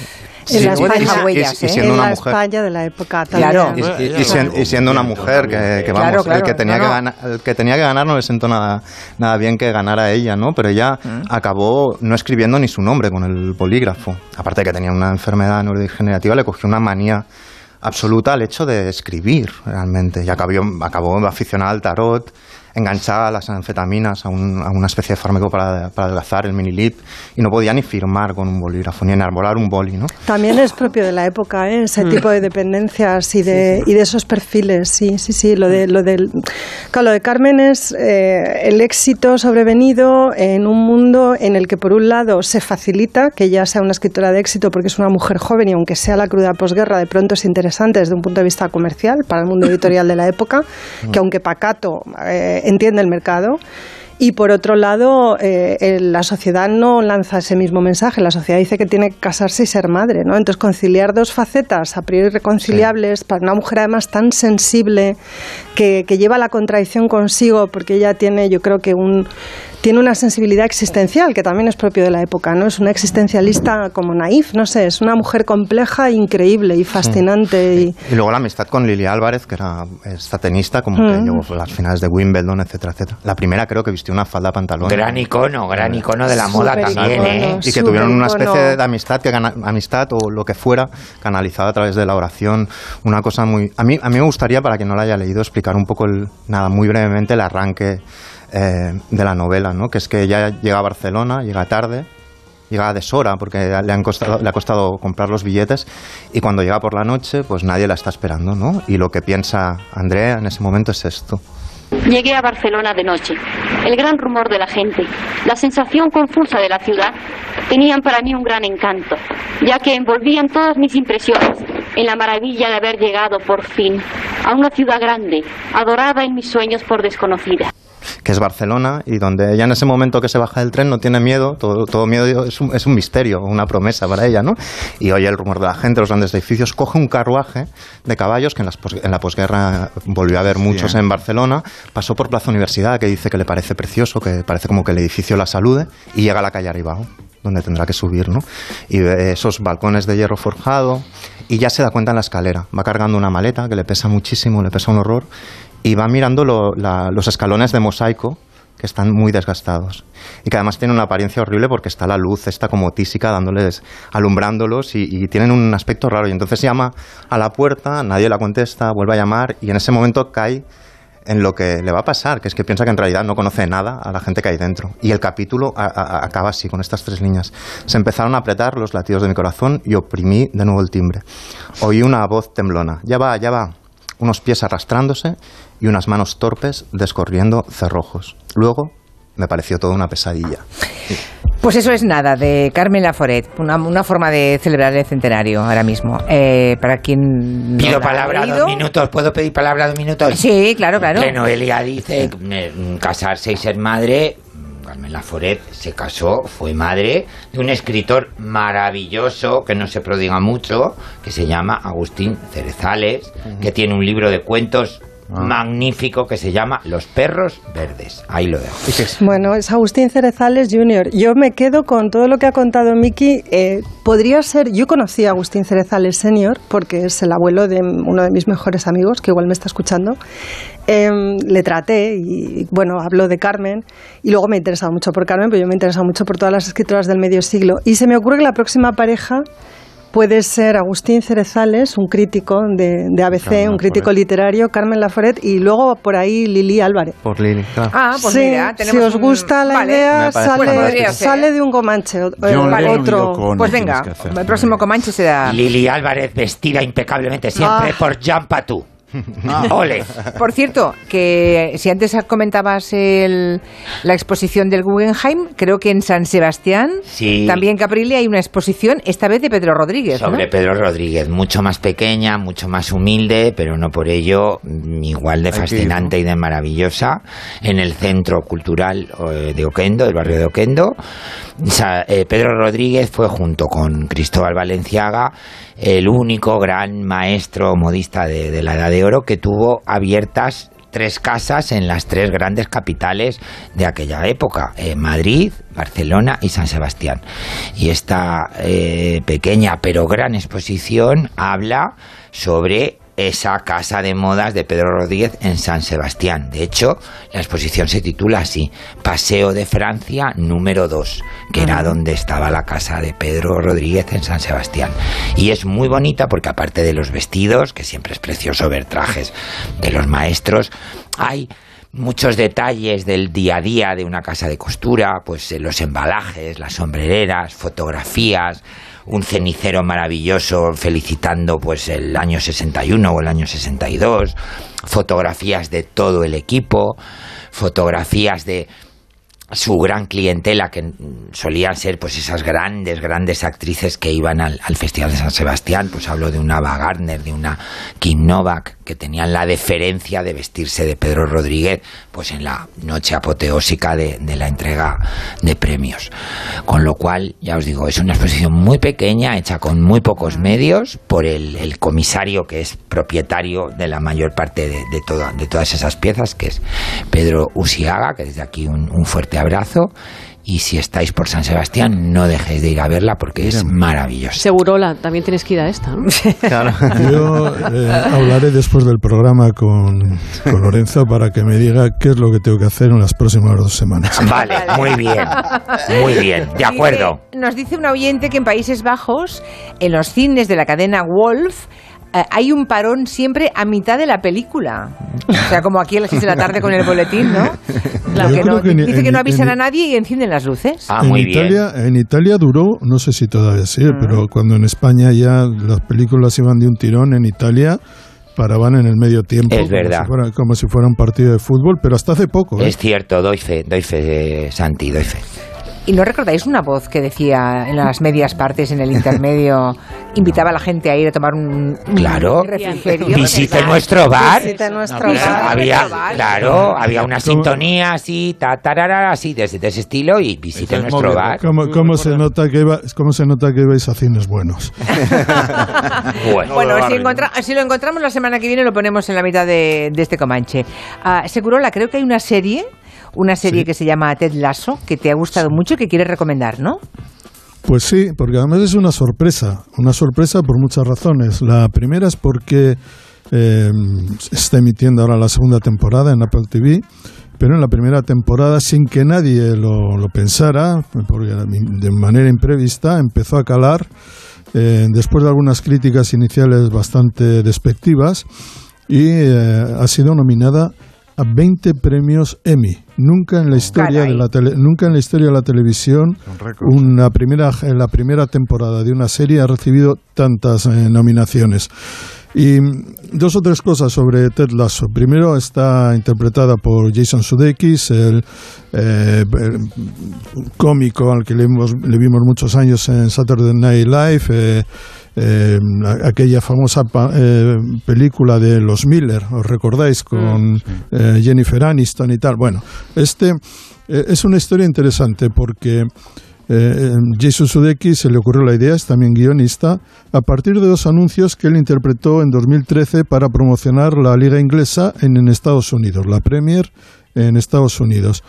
S1: En la
S3: Sí,
S1: España-
S3: y- siendo
S1: En
S3: una
S1: la
S3: mujer.
S4: España de la época también.
S1: Claro.
S3: Y, y- y sien- y siendo una mujer que, que,
S1: Claro,
S3: vamos,
S1: claro.
S3: el que tenía
S1: No,
S3: que ganar, el que tenía que ganar no le sentó nada, nada bien que ganara ella, ¿no? Pero ella
S1: Mm.
S3: acabó no escribiendo ni su nombre con el bolígrafo. Aparte de que tenía una enfermedad neurodegenerativa, le cogió una manía absoluta al hecho de escribir realmente. Y acabó, acabó aficionada al tarot, enganchada a las anfetaminas, a, un- a una especie de fármaco para, para adelgazar, el minilip, y no podía ni firmar con un bolígrafo, ni enarbolar un boli, ¿no?
S4: También es propio de la época, ¿eh? ese
S3: Mm.
S4: tipo de dependencias y de, y de esos perfiles. Sí, sí, sí. Lo de, lo del, claro, lo de Carmen es eh, el éxito sobrevenido en un mundo en el que, por un lado, se facilita que ella sea una escritora de éxito porque es una mujer joven y aunque sea la cruda posguerra, de pronto es interesante desde un punto de vista comercial para el mundo editorial de la época, que aunque pacato eh, entiende el mercado. Y por otro lado, eh, el- la sociedad no lanza ese mismo mensaje. La sociedad dice que tiene que casarse y ser madre, ¿no? Entonces, conciliar dos facetas a priori reconciliables para una mujer además tan sensible que, que lleva la contradicción consigo, porque ella tiene, yo creo que un tiene una sensibilidad existencial que también es propio de la época, ¿no? Es una existencialista como naif, no sé, es una mujer compleja, increíble y fascinante. Y,
S3: Y luego la amistad con Lili Álvarez, que era esta tenista, como que
S4: Mm.
S3: llegó a las finales de Wimbledon, etcétera, etcétera. La primera creo que vistió una falda pantalón.
S39: Gran icono, gran icono de la moda también,
S4: icono.
S39: ¿eh?
S3: Y que tuvieron una especie de amistad, que amistad o lo que fuera, canalizada a través de la oración. Una cosa muy... A mí, a mí me gustaría, para quien no la haya leído, explicar un poco, el, nada, muy brevemente el arranque eh, de la novela, ¿no? que es que ella llega a Barcelona, llega tarde, llega a deshora porque le, han costado, le ha costado comprar los billetes y cuando llega por la noche pues nadie la está esperando, ¿no? Y lo que piensa Andrea en ese momento es esto.
S75: Llegué a Barcelona de noche. El gran rumor de la gente, la sensación confusa de la ciudad, tenían para mí un gran encanto, ya que envolvían todas mis impresiones en la maravilla de haber llegado por fin a una ciudad grande, adorada en mis sueños por desconocida
S3: que es Barcelona, y donde ella en ese momento que se baja del tren no tiene miedo, todo, todo miedo es un, es un, misterio, una promesa para ella, ¿no? Y oye el rumor de la gente, los grandes edificios, coge un carruaje de caballos, que en, las en la posguerra volvió a haber muchos en Barcelona, pasó por Plaza Universidad, que dice que le parece precioso, que parece como que el edificio la salude, y llega a la calle arriba donde tendrá que subir, ¿no? Y ve esos balcones de hierro forjado y ya se da cuenta en la escalera. Va cargando una maleta que le pesa muchísimo, le pesa un horror y va mirando los escalones de mosaico que están muy desgastados y que además tienen una apariencia horrible porque está la luz, está como tísica dándoles, alumbrándolos y, y, tienen un aspecto raro y entonces llama a la puerta, nadie la contesta, vuelve a llamar y en ese momento cae en lo que le va a pasar, que es que piensa que en realidad no conoce nada a la gente que hay dentro. Y el capítulo a, a, acaba así, con estas tres líneas. Se empezaron a apretar los latidos de mi corazón y oprimí de nuevo el timbre. Oí una voz temblona. Ya va, ya va. Unos pies arrastrándose y unas manos torpes descorriendo cerrojos. Luego me pareció toda una pesadilla.
S1: Pues eso es nada, de Carmen Laforet, una, una forma de celebrar el centenario ahora mismo. Eh, para quien...
S39: Pido palabra dos minutos, ¿puedo pedir palabra dos minutos?
S1: Sí, claro, claro.
S39: Que Noelia dice, casarse y ser madre, Carmen Laforet se casó, fue madre de un escritor maravilloso que no se prodiga mucho, que se llama Agustín Cerezales, uh -huh. que tiene un libro de cuentos Ah. magnífico que se llama Los perros verdes. Ahí lo dejo.
S4: Bueno, es Agustín Cerezales Jr. Yo me quedo con todo lo que ha contado Miki. Eh, podría ser, yo conocí a Agustín Cerezales Sr. porque es el abuelo de uno de mis mejores amigos, que igual me está escuchando. Eh, le traté y, bueno, habló de Carmen y luego me he interesado mucho por Carmen, pero yo me he interesado mucho por todas las escritoras del medio siglo. Y se me ocurre que la próxima pareja puede ser Agustín Cerezales, un crítico de, de ABC, Carmen un crítico Laforet. literario, Carmen Laforet y luego por ahí Lili Álvarez.
S3: Por Lili, claro.
S1: Ah, pues
S4: sí,
S1: mira,
S4: si os gusta
S1: un...
S4: la
S1: vale.
S4: idea, sale, sale de un Comanche.
S38: Yo
S4: vale. otro.
S1: Pues venga, el próximo Comanche será...
S39: Lili Álvarez vestida impecablemente siempre ah. por Jean Patou. Ah. <laughs> Ole.
S1: Por cierto, que si antes comentabas el, la exposición del Guggenheim, creo que en San Sebastián,
S39: sí.
S1: también Caprile hay una exposición, esta vez de Pedro Rodríguez.
S39: Sobre
S1: ¿no?
S39: Pedro Rodríguez, mucho más pequeña, mucho más humilde, pero no por ello igual de fascinante y de maravillosa, en el Centro Cultural eh, de Oquendo, del barrio de Oquendo. Eh, Pedro Rodríguez fue junto con Cristóbal Valenciaga el único gran maestro modista de, la Edad de Oro que tuvo abiertas tres casas en las tres grandes capitales de aquella época, eh, Madrid, Barcelona y San Sebastián. Y esta eh, pequeña pero gran exposición habla sobre esa casa de modas de Pedro Rodríguez en San Sebastián. De hecho, la exposición se titula así, Paseo de Francia número 2, que era donde estaba la casa de Pedro Rodríguez en San Sebastián. Y es muy bonita porque aparte de los vestidos, que siempre es precioso ver trajes de los maestros, hay muchos detalles del día a día de una casa de costura, pues los embalajes, las sombrereras, fotografías, un cenicero maravilloso felicitando pues el año 61 o el año 62, fotografías de todo el equipo, fotografías de su gran clientela que solían ser pues esas grandes grandes actrices que iban al, al Festival de San Sebastián. Pues hablo de una Ava Gardner de una Kim Novak que tenían la deferencia de vestirse de Pedro Rodríguez pues en la noche apoteósica de, de la entrega de premios. Con lo cual ya os digo es una exposición muy pequeña hecha con muy pocos medios por el, comisario que es propietario de la mayor parte de, de, toda, de todas esas piezas que es Pedro Usiaga que desde aquí un, un fuerte abrazo y si estáis por San Sebastián no dejéis de ir a verla porque es maravillosa.
S31: Segurola, también tienes que ir a esta, ¿no? <laughs>
S3: Claro.
S37: Yo eh, hablaré después del programa con, con, Lorenzo para que me diga qué es lo que tengo que hacer en las próximas dos semanas. <laughs>
S39: Vale, muy bien, muy bien, de acuerdo.
S1: Dice, nos dice un oyente que en Países Bajos, en los cines de la cadena Wolf, hay un parón siempre a mitad de la película. O sea, como aquí a las 6 de la tarde con el boletín, ¿no? <laughs>
S37: Yo
S1: Que no-
S37: que en-
S1: dice que no avisan
S37: en-
S1: a nadie y encienden las luces.
S39: Ah,
S37: en Italia, En Italia duró, no sé si todavía sigue,
S1: Mm.
S37: pero cuando en España ya las películas iban de un tirón, en Italia paraban en el medio tiempo.
S39: Es
S37: como
S39: verdad.
S37: si fuera- como si fuera un partido de fútbol, pero hasta hace poco. ¿eh?
S39: Es cierto, doy fe, doy fe, eh, Santi, doy fe.
S1: ¿Y no recordáis una voz que decía en las medias partes, en el intermedio, <laughs> invitaba a la gente a ir a tomar un, un
S39: Claro.
S1: refrigerio?
S39: Visite nuestro bar.
S1: Visite nuestro
S39: Había-
S1: bar.
S39: había, claro, había una sintonía así, ta, tarara, así, de, ese- de ese estilo, y visite nuestro bar.
S37: ¿Cómo, cómo se nota que iba- ¿Cómo se nota que ibais a cines buenos? <laughs> <laughs>
S39: Bueno,
S1: Bueno, si, encontra- si lo encontramos la semana que viene lo ponemos en la mitad de, de este Comanche. Ah, Segurola, creo que hay una serie, una serie que se llama Ted Lasso, que te ha gustado mucho y que quieres recomendar, ¿no?
S37: Pues sí, porque además es una sorpresa, una sorpresa por muchas razones. La primera es porque eh, se está emitiendo ahora la segunda temporada en Apple TV, pero en la primera temporada, sin que nadie lo, lo pensara, porque de manera imprevista, empezó a calar, eh, después de algunas críticas iniciales bastante despectivas, y eh, ha sido nominada a 20 premios Emmy. Nunca en la historia de la tele- nunca en la historia de la televisión una primera la primera temporada de una serie ha recibido tantas eh, nominaciones. Y mm, dos o tres cosas sobre Ted Lasso. Primero está interpretada por Jason Sudeikis, el, eh, el cómico al que le, hemos- le vimos muchos años en Saturday Night Live. eh, eh, aquella famosa pa- eh, película de los Miller, ¿os recordáis? Con eh, Jennifer Aniston y tal. Bueno, este es una historia interesante porque Jason Sudeikis se le ocurrió la idea, es también guionista, a partir de dos anuncios que él interpretó en 2013 para promocionar la liga inglesa en, en Estados Unidos, la Premier en Estados Unidos.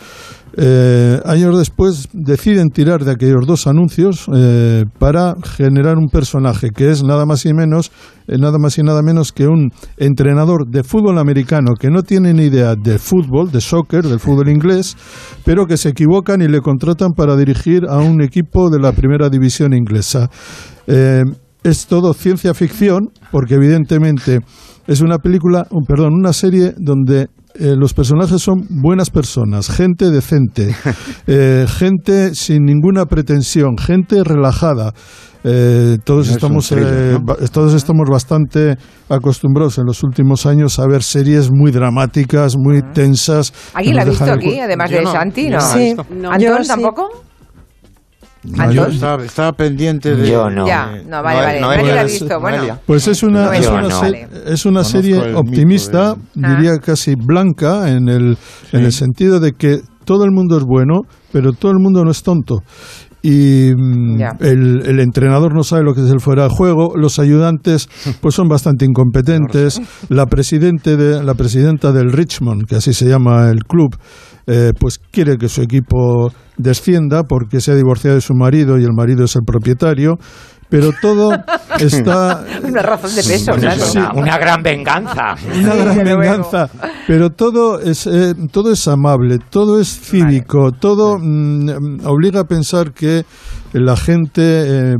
S37: Eh, años después deciden tirar de aquellos dos anuncios eh, para generar un personaje que es nada más y menos eh, nada más y nada menos que un entrenador de fútbol americano que no tiene ni idea de fútbol, de soccer, del fútbol inglés, pero que se equivocan y le contratan para dirigir a un equipo de la primera división inglesa. Es todo ciencia ficción, porque evidentemente es una película, un, perdón, una serie donde eh, los personajes son buenas personas, gente decente, <laughs> eh, gente sin ninguna pretensión, gente relajada. Eh, todos
S38: No es un
S37: estamos
S38: thriller,
S37: eh, todos estamos bastante acostumbrados en los últimos años a ver series muy dramáticas, muy tensas.
S1: ¿Alguien la ha visto aquí, además
S38: Yo
S1: de
S38: no,
S1: Santi? No.
S38: visto.
S1: ¿Antón
S4: Yo sí.
S38: No, estaba, estaba pendiente de.
S39: Yo no.
S1: Ya, no, vale, vale.
S38: Noelia,
S1: Nadie la ha
S37: pues,
S1: visto. Bueno,
S38: Noelia.
S37: Pues es una,
S1: No
S37: es una, se- es serie optimista,
S38: de-
S37: diría casi blanca, en el, en el sentido de que todo el mundo es bueno, pero todo el mundo no es tonto. Y mm, el, el entrenador no sabe lo que es el fuera de juego, los ayudantes pues son bastante incompetentes, <laughs> la, presidente de, la presidenta del Richmond, que así se llama el club, eh, pues quiere que su equipo descienda porque se ha divorciado de su marido y el marido es el propietario, pero todo <laughs> está
S1: una razón de peso,
S39: Bueno,
S1: claro.
S39: es una, una gran venganza.
S37: una gran venganza, pero todo es eh, todo es amable, todo es cívico, todo mm, obliga a pensar que la gente eh,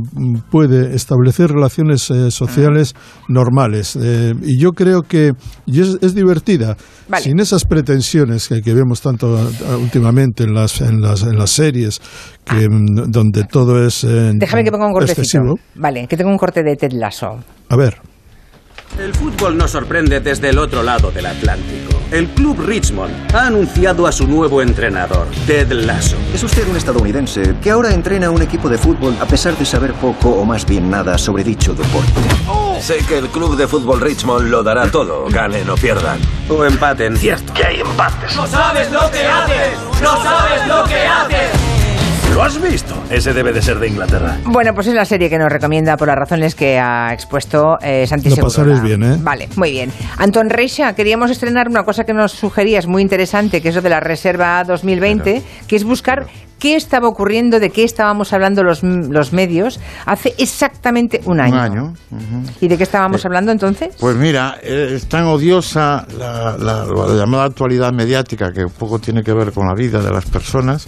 S37: puede establecer relaciones eh, sociales normales eh, y yo creo que y es, es divertida
S1: Vale.
S37: sin esas pretensiones que, que vemos tanto ah, últimamente en las en las en las series que mm, donde todo es eh,
S1: Déjame que ponga un cortecito.
S37: excesivo.
S1: Vale, que tengo un corte de Ted Lasso.
S37: A ver.
S76: El fútbol nos sorprende desde el otro lado del Atlántico. El club Richmond ha anunciado a su nuevo entrenador, Ted Lasso.
S72: Es usted un estadounidense que ahora entrena a un equipo de fútbol a pesar de saber poco o más bien nada sobre dicho deporte.
S77: Sé que el club de fútbol Richmond lo dará todo, ganen o pierdan.
S76: O empaten.
S77: Cierto. Que hay empates.
S78: ¡No sabes lo que haces! ¡No sabes lo que haces!
S77: ¿Lo has visto? Ese debe de ser de Inglaterra.
S1: Bueno, pues es la serie que nos recomienda por las razones que ha expuesto eh, Santi
S37: Lo pasaréis bien, ¿eh?
S1: Vale, muy bien. Antón Reixa, queríamos estrenar una cosa que nos sugerías muy interesante, que es lo de la Reserva 2020, que es buscar qué estaba ocurriendo, de qué estábamos hablando los, los medios hace exactamente un año.
S38: Un año. ujú.
S1: ¿Y de qué estábamos hablando entonces?
S38: Pues mira, eh, es tan odiosa la, la- la llamada actualidad mediática, que un poco tiene que ver con la vida de las personas,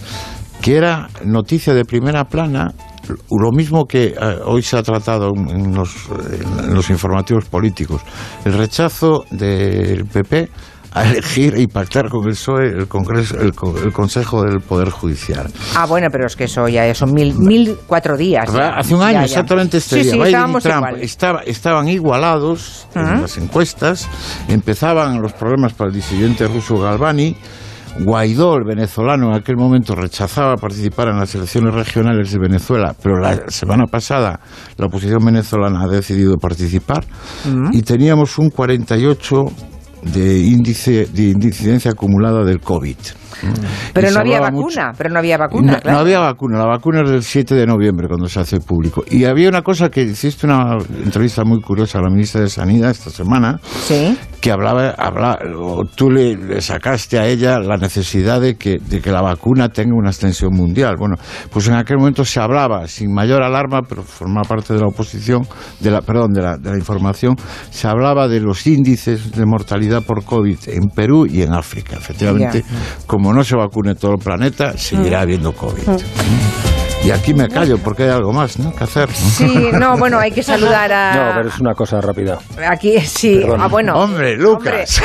S38: que era noticia de primera plana, lo mismo que eh, hoy se ha tratado en los, en los informativos políticos, el rechazo del PP a elegir y pactar con el PSOE el, Congreso, el, el Consejo del Poder Judicial.
S1: Ah, bueno, pero es que eso ya son mil, mil cuatro días. ya.
S38: Hace un año
S1: Ya, ya.
S38: exactamente este
S1: Sí,
S38: día.
S1: sí,
S38: Biden y
S1: estábamos
S38: Trump
S1: igual.
S38: estaba- estaban igualados en las encuestas, empezaban los problemas para el disidente ruso Galvani. Guaidó, el venezolano, en aquel momento rechazaba participar en las elecciones regionales de Venezuela, pero la semana pasada la oposición venezolana ha decidido participar y teníamos un 48 de índice de incidencia acumulada del COVID.
S1: Pero
S38: Y se
S1: no había
S38: hablaba mucho-
S1: vacuna, pero no había vacuna,
S38: no,
S1: claro.
S38: no había vacuna, la vacuna es del 7 de noviembre cuando se hace público. Y había una cosa que hiciste una entrevista muy curiosa a la ministra de Sanidad esta semana, que hablaba, habla- o tú le, le sacaste a ella la necesidad de que, de que la vacuna tenga una extensión mundial. Bueno, pues en aquel momento se hablaba, sin mayor alarma, pero formaba parte de la oposición, de la, perdón, de la, de la información, se hablaba de los índices de mortalidad por COVID en Perú y en África. Efectivamente, como no se vacune todo el planeta, seguirá
S1: Mm.
S38: habiendo COVID. Y aquí me callo porque hay algo más ¿no? que hacer.
S1: Sí, no, bueno, hay que saludar a...
S79: No, pero es una cosa rápida.
S1: Aquí sí,
S79: Perdón.
S1: ah, bueno.
S38: Hombre, Lucas.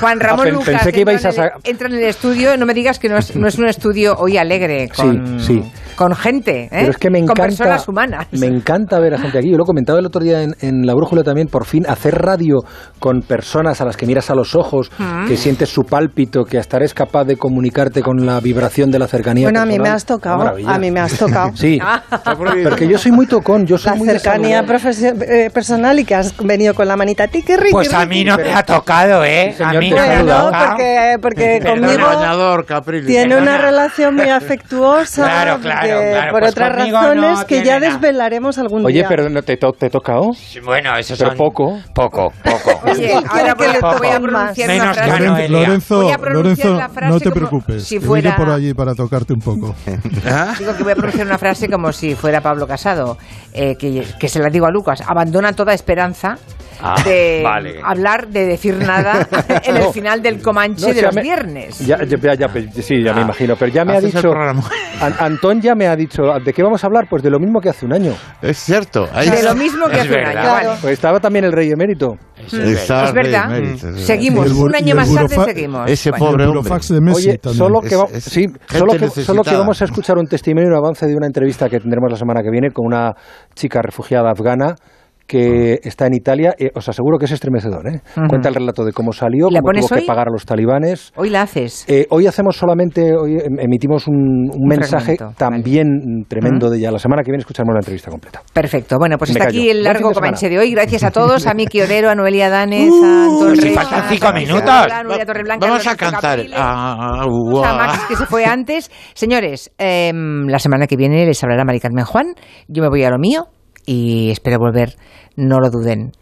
S1: Juan Ramón
S79: Ah,
S1: Lucas.
S79: pensé que
S1: entra
S79: ibais a
S1: en el- Entra en el estudio, no me digas que no es, no es un estudio hoy alegre, con,
S79: Sí, sí.
S1: con gente, ¿eh?
S79: Pero es que me
S1: con
S79: encanta,
S1: personas humanas.
S79: me encanta ver a gente aquí. Yo lo comentaba el otro día en, en La Brújula también, por fin hacer radio con personas a las que miras a los ojos,
S4: Mm.
S79: que sientes su pálpito, que hasta eres capaz de comunicarte con la vibración de la cercanía.
S4: Bueno, a mí me has tocado, a mí me has tocado.
S79: Sí, <laughs> porque yo soy muy tocón, yo soy
S4: La
S79: muy
S4: cercanía eh, personal y que has venido con la manita tiqui, riqui,
S39: Pues a mí no me ha tocado, ¿eh?
S79: Sí,
S39: a mí no me ha
S4: Bueno,
S39: tocado.
S4: porque, porque
S38: Perdona,
S4: conmigo
S38: bañador, Caprile.
S4: tiene una
S38: Perdona.
S4: relación muy <laughs> afectuosa
S39: Claro, claro,
S4: que-
S39: claro,
S4: por
S39: pues
S4: otras razones
S39: no
S4: que ya
S39: nada.
S4: desvelaremos algún
S79: Oye,
S4: día.
S79: pero no te, to- te he tocado.
S39: Bueno, eso
S79: Pero
S39: son...
S79: poco.
S39: Poco, poco. <laughs>
S1: Oye, ahora voy a,
S39: Poco.
S1: voy a pronunciar una
S39: Menos
S1: frase.
S39: que
S37: Lorenzo. Lorenzo,
S1: Voy a pronunciar
S37: Lorenzo,
S1: la frase
S37: no te preocupes.
S1: si
S37: que
S1: fuera-
S37: iré por allí para tocarte un poco.
S1: Digo que voy a pronunciar una frase como si fuera Pablo Casado, eh, que, que se la digo a Lucas. Abandona toda esperanza
S79: Ah,
S1: de
S79: vale.
S1: hablar, de decir nada <laughs> en el
S79: No.
S1: final del Comanche
S79: No,
S1: de los
S79: me-
S1: viernes.
S79: Ya, ya, ya, ya, pe- sí, ya me imagino. Pero ya me ha dicho. An- Antón ya me ha dicho. ¿De qué vamos a hablar? Pues de lo mismo que hace un año.
S38: Es cierto. ahí
S1: De lo mismo que hace un año.
S4: Claro.
S79: Pues estaba también el rey emérito.
S38: Está
S1: Es verdad.
S38: de mérito, es verdad.
S1: Seguimos,
S37: el
S1: un año más tarde seguimos.
S38: Ese
S1: Bueno.
S38: pobre hombre.
S37: de Messi
S79: Oye, solo que, va-
S38: Es- es
S79: sí,
S38: gente
S79: solo, que, solo que vamos a escuchar un testimonio un avance de una entrevista que tendremos la semana que viene con una chica refugiada afgana que está en Italia. Eh, os aseguro que es estremecedor. ¿eh? Cuenta el relato de cómo salió,
S1: ¿Y la
S79: cómo tuvo que pagar a los talibanes.
S1: Hoy la haces.
S79: Eh, hoy hacemos solamente, hoy em- emitimos un, un mensaje
S1: fragmento,
S79: también tremendo de ella. La semana que viene escucharemos la entrevista completa.
S1: Perfecto. Bueno, pues
S79: Me callo.
S1: aquí el largo. Comanche de hoy. Gracias a todos, a Miki Odero, a Noelia Danes, a Antón
S39: si
S1: Reyes,
S39: faltan
S1: a
S39: cinco minutos.
S1: Arreola, a Nuria Torreblanca,
S38: Vamos a cantar. Ah,
S1: a. Max que se fue antes. Señores, em, la semana que viene les hablará Mari Carmen Juan. Yo me voy a lo mío y espero volver, no lo duden.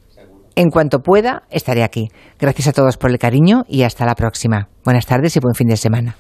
S1: En cuanto pueda, estaré aquí. Gracias a todos por el cariño y hasta la próxima. Buenas tardes y buen fin de semana.